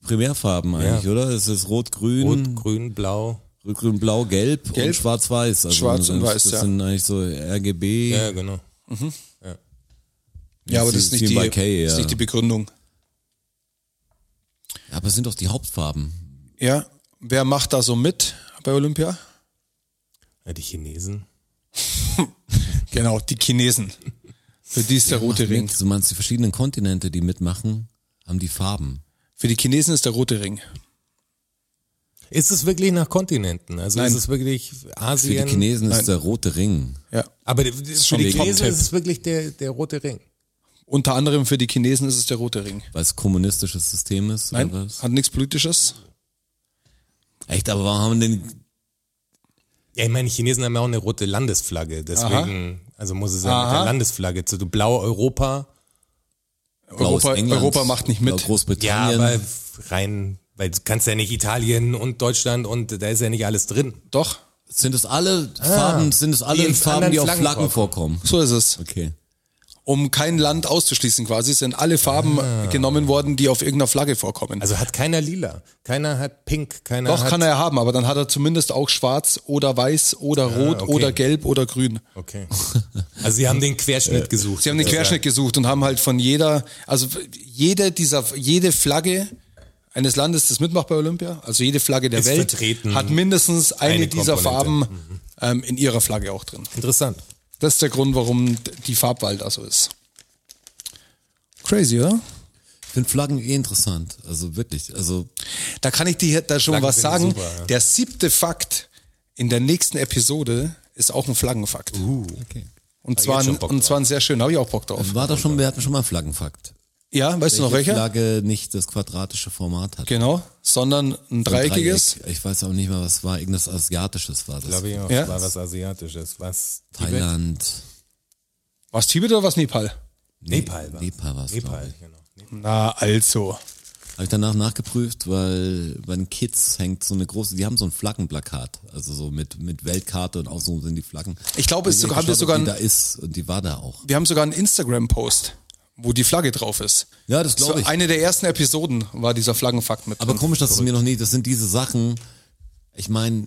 Primärfarben eigentlich, Ja. oder? Es ist Rot-Grün, Rot, Grün, Blau. Rot-Grün, Blau, Gelb, Gelb. und Schwarz-Weiß. Also Schwarz und das, Weiß, Das ja. sind eigentlich so RGB. Ja, genau. Ja, aber das ist nicht, die, das ist ja. nicht die Begründung. Aber es sind doch die Hauptfarben. Ja, wer macht da so mit bei Olympia? Ja, die Chinesen. Genau, die Chinesen. Für die ist der rote Ring. Du meinst, die verschiedenen Kontinente, die mitmachen, haben die Farben. Für die Chinesen ist der rote Ring. Ist es wirklich nach Kontinenten? Also Nein. ist es wirklich Für die Asien? Chinesen Nein. ist der rote Ring. Ja. Aber für die Chinesen ist es wirklich der, der rote Ring. Unter anderem für die Chinesen ist es der rote Ring. Weil es kommunistisches System ist Nein, oder was? hat nichts Politisches. Echt, aber warum haben denn Ja, ich meine, die Chinesen haben ja auch eine rote Landesflagge. Deswegen, also muss es ja mit Aha. der Landesflagge zu. Du blau Europa. Blaues Europa, England, Europa macht nicht Blau mit. Ja, Großbritannien. aber rein, weil du kannst ja nicht Italien und Deutschland und da ist ja nicht alles drin. Doch, sind es alle Farben, sind es alle die Farben, die auf Flaggen Flaggen vorkommen? so ist es. Okay. Um kein Land auszuschließen quasi, sind alle Farben genommen worden, die auf irgendeiner Flagge vorkommen. Also hat keiner lila, keiner hat pink, keiner Doch, hat... kann er ja haben, aber dann hat er zumindest auch schwarz oder weiß oder rot okay. oder gelb oder grün. Okay. Also sie haben den Querschnitt gesucht. Sie haben den Querschnitt gesucht und haben halt von jeder, also jede dieser, jede Flagge eines Landes, das mitmacht bei Olympia, also jede Flagge der Ist Welt, hat mindestens eine, Eine dieser. Farben ähm, in ihrer Flagge auch drin. Interessant. Das ist der Grund, warum die Farbwahl da so ist. Crazy, oder? Ich finde Flaggen eh interessant. Also wirklich. Also Da kann ich dir da schon Flaggen was sagen. super, ja. Der siebte Fakt in der nächsten Episode ist auch ein Flaggenfakt. okay. Und zwar, ein, und zwar ein sehr schön, habe ich auch Bock drauf. War doch schon, wir hatten schon mal einen Flaggenfakt. Ja, weißt du noch Welche welcher? Flagge nicht das quadratische Format hat. Genau, sondern ein dreieckiges. Dreieck. Ich weiß auch nicht mehr, was war. Irgendwas Asiatisches war das. Glaube ich auch. Ja. Es war was Asiatisches. Was? Thailand. Was Tibet oder was Nepal? Nepal war Nepal war's, Nepal, genau. Na, also. Habe ich danach nachgeprüft, weil bei den Kids hängt so eine große, die haben so ein Flaggenplakat, also so mit mit Weltkarte und auch so sind die Flaggen. Ich glaube, es Ich sogar- haben wir sogar die ein- da ist und die war da auch. Wir haben sogar einen Instagram-Post, wo die Flagge drauf ist. Ja, das glaube ich. eine der ersten Episoden war dieser Flaggenfakt mit Aber drin. komisch, dass es mir noch nie, das sind diese Sachen, ich meine,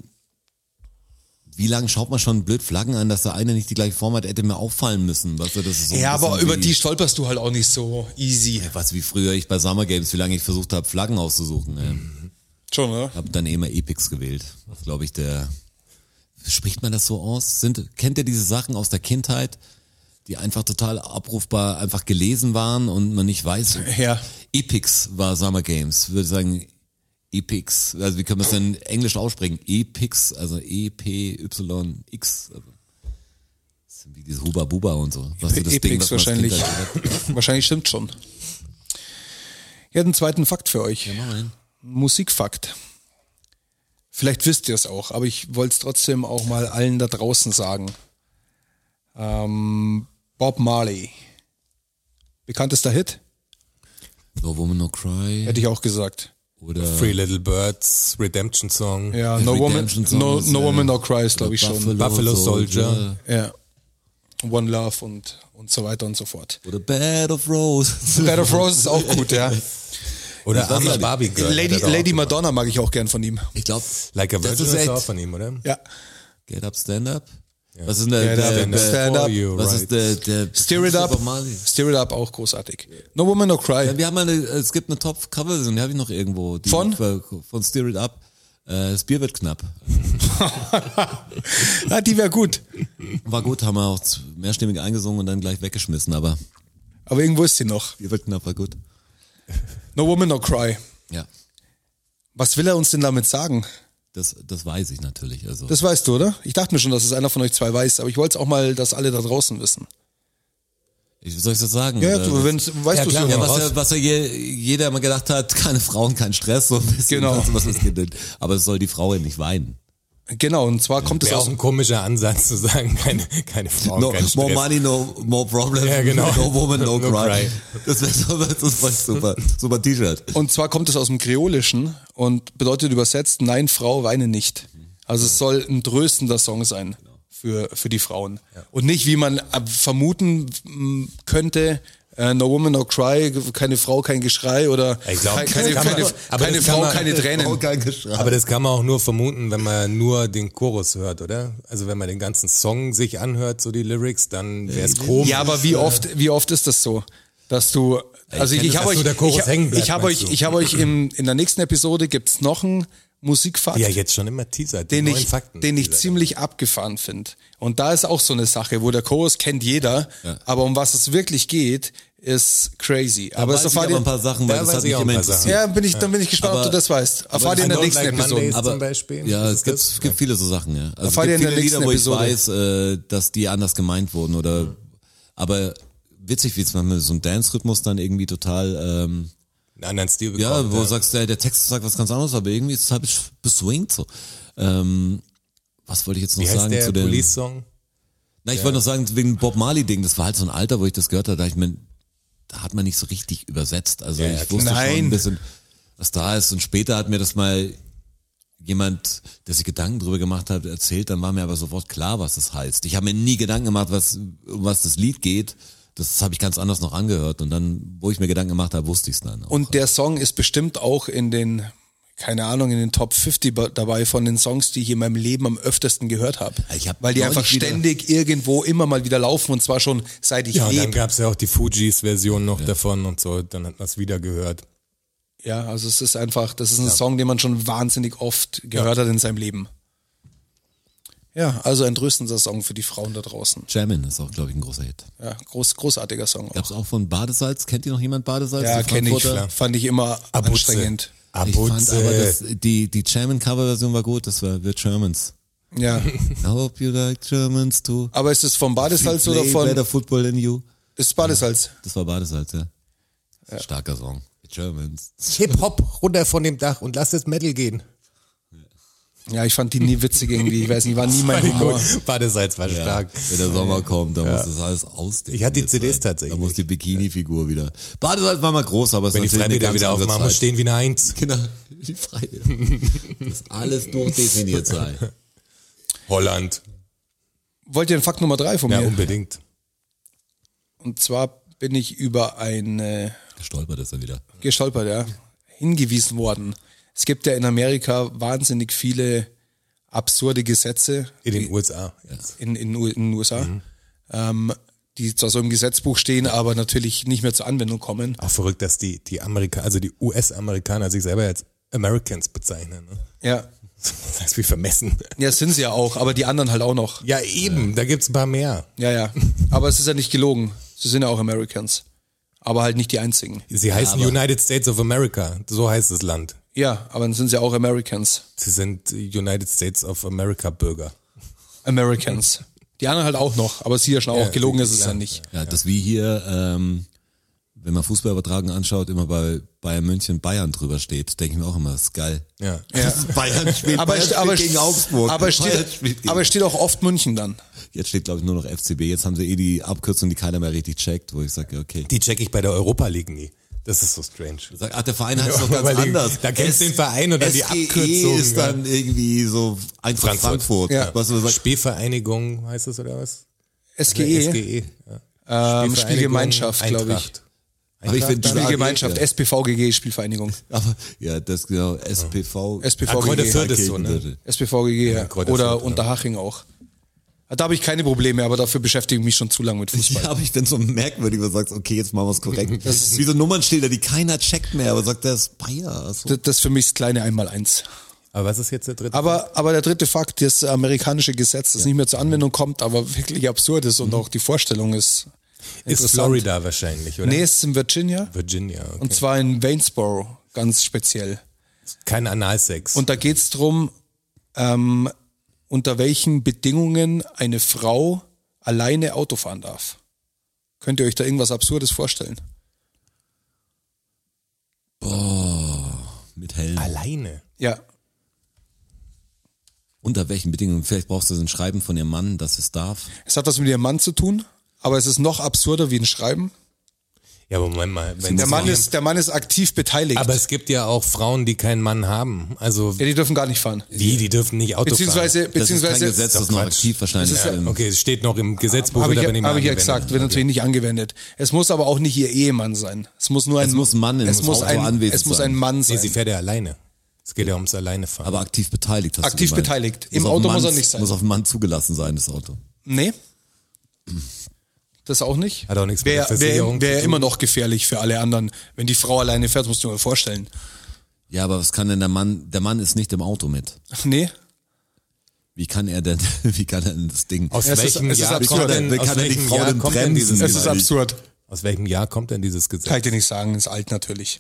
wie lange schaut man schon blöd Flaggen an, dass der eine nicht die gleiche Form hat, hätte mir auffallen müssen, weißt du, das ist so Ja, aber über die stolperst du halt auch nicht so easy. was wie früher ich bei Summer Games, wie lange ich versucht habe, Flaggen auszusuchen. Mhm. Schon, oder? Hab dann eh immer Epics gewählt. Das glaube ich der. Spricht man das so aus? Sind, kennt ihr diese Sachen aus der Kindheit, die einfach total abrufbar einfach gelesen waren und man nicht weiß? Ja. Epics war Summer Games. Würde sagen, Epix, also wie können wir es denn in Englisch aussprechen? Epix, also E-P-Y-X. Also, das sind wie diese Huba Buba und so. Was ist das Epix was man als wahrscheinlich. Wahrscheinlich stimmt schon. Ich hätte einen zweiten Fakt für euch. Ja, mal. Musikfakt. Vielleicht wisst ihr es auch, aber ich wollte es trotzdem auch mal allen da draußen sagen. Ähm, Bob Marley. Bekanntester Hit? No Woman No Cry Hätte ich auch gesagt. oder Free Little Birds, Redemption Song. Ja, No Woman, no, no äh, Woman No Cry ist, glaube ich, schon. Buffalo Soldier. Ja. One Love und, und so weiter und so fort. Oder Bed of Roses. Bed of Roses ist auch gut, ja. Oder weiß I'm a nicht. Barbie Girl. Lady, Lady. Madonna mag ich auch gern von ihm. Ich glaube, Like a das Virgin ist auch von ihm, oder? Ja. Get Up, Stand Up. Was ist denn der, der, stand up. Was ist der, der Steer It Up. Steer It Up auch großartig. No Woman No Cry. Ja, wir haben eine, es gibt eine Top-Cover-Version, die habe ich noch irgendwo. Die Von? Von Steer It Up. Äh, das Bier wird knapp. ja, die wäre gut. War gut, haben wir auch mehrstimmig eingesungen und dann gleich weggeschmissen, aber Aber irgendwo ist sie noch. Bier wird knapp, war gut. No Woman No Cry. Ja, Was will er uns denn damit sagen? Das, das weiß ich natürlich. Also Das weißt du, oder? Ich dachte mir schon, dass es einer von euch zwei weiß, aber ich wollte es auch mal, dass alle da draußen wissen. ich, soll ich das sagen? Ja, du, wenn, weißt Ja, du klar. Ja, was, ja, was ja je, jeder immer gedacht hat, keine Frauen, kein Stress, so ein bisschen. Genau. Was, was aber es soll die Frau ja nicht weinen. Genau, und zwar kommt es aus. auch ein komischer Ansatz zu sagen, keine, keine Frauen, No, kein Stress. more money, no more problems. Ja, genau. No woman, no, No cry. cry. Das wäre so, das war super, super T-Shirt. Und zwar kommt es aus dem Kreolischen und bedeutet übersetzt, nein, Frau, weine nicht. Also es soll ein tröstender Song sein für, für die Frauen. Und nicht, wie man vermuten könnte, äh, No Woman, No Cry, keine Frau, kein Geschrei oder Ich glaub, keine, man- keine, aber keine Frau, man- keine Tränen. kein Geschrei. Aber das kann man auch nur vermuten, wenn man nur den Chorus hört, oder? Also wenn man den ganzen Song sich anhört, so die Lyrics, dann wäre es komisch. Ja, aber wie oft, wie oft ist das so? Dass du, also ich, ich, das, habe euch, ich, ich habe euch, ich habe euch im, in der nächsten Episode gibt's noch einen Musikfakt. ja, jetzt schon immer Teaser, den neuen ich, Fakten. den ich ziemlich abgefahren finde. Und da ist auch so eine Sache, wo der Chorus kennt jeder, aber um was es wirklich geht, ist crazy. aber weiß das ich erfahrt aber ein ihr, paar Sachen, weil Da das hat ich mich immer interessiert. ja, bin ich, dann bin ich gespannt, ob Aber- du das weißt. Erfahrt ihr in der nächsten like Episode. Aber, zum Beispiel. Ja, es gibt, es gibt viele so Sachen, ja. Also es Erfahrt ihr in der viele Lieder, nächsten wo ich Episode. weiß, äh, dass die anders gemeint wurden oder, aber witzig, wie es manchmal so ein Dance-Rhythmus dann irgendwie total, ähm, einen anderen Stil ja, bekommt, wo du sagst, der, der Text sagt was ganz anderes, aber irgendwie ist es halt beswingt so. Ähm, was wollte ich jetzt noch Wie heißt sagen der zu dem? Police-Song? Na, ich wollte noch sagen, wegen Bob Marley-Ding, das war halt so ein Alter, wo ich das gehört habe, da ich mir, da hat man nicht so richtig übersetzt. Also Ja, ich wusste schon Nein. ein bisschen, was da ist. Und später hat mir das mal jemand, der sich Gedanken drüber gemacht hat, erzählt, dann war mir aber sofort klar, was das heißt. Ich habe mir nie Gedanken gemacht, was, um was das Lied geht. Das habe ich ganz anders noch angehört. Und dann, wo ich mir Gedanken gemacht habe, wusste ich es dann auch. Und der Song ist bestimmt auch in den, keine Ahnung, in den Top 50 ba- dabei von den Songs, die ich in meinem Leben am öftesten gehört habe. Hab Weil die einfach ständig irgendwo immer mal wieder laufen und zwar schon seit ich Ja, und dann lebe. gab's ja auch die Fujis-Version noch davon und so, dann hat man es wieder gehört. Ja, also es ist einfach, das ist ein Song, den man schon wahnsinnig oft gehört hat in seinem Leben. Ja, also ein tröstender Song für die Frauen da draußen. Jammin ist auch, glaube ich, ein großer Hit. Ja, groß, großartiger Song. Auch. Gab's auch von Badesalz? Kennt ihr noch jemand Badesalz? Ja, kenne ich. Fand ich immer Abuze. anstrengend. Ich fand Abutze. aber das, die, die German-Cover-Version war gut, das war The Germans. Ja. I hope you like Germans too. Aber ist es vom Badesalz oder von. Better Football than you. Ist es Badesalz? Das war Badesalz, ja. Starker Song. The Germans. Hip-Hop runter von dem Dach und lass das Metal gehen. Ja, ich fand die nie witzig irgendwie. Ich weiß nicht, war nie mein Humor. Badesalz war stark. Wenn der Sommer kommt, dann muss das alles ausdenken. Ich hatte die CDs sein. tatsächlich. Da muss die Bikini-Figur wieder. Badesalz war mal groß, aber es Wenn die ist natürlich Freibäder eine wieder aufmachen, muss Zeit. stehen wie eine Eins. Genau, die Freibäder. Das alles durchdefiniert sein. Holland. Wollt ihr den Fakt Nummer drei von Ja, mir? unbedingt. Und zwar bin ich über ein äh, Gestolpert ist er wieder. gestolpert, ja, hingewiesen worden. Es gibt ja in Amerika wahnsinnig viele absurde Gesetze In den USA. in, in, U- in den USA, ähm, die zwar so im Gesetzbuch stehen, aber natürlich nicht mehr zur Anwendung kommen. Auch verrückt, dass die, die Amerikaner, also die US-Amerikaner sich selber als Americans bezeichnen. Ne? Ja, Das heißt, wie vermessen. ja, sind sie ja auch, aber die anderen halt auch noch. Ja, eben, da gibt's ein paar mehr. Ja, ja. Aber es ist ja nicht gelogen. Sie sind ja auch Americans. Aber halt nicht die einzigen. Sie heißen aber- United States of America. So heißt das Land. Ja, aber dann sind sie auch Americans. Sie sind United States of America Bürger. Americans. Die anderen halt auch noch, aber sie ja schon auch. Ja, Gelogen ist es ja nicht. Ja, das wie hier, ähm, wenn man Fußballübertragung anschaut, immer bei Bayern München Bayern drüber steht, denke ich mir auch immer, das ist geil. Ja. Ja. Bayern spielt, Aber, Bayern aber, spielt gegen Augsburg. aber, steht, spielt gegen- aber steht auch oft München dann. Jetzt steht, glaube ich, nur noch FCB. Jetzt haben sie eh die Abkürzung, die keiner mehr richtig checkt, wo ich sage, okay. Die check ich bei der Europa League nie. Das ist so strange. Sag, ach, der Verein heißt doch ganz anders. Da kennst du den Verein oder die SGE Abkürzung, ist dann irgendwie so einfach Frankfurt. Frankfurt. Ja. Was du sagst, Spielvereinigung heißt das oder was? SGE, SGE. Ja. ähm, Spielgemeinschaft, glaube ich. Aber ich finde Spielgemeinschaft, Ja. SPVGG, Spielvereinigung. Aber, ja, das genau, SPV. SPVGG. Ist so, ne? SPVGG, ja. Oder ja. Unterhaching auch. Da habe ich keine Probleme, aber dafür beschäftige ich mich schon zu lange mit Fußball. Ja, aber ich finde so merkwürdig, wenn du sagst, okay, jetzt machen wir es korrekt. Das ist wie so Nummernschilder, die keiner checkt mehr, aber sagt, das ist Bayer. So. Das, das ist für mich das kleine Einmaleins. Aber was ist jetzt der dritte? Aber, aber der dritte Fakt, das amerikanische Gesetz, das nicht mehr zur Anwendung kommt, aber wirklich absurd ist und auch die Vorstellung ist. ist. Florida wahrscheinlich, oder? Nee, es ist in Virginia. Virginia. Okay. Und zwar in Waynesboro, ganz speziell. Kein Analsex. Und da geht's drum, ähm, unter welchen Bedingungen eine Frau alleine Auto fahren darf. Könnt ihr euch da irgendwas Absurdes vorstellen? Mit Helm. Alleine. Ja. Unter welchen Bedingungen? Vielleicht brauchst du so ein Schreiben von ihrem Mann, dass es darf. Es hat was mit ihrem Mann zu tun, aber es ist noch absurder wie ein Schreiben. Ja, aber Moment mal. Wenn Der Mann ist, der Mann ist aktiv beteiligt. aber es gibt ja auch Frauen, die keinen Mann haben. Also, ja, die dürfen gar nicht fahren. wie, die dürfen nicht Auto Beziehungsweise, Das ist kein beziehungsweise, Gesetz, das ist noch aktiv wahrscheinlich. Ist ja- Ähm, fahren. Okay, es steht noch im Gesetzbuch, habe ich, aber hab ich ja angewendet. gesagt, wird natürlich nicht angewendet. Es muss aber auch nicht ihr Ehemann sein. Es muss nur ein, Es muss ein Mann in es muss ein, anwesend es muss sein. ein Mann Nee, sein. sie fährt ja alleine. Es geht ja ums Alleinefahren. aber aktiv beteiligt hast Aktiv beteiligt. Im auf Auto einen muss er Mann- nicht sein. Muss auf einen Mann zugelassen sein, das Auto. nee. Das auch nicht. Hat auch nichts mit Wäre der wär, Versicherung wär zu tun. immer noch gefährlich für alle anderen. Wenn die Frau alleine fährt, musst du dir mal vorstellen. Ja, aber was kann denn der Mann, der Mann ist nicht im Auto mit. Nee. Wie kann er denn, wie kann er denn das Ding? aus Es welchem ist Jahr absurd. kommt denn, aus denn die welchem Frau Jahr denn kommt denn dieses Es ist absurd. Aus welchem Jahr kommt denn dieses Gesetz? Kann ich dir nicht sagen, ist alt natürlich.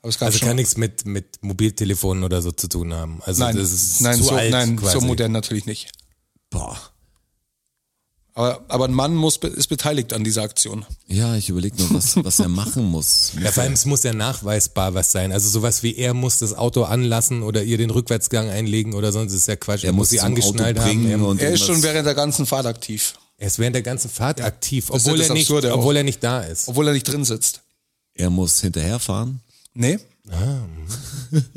Aber es Also schon. kann nichts mit, mit Mobiltelefonen oder so zu tun haben. Also nein, das ist nein, zu so, alt nein quasi. so modern natürlich nicht. Boah. Aber, aber ein Mann muss, ist beteiligt an dieser Aktion. Ja, ich überlege nur, was, was er machen muss. Ja, vor allem, es muss ja nachweisbar was sein. Also sowas wie er muss das Auto anlassen oder ihr den Rückwärtsgang einlegen oder sonst ist ja Quatsch. Er muss sie angeschnallt haben. Er, und Er ist schon während der ganzen Fahrt aktiv, er ist während der ganzen Fahrt aktiv, ja obwohl, das er nicht, Absurde auch. obwohl er nicht da ist. obwohl er nicht drin sitzt. Er muss hinterherfahren. Nee.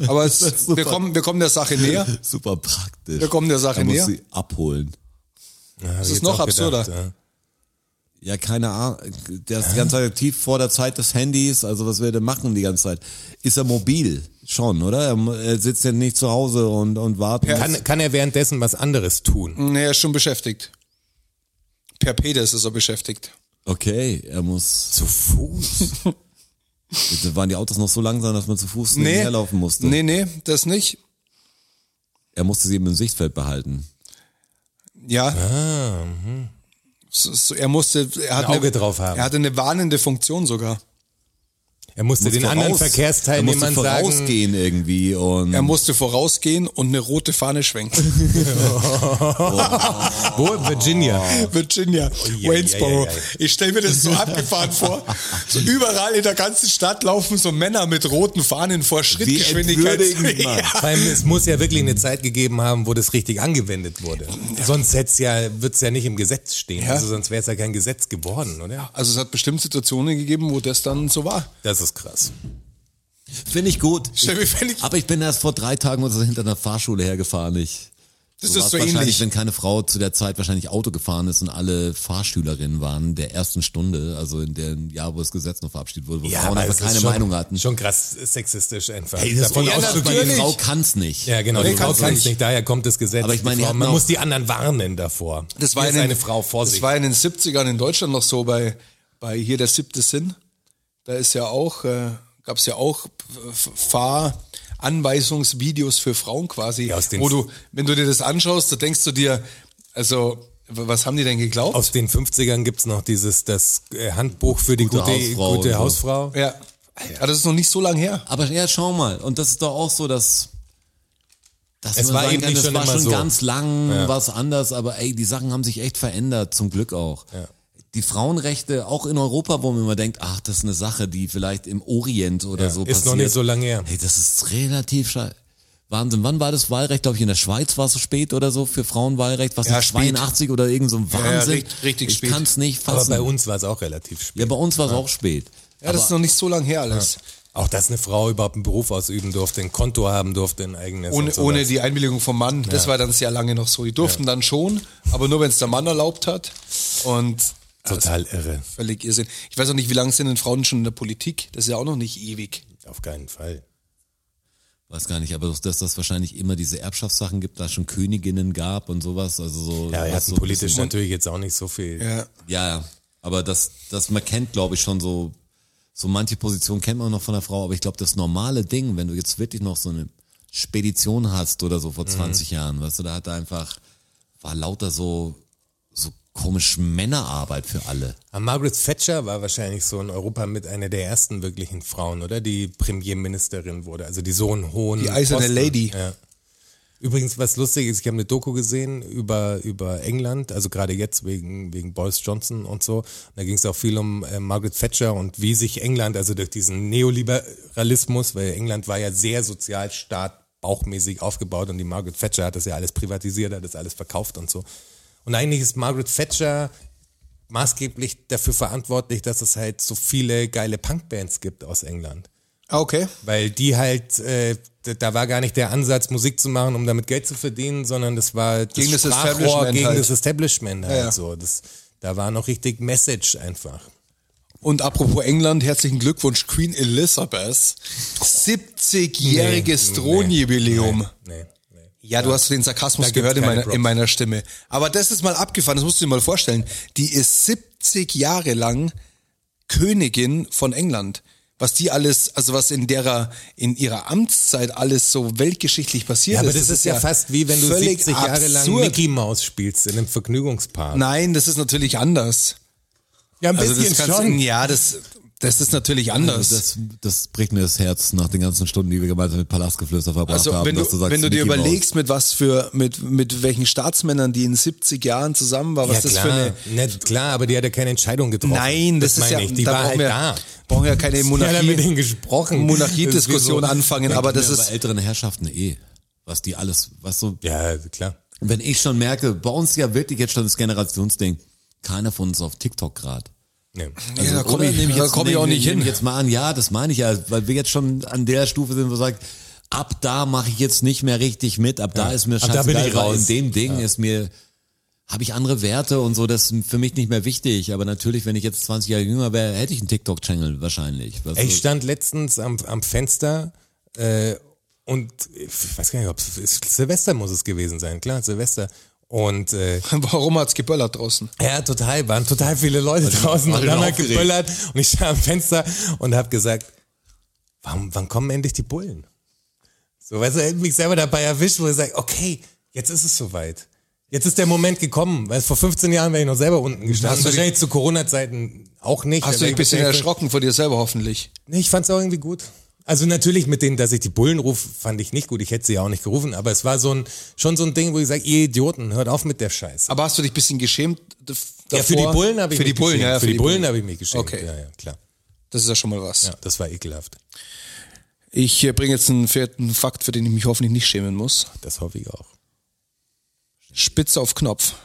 Aber es, ist super. wir, kommen, wir kommen der Sache näher. Super praktisch. Wir kommen der Sache er muss näher. sie abholen. Ja, Das ist noch absurder. gedacht, ja. Ja, keine Ahnung. Der ist die ganze Zeit aktiv vor der Zeit des Handys. Also was wir denn machen die ganze Zeit? Ist er mobil? Schon, oder? Er, sitzt ja nicht zu Hause und, und wartet. Kann, kann er währenddessen was anderes tun? Nee, er ist schon beschäftigt. Per Pedes ist er beschäftigt. Okay, er muss zu Fuß. Da waren die Autos noch so langsam, dass man zu Fuß Nee, nebenher laufen musste. nee, nee, das nicht. Er musste sie eben im Sichtfeld behalten. Ja. Ah, mhm. So, so, er musste, er hat Ein Auge eine, drauf haben. Er hatte eine warnende Funktion sogar. Er musste Muss den voraus- anderen er Verkehrsteilnehmern musste sagen, vorausgehen irgendwie und Er musste vorausgehen und eine rote Fahne schwenken. wo? Virginia. Virginia, je, Waynesboro. je, je, je. Ich stelle mir das so abgefahren vor. So überall in der ganzen Stadt laufen so Männer mit roten Fahnen vor Schrittgeschwindigkeit. Ja. Vor allem, es muss ja wirklich eine Zeit gegeben haben, wo das richtig angewendet wurde. Sonst hätt's ja, wird's ja nicht im Gesetz stehen. Ja. Also sonst wäre es ja kein Gesetz geworden, oder? Also es hat bestimmt Situationen gegeben, wo das dann so war. Das ist krass. finde ich gut. Stell mir ich- Aber ich bin erst vor drei Tagen oder so hinter einer Fahrschule hergefahren. Ich, Das so ist so wahrscheinlich, ähnlich. wenn keine Frau zu der Zeit wahrscheinlich Auto gefahren ist und alle Fahrschülerinnen waren der ersten Stunde, also in dem Jahr, wo das Gesetz noch verabschiedet wurde, wo Frauen aber einfach es ist keine schon, Meinung hatten. Schon krass sexistisch einfach. Hey, das Davon ist ja, auszugehen- die. Frau kann's nicht. Ja, genau. Nee, Die Frau kann's kann nicht. nicht. Daher kommt das Gesetz. Aber ich meine, Die die Frau, man auch- muss die anderen warnen davor. Das war Hier in ist den, eine Frau, Vorsicht. Das war in den 70ern in Deutschland noch so bei, bei hier der siebte Sinn. Da ist ja auch, äh, gab es ja auch Fahranweisungsvideos für Frauen quasi, Ja, wo du, wenn du dir das anschaust, da denkst du dir, also, was haben die denn geglaubt? Aus den 50ern gibt's noch dieses das äh, Handbuch für die gute, Gute gute, Hausfrau und so. Hausfrau. ja. Ja, das ist noch nicht so lange her. Aber ja, schau mal. Und das ist doch auch so, dass, dass Es war eben kann, das schon war immer schon so. ganz lang Ja. was anders, aber ey, die Sachen haben sich echt verändert, zum Glück auch. Ja. Die Frauenrechte, auch in Europa, wo man immer denkt, ach, das ist eine Sache, die vielleicht im Orient oder Ja, so ist passiert. noch nicht so lange her. Hey, das ist relativ scheiße. Wahnsinn. Wann war das Wahlrecht? Glaube ich, in der Schweiz war es so spät oder so für Frauenwahlrecht? Was Ja, ist spät. 82 oder irgend so ein ja, Wahnsinn? richtig- richtig ich spät. kann es nicht Aber fassen. bei uns war es auch relativ spät. ja, bei uns war es auch spät. Ja, das ist noch nicht so lange her alles. Auch dass eine Frau überhaupt einen Beruf ausüben durfte, ein Konto haben durfte, ein eigenes. Ohne, sowas. ohne die Einwilligung vom Mann. Das war dann sehr lange noch so. Die durften dann schon, aber nur wenn es der Mann erlaubt hat. Und Total irre. völlig Irrsinn. Ich weiß auch nicht, wie lange sind denn Frauen schon in der Politik? Das ist ja auch noch nicht ewig. Auf keinen Fall. Weiß gar nicht, aber dass das wahrscheinlich immer diese Erbschaftssachen gibt, da es schon Königinnen gab und sowas. Also so. Ja, er was hat so politisch bisschen- natürlich jetzt auch nicht so viel. Ja. Ja. Aber das, das man kennt, glaube ich, schon so, so manche Positionen kennt man noch von der Frau, aber ich glaube, das normale Ding, wenn du jetzt wirklich noch so eine Spedition hast oder so vor Mhm. 20 Jahren, weißt du, da hat er einfach, war lauter so komisch Männerarbeit für alle. Aber Margaret Thatcher war wahrscheinlich so in Europa mit einer der ersten wirklichen Frauen, oder? Die Premierministerin wurde, also die so einen hohen. Die eiserne Posten. Lady. Ja. Übrigens, was lustig ist, ich habe eine Doku gesehen über, über England, also gerade jetzt wegen, wegen Boris Johnson und so. Und da ging es auch viel um äh, Margaret Thatcher und wie sich England, also durch diesen Neoliberalismus, weil England war ja sehr sozialstaat bauchmäßig aufgebaut und die Margaret Thatcher hat das ja alles privatisiert, hat das alles verkauft und so. Und eigentlich ist Margaret Thatcher maßgeblich dafür verantwortlich, dass es halt so viele geile Punkbands gibt aus England. Ah, okay. Weil die halt, äh, da war gar nicht der Ansatz, Musik zu machen, um damit Geld zu verdienen, sondern das war das Gegen das Establishment gegen halt. das Establishment halt Ja. so. Das, da war noch richtig Message einfach. Und apropos England, herzlichen Glückwunsch, Queen Elizabeth. 70-jähriges Nee, Thronjubiläum. Nee, nee. Ja, du hast den Sarkasmus gehört in meiner, Props. in meiner Stimme. Aber das ist mal abgefahren, das musst du dir mal vorstellen. Die ist 70 Jahre lang Königin von England. Was die alles, also was in derer, in ihrer Amtszeit alles so weltgeschichtlich passiert Ja, aber ist. das, ist ja fast wie wenn du völlig 70 Jahre lang absurd. Mickey Mouse spielst in einem Vergnügungspark. Nein, das ist natürlich anders. ja, ein Also bisschen das kannst, schon. ja, das, das ist natürlich anders. Also das, das bricht mir das Herz nach den ganzen Stunden, die wir gemeinsam mit Palastgeflüster verbracht Also haben. wenn du, dass du sagst, wenn du dir Mickey überlegst, mit was für, mit, mit welchen Staatsmännern die in 70 Jahren zusammen war, was ja, das klar, für eine, nicht, klar, aber die hat ja keine Entscheidung getroffen. Nein, das, ist meine ja, ich. Die da war halt wir, da. brauchen wir ja keine Monarchie. Monarchiediskussion Das ist wie anfangen, aber das ist, bei älteren Herrschaften eh. Was die alles, was so, So, ja, klar. wenn ich schon merke, bei uns ja wirklich jetzt schon das Generationsding, keiner von uns auf TikTok gerade. Nee. ja, da komme ich, jetzt- komm ich auch nicht hin. ich jetzt mal an, ja, das meine ich ja, weil wir jetzt schon an der Stufe sind, wo man sagt, ab da mache ich jetzt nicht mehr richtig mit, ab da ist mir scheißegal, ich weil raus. in dem Ding ist mir, habe ich andere Werte und so, das ist für mich nicht mehr wichtig, aber natürlich, wenn ich jetzt 20 Jahre jünger wäre, hätte ich einen TikTok-Channel wahrscheinlich. Du? Ich stand letztens am, am Fenster äh, und ich weiß gar nicht, ob es Silvester muss es gewesen sein, klar, Silvester. Und äh, Warum hat's geböllert draußen? ja, total, waren total viele Leute draußen und halt aufgeregt. geböllert und ich stand am Fenster und habe gesagt, warum, wann kommen endlich die Bullen? So, weißt du, hätte mich selber dabei erwischt, wo ich sage, okay, jetzt ist es soweit. Jetzt ist der Moment gekommen, weil vor 15 Jahren wäre ich noch selber unten gestanden. Hast du dich- Wahrscheinlich zu Corona-Zeiten auch nicht. Hast du dich ein bisschen erschrocken vor dir selber hoffentlich? Nee, ich fand's auch irgendwie gut. Also natürlich mit denen, dass ich die Bullen rufe, fand ich nicht gut. Ich hätte sie ja auch nicht gerufen, aber es war so ein, schon so ein Ding, wo ich sage, ihr Idioten, hört auf mit der Scheiße. Aber hast du dich ein bisschen geschämt davor? ja, für die Bullen habe ich Für die mich Bullen, geschämt. ja, Für die Bullen habe ich mich geschämt. Okay. Ja, ja, klar. Das ist ja schon mal was. Ja, das war ekelhaft. Ich äh, bringe jetzt einen vierten Fakt, für den ich mich hoffentlich nicht schämen muss. Das hoffe ich auch. Spitze auf Knopf.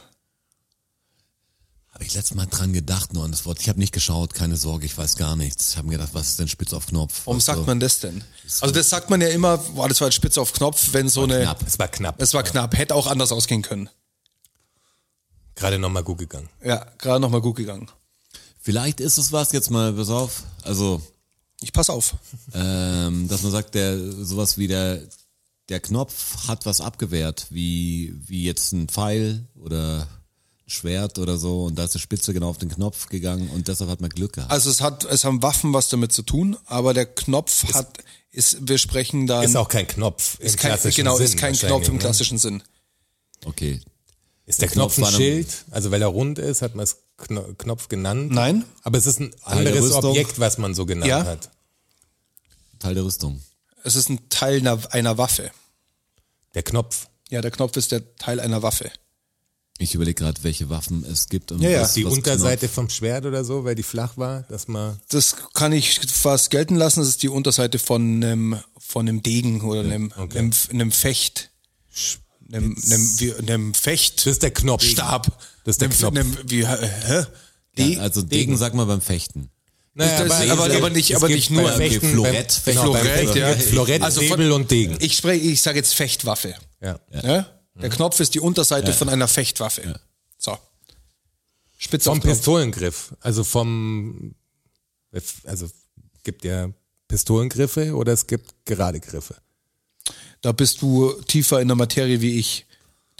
Habe ich letztes Mal dran gedacht nur an das Wort. Ich habe nicht geschaut, keine Sorge, ich weiß gar nichts. Ich habe mir gedacht, was ist denn Spitz auf Knopf? Warum Weißt sagt man das denn? Also das sagt man ja immer, boah, das war jetzt Spitze auf Knopf, wenn so eine, knapp. Es war knapp. es war knapp, hätte auch anders ausgehen können. Gerade nochmal gut gegangen. Ja, gerade nochmal gut gegangen. Vielleicht ist es was, jetzt mal, pass auf, also, Ich pass auf. ähm, dass man sagt, der, sowas wie der, der Knopf hat was abgewehrt, wie, wie jetzt ein Pfeil oder Schwert oder so und da ist die Spitze genau auf den Knopf gegangen und deshalb hat man Glück gehabt. Also es hat, es haben Waffen was damit zu tun, aber der Knopf hat, ist, wir sprechen da, Ist auch kein Knopf im ist kein, klassischen genau, Sinn ist kein Knopf im ne? klassischen Sinn. Okay. Ist der Der Knopf Knopf ein Schild? Also weil er rund ist, hat man es Kno Knopf genannt? Nein. Aber es ist ein anderes. Objekt, was man so genannt Ja. hat. Teil der Rüstung. Es ist ein Teil einer, einer Waffe. Der Knopf. Ja, der Knopf ist der Teil einer Waffe. Ich überlege gerade, welche Waffen es gibt. Und Ja, ja. was, Die was Unterseite vom Schwert oder so, weil die flach war, dass man. Das kann ich fast gelten lassen. Das ist die Unterseite von einem, von einem Degen oder einem, okay. einem, einem Fecht. Einem, einem, wie, einem Fecht. Das ist der Knopf. Stab. Das ist der Knopf. Einem, wie, hä? Knopf- Die, Ja, also Degen sagt man beim Fechten. Naja, Das aber- aber gibt- nicht- aber nicht nur- Fechten, Florett, beim, genau, Florett, Fechten ja. Florett, Also von- Säbel und Degen. ich spreche, ich sage jetzt Fechtwaffe. Ja. Ja? Der Knopf ist die Unterseite von einer Fechtwaffe. So. Spitze Vom. Pistolengriff. Also vom, also gibt ja Pistolengriffe oder es gibt gerade Griffe. Da bist du tiefer in der Materie wie ich.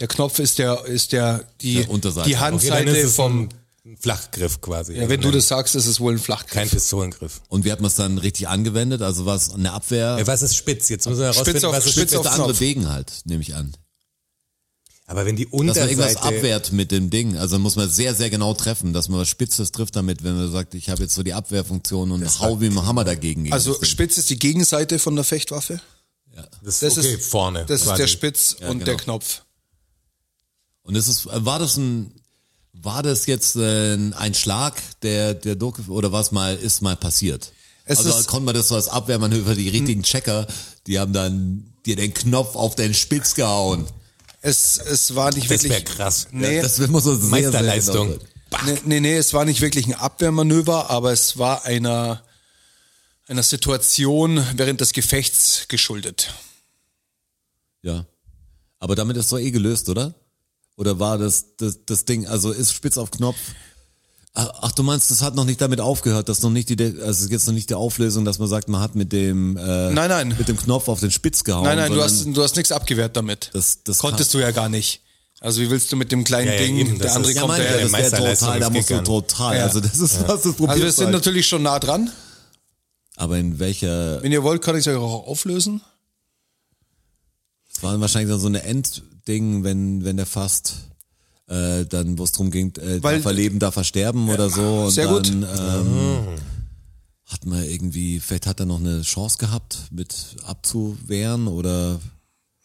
Der Knopf ist der, ist der, die, Der Unterseite. die Okay, Okay, Handseite es vom, ein Flachgriff quasi. ja, Also wenn du das sagst, ist es wohl ein Flachgriff. Kein Pistolengriff. Und wie hat man es dann richtig angewendet? Also war es eine Abwehr? Ja, was ist spitz? Jetzt müssen wir herausfinden, Spitz auf- was ist Spitz spitz. auf der andere Knopf. Degen halt, nehme ich an. Aber wenn die Dass man Unterseite... irgendwas abwehrt mit dem Ding. Also muss man sehr, sehr genau treffen, dass man was Spitzes trifft damit, wenn man sagt, ich habe jetzt so die Abwehrfunktion und hau wie ein Hammer dagegen. gegen Also das spitz ist die Gegenseite von der Fechtwaffe. das, Das okay, ist vorne. Das ist quasi. der Spitz und genau. der Knopf. Und ist es, war das ein, war das jetzt äh, ein Schlag, der, der durchgef- oder was mal, ist mal passiert? Es also ist- konnte man das so als Abwehrmanöver, die richtigen Checker, die haben dann dir den Knopf auf den Spitz gehauen. Es, es war nicht Das wäre wirklich. krass. Nee, Das muss so sehr, Meisterleistung. genau nee, nee, nee, es war nicht wirklich ein Abwehrmanöver, aber es war einer, einer Situation während des Gefechts geschuldet. Ja. Aber damit ist doch eh gelöst, oder? Oder war das, das, das Ding, also ist spitz auf Knopf? Ach, ach, du meinst, das hat noch nicht damit aufgehört, dass noch nicht die, also es ist jetzt noch nicht die Auflösung, dass man sagt, man hat mit dem, äh, Nein, nein. mit dem Knopf auf den Spitz gehauen. Nein, nein, du hast, du hast nichts abgewehrt damit. Das- das Konntest kann- du ja gar nicht. Also wie willst du mit dem kleinen Ja, ja, Ding, eben, der andere ist- ja, kommt meine, daher. das wäre total, da musst du total, Ja. also das ist, was das Problem Also wir sind natürlich schon nah dran. Aber in welcher, Wenn ihr wollt, kann ich es euch auch auflösen. es war wahrscheinlich dann so eine Endding, wenn, wenn der fast, äh, dann, wo es drum ging, äh, Weil- darf er leben, darf er sterben oder so. Und sehr dann, gut. Ähm, hat man irgendwie, vielleicht hat er noch eine Chance gehabt, mit abzuwehren oder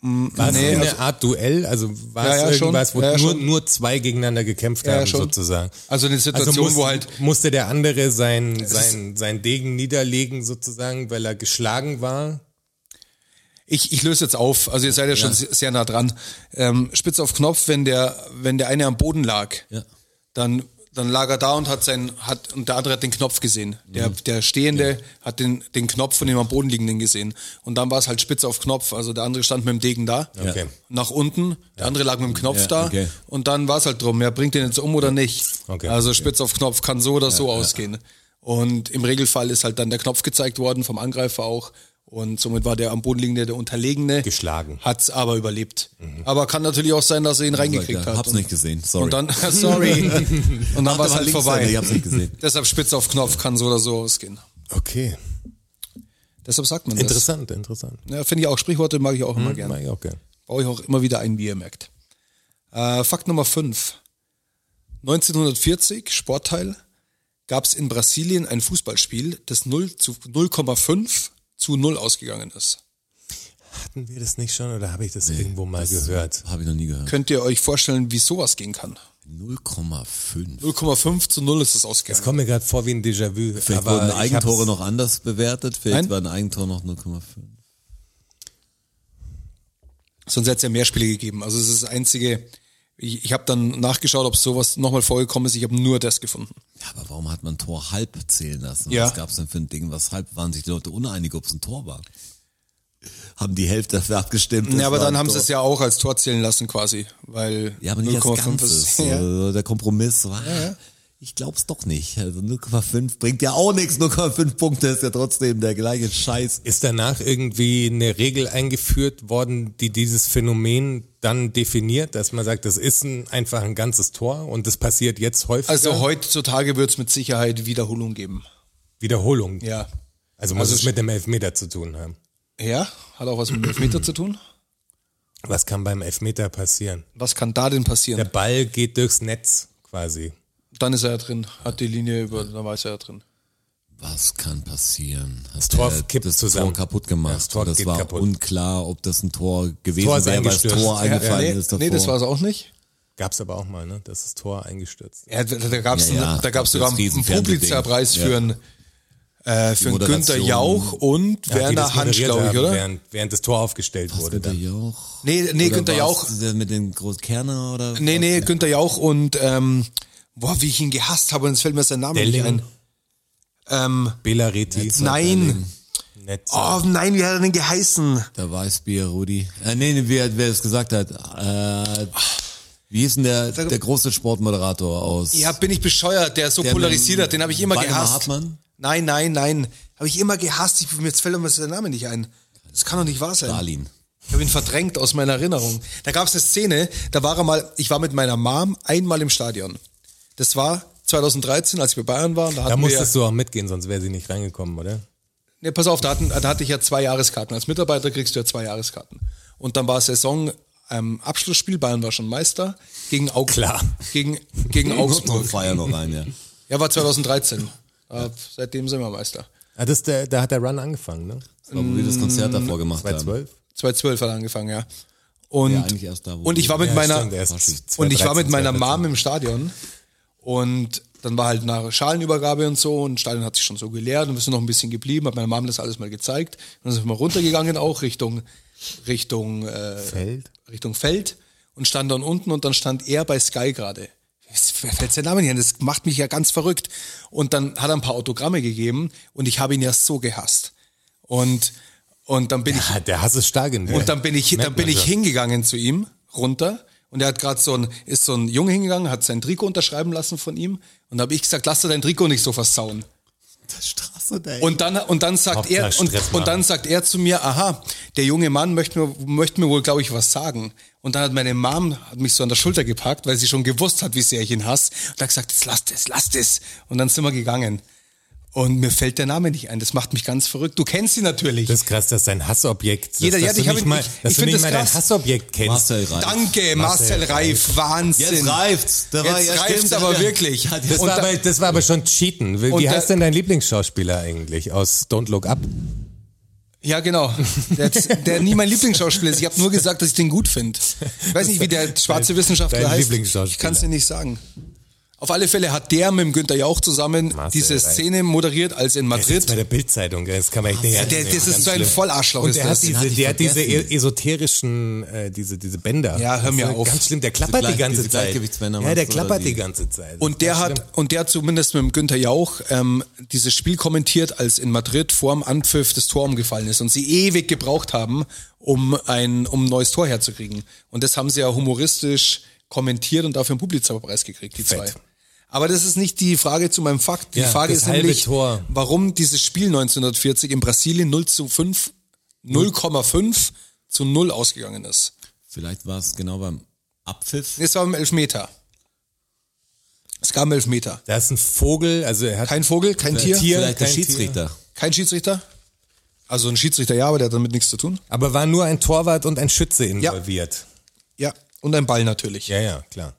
War es Nee, eine also- Art Duell? Also war Ja, es ja, irgendwas, wo Ja, ja, nur, nur zwei gegeneinander gekämpft Ja, ja, haben, schon. sozusagen? Also eine Situation, muss, wo halt musste der andere sein, sein, sein Degen niederlegen, sozusagen, weil er geschlagen war? Ich, ich löse jetzt auf, also ihr seid ja schon sehr sehr nah dran. Ähm, Spitz auf Knopf, wenn der, wenn der eine am Boden lag, Ja. dann, dann lag er da und hat sein, hat, und der andere hat den Knopf gesehen. Der, Mhm. der Stehende hat den, den Knopf von dem am Boden liegenden gesehen. Und dann war es halt Spitz auf Knopf, also der andere stand mit dem Degen da. Okay. Nach unten, der andere lag mit dem Knopf Ja, da okay. und dann war es halt drum, ja, bringt den jetzt um oder nicht. Okay. Also Spitz auf Knopf kann so oder so ausgehen. Und im Regelfall ist halt dann der Knopf gezeigt worden vom Angreifer auch. Und somit war der am Boden liegende, der Unterlegene. Geschlagen. Hat's aber überlebt. Aber kann natürlich auch sein, dass er ihn reingekriegt hat. hab's und, nicht gesehen, sorry. Und dann, sorry. und dann war es halt vorbei. Seite, ich hab's nicht gesehen. Deshalb Spitz auf Knopf kann so oder so ausgehen. Okay. Deshalb sagt man das. Interessant, interessant. Ja, Finde ich auch. Sprichworte mag ich auch immer gerne. Mag ich auch gern. Baue ich auch immer wieder ein, wie ihr merkt. Äh, Fakt Nummer 5. 1940, Sportteil, gab es in Brasilien ein Fußballspiel, das 0 zu 0,5 zu 0 ausgegangen ist. Hatten wir das nicht schon oder habe ich das irgendwo mal gehört? Habe ich noch nie gehört. Könnt ihr euch vorstellen, wie sowas gehen kann? 0,5. 0,5 zu 0 ist es Das ausgegangen. kommt mir gerade vor wie ein Déjà-vu. Vielleicht aber wurden Eigentore noch anders bewertet, vielleicht Nein. war ein Eigentor noch 0,5. Sonst hätte es ja mehr Spiele gegeben. Also es ist das einzige, ich, ich habe dann nachgeschaut, ob sowas nochmal vorgekommen ist. Ich habe nur das gefunden. Ja, aber warum hat man Tor halb zählen lassen? Ja. Was gab's denn für ein Ding? Was halb waren sich die Leute uneinig, ob es ein Tor war? Haben die Hälfte dafür abgestimmt? Ja, es aber dann haben sie es ja auch als Tor zählen lassen quasi, weil Ja, aber nicht als 0,5 Ganzes. ist. Ja. Der Kompromiss war, ich glaub's doch nicht. Also 0,5 bringt ja auch nichts. 0,5 Punkte ist ja trotzdem der gleiche Scheiß. Ist danach irgendwie eine Regel eingeführt worden, die dieses Phänomen dann definiert, dass man sagt, das ist ein, einfach ein ganzes Tor und das passiert jetzt häufiger? Also heutzutage wird es mit Sicherheit Wiederholung geben. Wiederholung. Ja. Also muss Also es mit dem Elfmeter zu tun haben. Ja, hat auch was mit dem Elfmeter zu tun. Was kann beim Elfmeter passieren? Was kann da denn Der passieren? Ball geht durchs Netz quasi. Dann ist er ja drin, hat die Linie über, dann war es ja drin. Was kann passieren? Das Tor kippt das zusammen. Tor kaputt gemacht. Ja, das Tor das war kaputt. unklar, ob das ein Tor gewesen Tor wäre, weil das eingestürzt. Tor Ja, eingefallen nee, ist davor. nee, das war es auch nicht. Gab's aber auch mal, ne? Das ist Tor eingestürzt. Ja, da, da gab es Ja, ja, da gab's sogar einen Publizerpreis für einen, äh, für einen. Günther Jauch und Ja, Werner Hansch, glaube ich, oder? Während, während das Tor aufgestellt Was, wurde. Günther Dann. Jauch? Nee, nee, Oder Günther Jauch. Mit den Großkerner oder? Nee, was? nee, Günther Jauch und ähm, boah, wie ich ihn gehasst habe, und jetzt fällt mir sein Name nicht ein. Ähm, Bela Reti. nein. Netze. Oh nein, wie hat er denn geheißen? Der Weißbier, Rudi. Äh, nee, wer, wer es gesagt hat. Äh, wie hieß denn der, der große Sportmoderator aus? Ja, bin ich bescheuert, der so Der polarisiert hat, den habe ich immer Waldemar gehasst. Hartmann? Nein, nein, nein. Habe ich immer gehasst. Ich, mir jetzt fällt mir sein Name nicht ein. Das kann doch nicht wahr sein. Stalin. Ich habe ihn verdrängt aus meiner Erinnerung. Da gab es eine Szene, da war er mal, ich war mit meiner Mom einmal im Stadion. Das war 2013, als ich bei Bayern war. Da, Da hatten wir, musstest du auch mitgehen, sonst wäre sie nicht reingekommen, oder? Nee, pass auf, da, hatten, da hatte ich ja zwei Jahreskarten. Als Mitarbeiter kriegst du ja zwei Jahreskarten. Und dann war Saison ähm, Abschlussspiel, Bayern war schon Meister, gegen, Aug Klar. gegen, gegen Und Augsburg. Feier noch rein, ja. Ja, war 2013. Äh, seitdem sind wir Meister. Ah, das, der, da hat der Run angefangen, ne? Das war, wo wir das Konzert davor gemacht haben. 2012? 2012 hat er angefangen, ja. Und, Ja, eigentlich erst da, wo und ich war mit Ja, meiner, stimmt, und ich war mit 2013, meiner 2014. Mom im Stadion und dann war halt nach Schalenübergabe und so und das Stadion hat sich schon so geleert und wir sind noch ein bisschen geblieben, hat meiner Mom das alles mal gezeigt und dann sind wir runtergegangen auch Richtung Richtung äh, Feld? Richtung Feld und stand dann unten und dann stand er bei Sky gerade. Fällt sein Name nicht ein, das macht mich ja ganz verrückt. Und dann hat er ein paar Autogramme gegeben und ich habe ihn ja so gehasst. Und, und dann bin ich Ah, der Hass ist stark in dir. und dann bin ich, dann bin ich hingegangen zu ihm, runter. Und er hat gerade so ein, ist so ein Junge hingegangen, hat sein Trikot unterschreiben lassen von ihm. Und da habe ich gesagt, lass dir dein Trikot nicht so versauen. Straße, ey. Und dann, und dann sagt Hauptsache er, und, Stress und dann sagt er zu mir, aha, der junge Mann möchte mir, möchte mir wohl, glaube ich, was sagen. Und dann hat meine Mom hat mich so an der Schulter gepackt, weil sie schon gewusst hat, wie sehr ich ihn hasse. Und hat gesagt, jetzt lass das, lass das. Und dann sind wir gegangen. Und mir fällt der Name nicht ein. Das macht mich ganz verrückt. Du kennst ihn natürlich. Das ist krass, dass dein Hassobjekt, dass, Jeder- ja, dass ich du hab nicht ihn- mal, ich- dass ich du nicht das mal dein. Hassobjekt kennst. Marcel Reif. Danke, Marcel Reif. Wahnsinn. Jetzt reift's. Da war- Jetzt ja, reift's stimmt, aber ja. wirklich. Ja, Das war, da- aber, das war aber schon Cheaten. Wie, wie da- heißt denn dein Lieblingsschauspieler eigentlich aus Don't Look Up? Ja, genau. Der, der nie mein Lieblingsschauspieler ist. Ich habe nur gesagt, dass ich den gut finde. Ich weiß nicht, wie der schwarze Wissenschaftler dein heißt. Lieblingsschauspieler. Ich kann es dir nicht sagen. Auf alle Fälle hat der mit dem Günther Jauch zusammen Marcel diese Reif. Szene moderiert, als in Der ist jetzt bei Madrid. der Bildzeitung, das kann man echt nicht der- nehmen. das ist so ein. Vollarschloch, Und ist der das. hat diese, ich der hat diese e- esoterischen, äh, diese, diese Bänder. Ja, hör mir Das ist auf. Ganz schlimm, der klappert Diese die ganze Zeit. Ja, der klappert die ganze Zeit. Das Und ist der hat, schlimm. und der hat zumindest mit dem Günther Jauch ähm, dieses Spiel kommentiert, als in Madrid vorm Anpfiff das Tor umgefallen ist und sie ewig gebraucht haben, um ein, um ein neues Tor herzukriegen. Und das haben sie ja humoristisch kommentiert und dafür einen Publizerpreis gekriegt, die Fett. zwei. Aber das ist nicht die Frage zu meinem Fakt. Die Ja, Frage ist nämlich, Tor. warum dieses Spiel 1940 in Brasilien 0 zu 5, 0,5 zu 0 ausgegangen ist. Vielleicht war es genau beim Abpfiff. Es war im Elfmeter. Es gab einen Elfmeter. Da ist ein Vogel, also er hat Kein Vogel, kein Tier. Tier. Vielleicht der kein Tier. Schiedsrichter. Kein Schiedsrichter? Also ein Schiedsrichter ja, aber der hat damit nichts zu tun. aber war nur ein Torwart und ein Schütze involviert. Ja. Und ein Ball natürlich. Ja, ja, klar.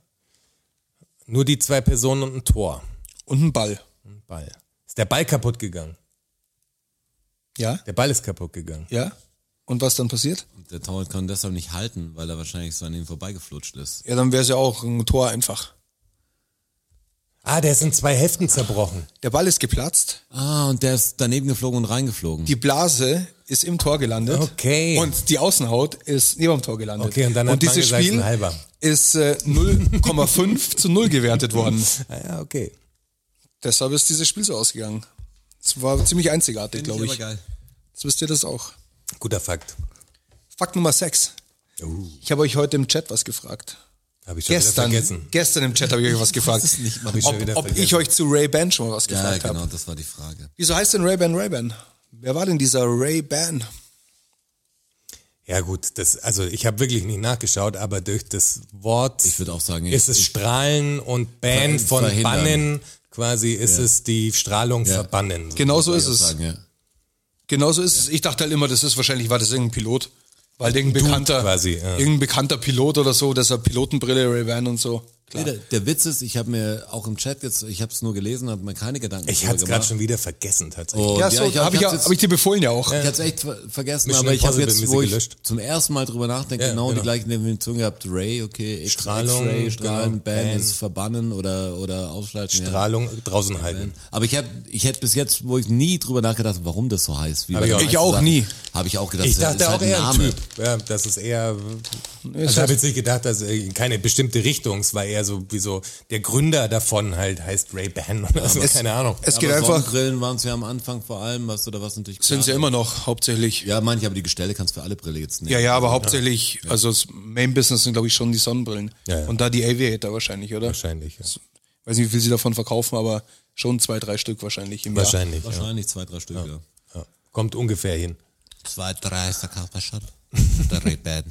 Nur die zwei Personen und ein Tor. Und ein Ball. Ein Ball. Ist der Ball kaputt gegangen? Ja? Der Ball ist kaputt gegangen. Ja? Und was dann passiert? Der Torwart kann deshalb nicht halten, weil er wahrscheinlich so an ihm vorbeigeflutscht ist. Ja, dann wäre es ja auch ein Tor einfach. Ah, der ist in zwei Hälften zerbrochen. Der Ball ist geplatzt. Ah, und der ist daneben geflogen und reingeflogen. Die Blase ist im Tor gelandet. Okay. Und die Außenhaut ist neben dem Tor gelandet. Okay, und dann hat man dieses gesagt, Spiel halber. ist äh, 0,5 zu 0 gewertet worden. Ah, ja, okay. Deshalb ist dieses Spiel so ausgegangen. Es war ziemlich einzigartig, glaube ich. geil. Jetzt wisst ihr das auch. Guter Fakt. Fakt Nummer 6. Uh, Ich habe euch heute im Chat was gefragt. habe ich schon Gestern, wieder vergessen. gestern im Chat habe ich euch was gefragt. Das ist nicht mal ich schon ob, wieder ob ich euch zu Ray-Ban schon mal was Ja, gefragt genau, habe. das war die Frage. Wieso heißt denn Ray-Ban Ray-Ban? Wer war denn dieser Ray-Ban? Ja gut, das, also ich habe wirklich nicht nachgeschaut, aber durch das Wort Ich würde auch sagen, ist es Strahlen und Ban von verhindern. Bannen, quasi ist es die Strahlung verbannen. Genau so ist es. Sagen, ja. Genau so ist es. Ich dachte halt immer, das ist wahrscheinlich, war das irgendein Pilot. Weil irgendein bekannter, quasi, ja. irgendein bekannter Pilot oder so, deshalb Pilotenbrille, Ray-Ban und so. Nee, der, der Witz ist, ich habe mir auch im Chat jetzt, ich habe es nur gelesen, habe mir keine Gedanken Ich hatte es gerade schon wieder vergessen tatsächlich. Und Ja, so, ich, habe ich, ja- jetzt- hab ich dir befohlen ja auch. Ich hatte es echt ver vergessen, Mission aber ich habe jetzt, wo ich gelöscht. zum ersten Mal drüber nachdenke, Ja, genau, genau. die gleichen Definition gehabt. Ray, okay, X- Strahlung, X-Ray, Strahlen, genau, Ban Ban. ist verbannen oder, oder ausschalten. ja. Strahlung draußen halten. Aber ich habe, ich hätte bis jetzt, wo ich nie drüber nachgedacht, warum das so heißt. Wie ich Ich auch Sachen, nie. Habe ich auch gedacht, Ich das dachte ist auch halt eher ein Name. Typ. Ja, das ist eher. Also ich habe jetzt nicht gedacht, dass keine bestimmte Richtung. Es war eher so wie so der Gründer davon halt heißt Ray Ban oder so. keine Ahnung. Es Aber geht einfach, Sonnenbrillen waren es ja am Anfang vor allem, was du da was natürlich sind sie klar. immer noch hauptsächlich. Ja, manche, aber die Gestelle kannst du für alle Brille jetzt nehmen. Ja, ja, aber hauptsächlich, also das Main Business sind, glaube ich, schon die Sonnenbrillen. Ja, ja. Und da die Aviator wahrscheinlich, oder? Wahrscheinlich. Ja. Weiß nicht, wie viel sie davon verkaufen, aber schon zwei, drei Stück wahrscheinlich im Jahr. Wahrscheinlich. Ja. Wahrscheinlich zwei, drei Stück, ja. Ja. Kommt ungefähr hin. Zwei, drei ist der schon. Der Ray-Ban.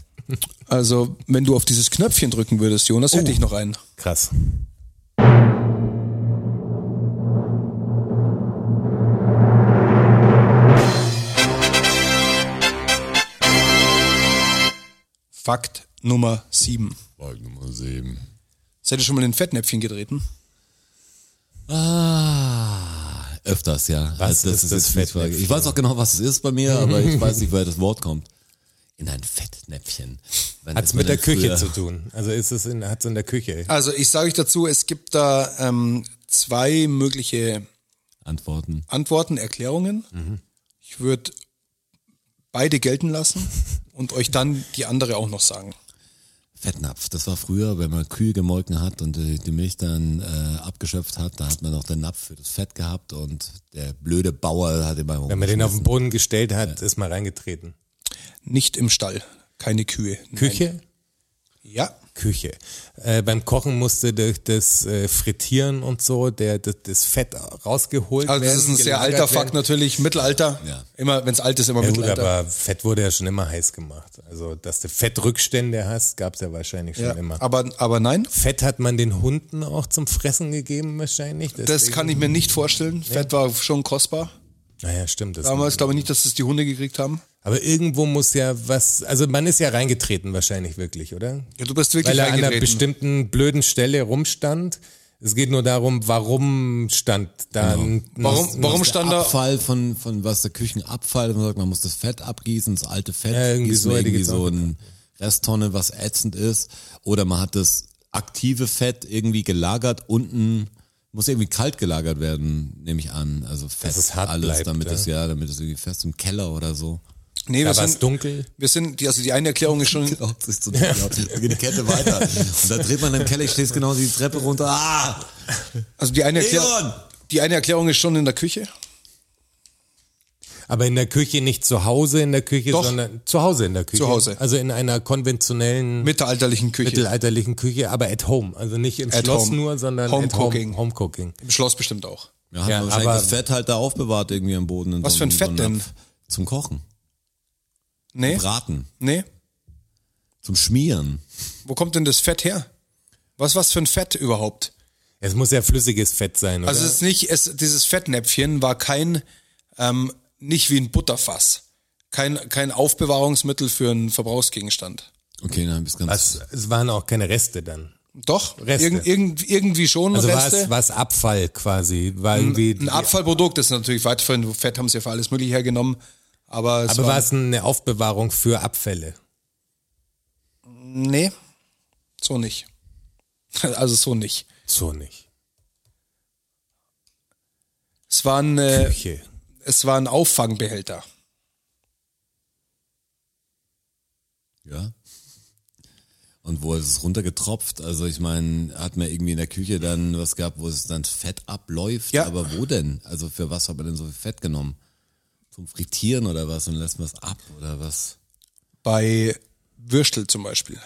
Also, wenn du auf dieses Knöpfchen drücken würdest, Jonas, hätte ich noch einen. Krass. Fakt Nummer sieben. Folge Nummer sieben. Seid ihr schon mal in ein Fettnäpfchen getreten? Ah, öfters, ja. Was Also ist das die Frage. Fettnäpfchen? Ich weiß auch genau, was es ist bei mir, aber ich weiß nicht, woher das Wort kommt. In ein Fettnäpfchen. Hat's das mit der Küche früher- zu tun. Also ist es in, hat's in der Küche. Also, ich sage euch dazu, es gibt da ähm, zwei mögliche Antworten. Antworten, Erklärungen. Mhm. Ich würde beide gelten lassen und euch dann die andere auch noch sagen. Fettnapf, das war früher, wenn man Kühe gemolken hat und die, Milch dann äh, abgeschöpft hat, da hat man noch den Napf für das Fett gehabt und der blöde Bauer hat immer Wenn man den auf den Boden gestellt hat, ist mal reingetreten. Nicht im Stall, keine Kühe. Nein. Küche? Ja. Küche. Äh, beim Kochen musste durch das äh, Frittieren und so der, das, das Fett rausgeholt Also das werden. ist ein sehr alter Fakt werden. natürlich, Mittelalter. Ja. Immer, wenn es alt ist, immer Ja gut, Mittelalter. aber Fett wurde ja schon immer heiß gemacht. Also, dass du Fettrückstände hast, gab's ja wahrscheinlich schon ja. immer. aber, aber nein, Fett hat man den Hunden auch zum Fressen gegeben wahrscheinlich. das deswegen- kann ich mir nicht vorstellen. Fett war schon kostbar. Naja, stimmt. Das Damals glaube ich nicht, dass es die Hunde gekriegt haben. Aber irgendwo muss ja was, also man ist ja reingetreten wahrscheinlich wirklich, oder? Ja, du bist wirklich Weil er an einer bestimmten blöden Stelle rumstand. Es geht nur darum, warum stand da ein, Warum, warum der stand da? Abfall von, von was der Küchenabfall, man sagt, man muss das Fett abgießen, das alte Fett, Ja, irgendwie so irgendwie so ein Resttonne, was ätzend ist, oder man hat das aktive Fett irgendwie gelagert unten, muss irgendwie kalt gelagert werden, nehme ich an, also hart alles, bleibt, damit ja. es ja, damit es irgendwie fest im Keller oder so. Nee, wir Da es sind, dunkel. wir sind, die, also die eine Erklärung ist schon, Genau, das ist so, ja. die Kette weiter. Und da dreht man im Keller, ich stehst genau die Treppe runter. Ah! also die eine, Erklärung, die eine Erklärung ist schon in der Küche. Aber in der Küche nicht zu Hause in der Küche, Doch. sondern zu Hause in der Küche. Zu Hause. Also in einer konventionellen Mittelalterlichen Küche. mittelalterlichen Küche, aber at home. Also nicht im At Schloss home. nur, sondern Home at home, cooking. home cooking. Im Schloss bestimmt auch. Ja, hat Ja, man wahrscheinlich aber- das Fett halt da aufbewahrt irgendwie am Boden. in Was so für ein Fett so denn? Zum Kochen, Nee? Braten, Nee? zum Schmieren. Wo kommt denn das Fett her? Was was für ein Fett überhaupt? Es muss ja flüssiges Fett sein, oder? Also es ist nicht, es, dieses Fettnäpfchen war kein, ähm, nicht wie ein Butterfass. Kein, kein Aufbewahrungsmittel für einen Verbrauchsgegenstand. Okay, dann bist ganz. Was, es waren auch keine Reste dann. Doch, Reste. Irgend, irgend, irgendwie schon Also war Reste. es was Abfall quasi, war irgendwie. ein Abfallprodukt ist natürlich weiterhin, Fett haben sie ja für alles mögliche hergenommen. Aber es aber war, war es eine Aufbewahrung für Abfälle? nee, so nicht. Also so nicht. So nicht. Es war ein, äh, Küche. Es war ein Auffangbehälter. Ja. Und wo ist es runtergetropft? Also ich meine, hat man irgendwie in der Küche dann was gehabt, wo es dann Fett abläuft? Ja. Aber wo denn? Also für was hat man denn so viel Fett genommen? Zum Frittieren oder was? Und lässt man es ab oder was? Bei Würstel zum Beispiel.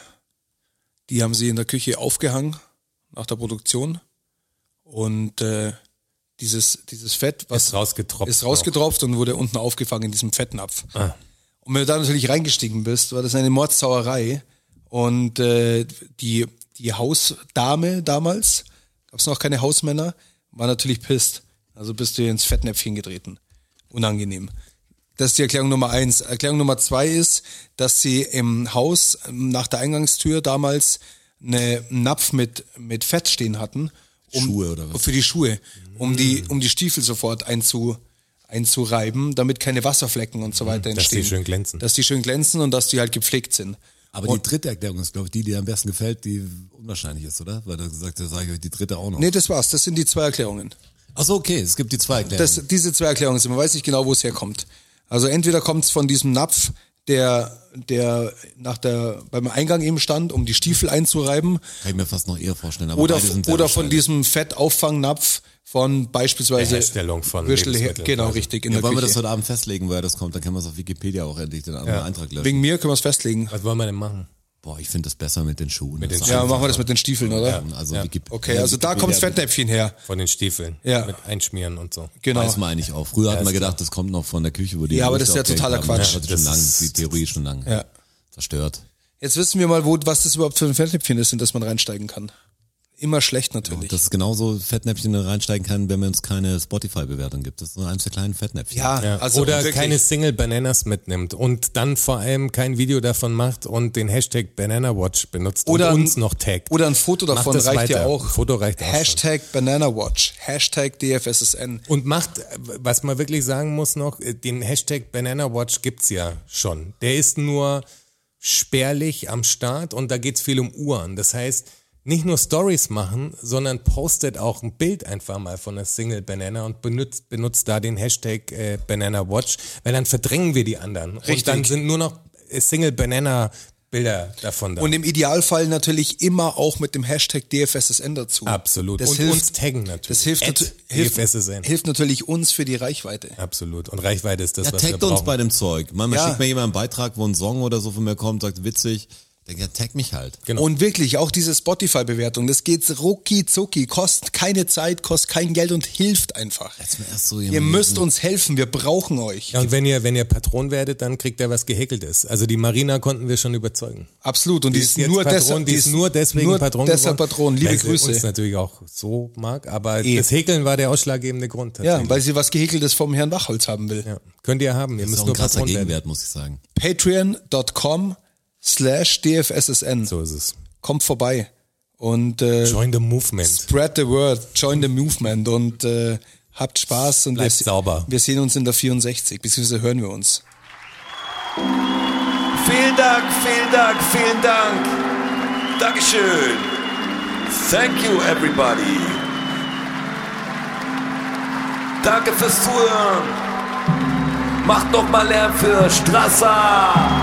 Die haben sie in der Küche aufgehangen nach der Produktion. Und äh, dieses, dieses Fett, was Ist rausgetropft ist rausgetropft und wurde unten aufgefangen in diesem Fettnapf. Und wenn du da natürlich reingestiegen bist, war das eine Mordsauerei. Und äh, die, die Hausdame damals, gab es noch keine Hausmänner, war natürlich pisst. Also bist du ins Fettnäpfchen getreten. Unangenehm. Das ist die Erklärung Nummer eins. Erklärung Nummer zwei ist, dass sie im Haus nach der Eingangstür damals eine, einen Napf mit, mit Fett stehen hatten. Um, Schuhe oder was? Für die Schuhe, um die, um die Stiefel sofort einzu, einzureiben, damit keine Wasserflecken und so weiter Mhm. dass die entstehen. schön glänzen. Dass die schön glänzen und dass die halt gepflegt sind. Aber die dritte Erklärung ist, glaube ich, die, die am besten gefällt, die unwahrscheinlich ist, oder? Weil du gesagt hast, sage ich euch die dritte auch noch. Nee, das war's. Das sind die zwei Erklärungen. Ach so, okay, es gibt die zwei Erklärungen. Das, diese zwei Erklärungen sind. Man weiß nicht genau, wo es herkommt. Also entweder kommt es von diesem Napf, der, der nach der, beim Eingang eben stand, um die Stiefel einzureiben, Kann ich mir fast noch eher vorstellen. Aber oder, oder von diesem Fettauffangnapf von beispielsweise Herstellung von Würstel Genau, richtig. In Ja, der wollen wir Küche. das heute Abend festlegen, woher das kommt? Dann können wir es auf Wikipedia auch endlich den anderen Eintrag löschen. Wegen mir können wir es festlegen. Was wollen wir denn machen? Boah, ich finde das besser mit den Schuhen. Mit den ist Ja, machen wir das mit den Stiefeln, oder? Also Ja. Okay, ja, also da kommt das Fettnäpfchen her. Von den Stiefeln. Ja. Mit Einschmieren und so. Genau. Weiß man eigentlich auch. Früher hat ist man gedacht, das kommt noch von der Küche, wo die Ja, aber das ist ja totaler haben. Quatsch. Ja, das ist Das schon lang, die Theorie ist schon lang. Ja. Zerstört. Jetzt wissen wir mal, wo, was das überhaupt für ein Fettnäpfchen ist, in das man reinsteigen kann. Immer schlecht natürlich. Dass es genauso Fettnäpfchen reinsteigen kann, wenn man uns keine Spotify-Bewertung gibt. Das ist nur eins der kleinen Fettnäpfchen. ja, Ja. also Oder wirklich. keine Single Bananas mitnimmt und dann vor allem kein Video davon macht und den Hashtag BananaWatch benutzt Oder und ein- uns noch taggt. Oder ein Foto davon das reicht ja auch. Ein Foto reicht auch schon. Hashtag BananaWatch. Hashtag DFSSN. Und macht, was man wirklich sagen muss noch, den Hashtag BananaWatch gibt's ja schon. Der ist nur spärlich am Start und da geht's viel um Uhren. Das heißt, nicht nur Stories machen, sondern postet auch ein Bild einfach mal von der Single Banana und benutzt, benutzt da den Hashtag äh, BananaWatch, weil dann verdrängen wir die anderen. Und Richtig. dann sind nur noch äh, Single Banana Bilder davon da. Und im Idealfall natürlich immer auch mit dem Hashtag DFSSN dazu. Absolut. Das und hilft, uns taggen natürlich. Das hilft, At hilft, DFSSN. hilft natürlich uns für die Reichweite. Absolut. Und Reichweite ist das, Ja, was wir taggt uns brauchen. bei dem Zeug. Manchmal Ja. schickt mir jemand einen Beitrag, wo ein Song oder so von mir kommt, sagt witzig. Denke, ja, tag mich halt. Genau. Und wirklich, auch diese Spotify-Bewertung, das geht rucki zucki, kostet keine Zeit, kostet kein Geld und hilft einfach. Erst so Ihr müsst uns helfen, wir brauchen euch. Ja, und wenn ihr, wenn ihr Patron werdet, dann kriegt ihr was Gehäkeltes. Also die Marina konnten wir schon überzeugen. Absolut. Und die, ist jetzt nur Patron, die ist nur deswegen nur Patron deshalb geworden, Patron. Liebe weil sie Grüße. uns natürlich auch so mag, aber Eh. das Häkeln war der ausschlaggebende Grund. Ja, weil sie was Gehäkeltes vom Herrn Wachholz haben will. ja. Könnt ihr haben, ihr Das ist müsst auch nur ein krasser Patron werden. Gegenwert, muss ich sagen. Patreon.com slash DFSSN. So ist es. Kommt vorbei. Und äh, Join the movement. spread the word, join the movement und äh, habt Spaß und wir, Bleibt sauber. wir sehen uns in der 64, beziehungsweise hören wir uns. Vielen Dank, vielen Dank, vielen Dank. Dankeschön. Thank you, everybody. Danke fürs Zuhören. Macht noch mal Lärm für Strasser.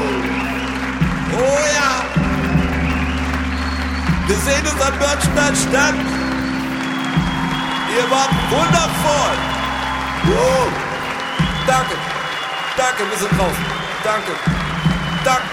Wir sehen uns am Börnstein statt. Ihr wart wundervoll. Uh, danke, danke, wir sind draußen. Danke, danke.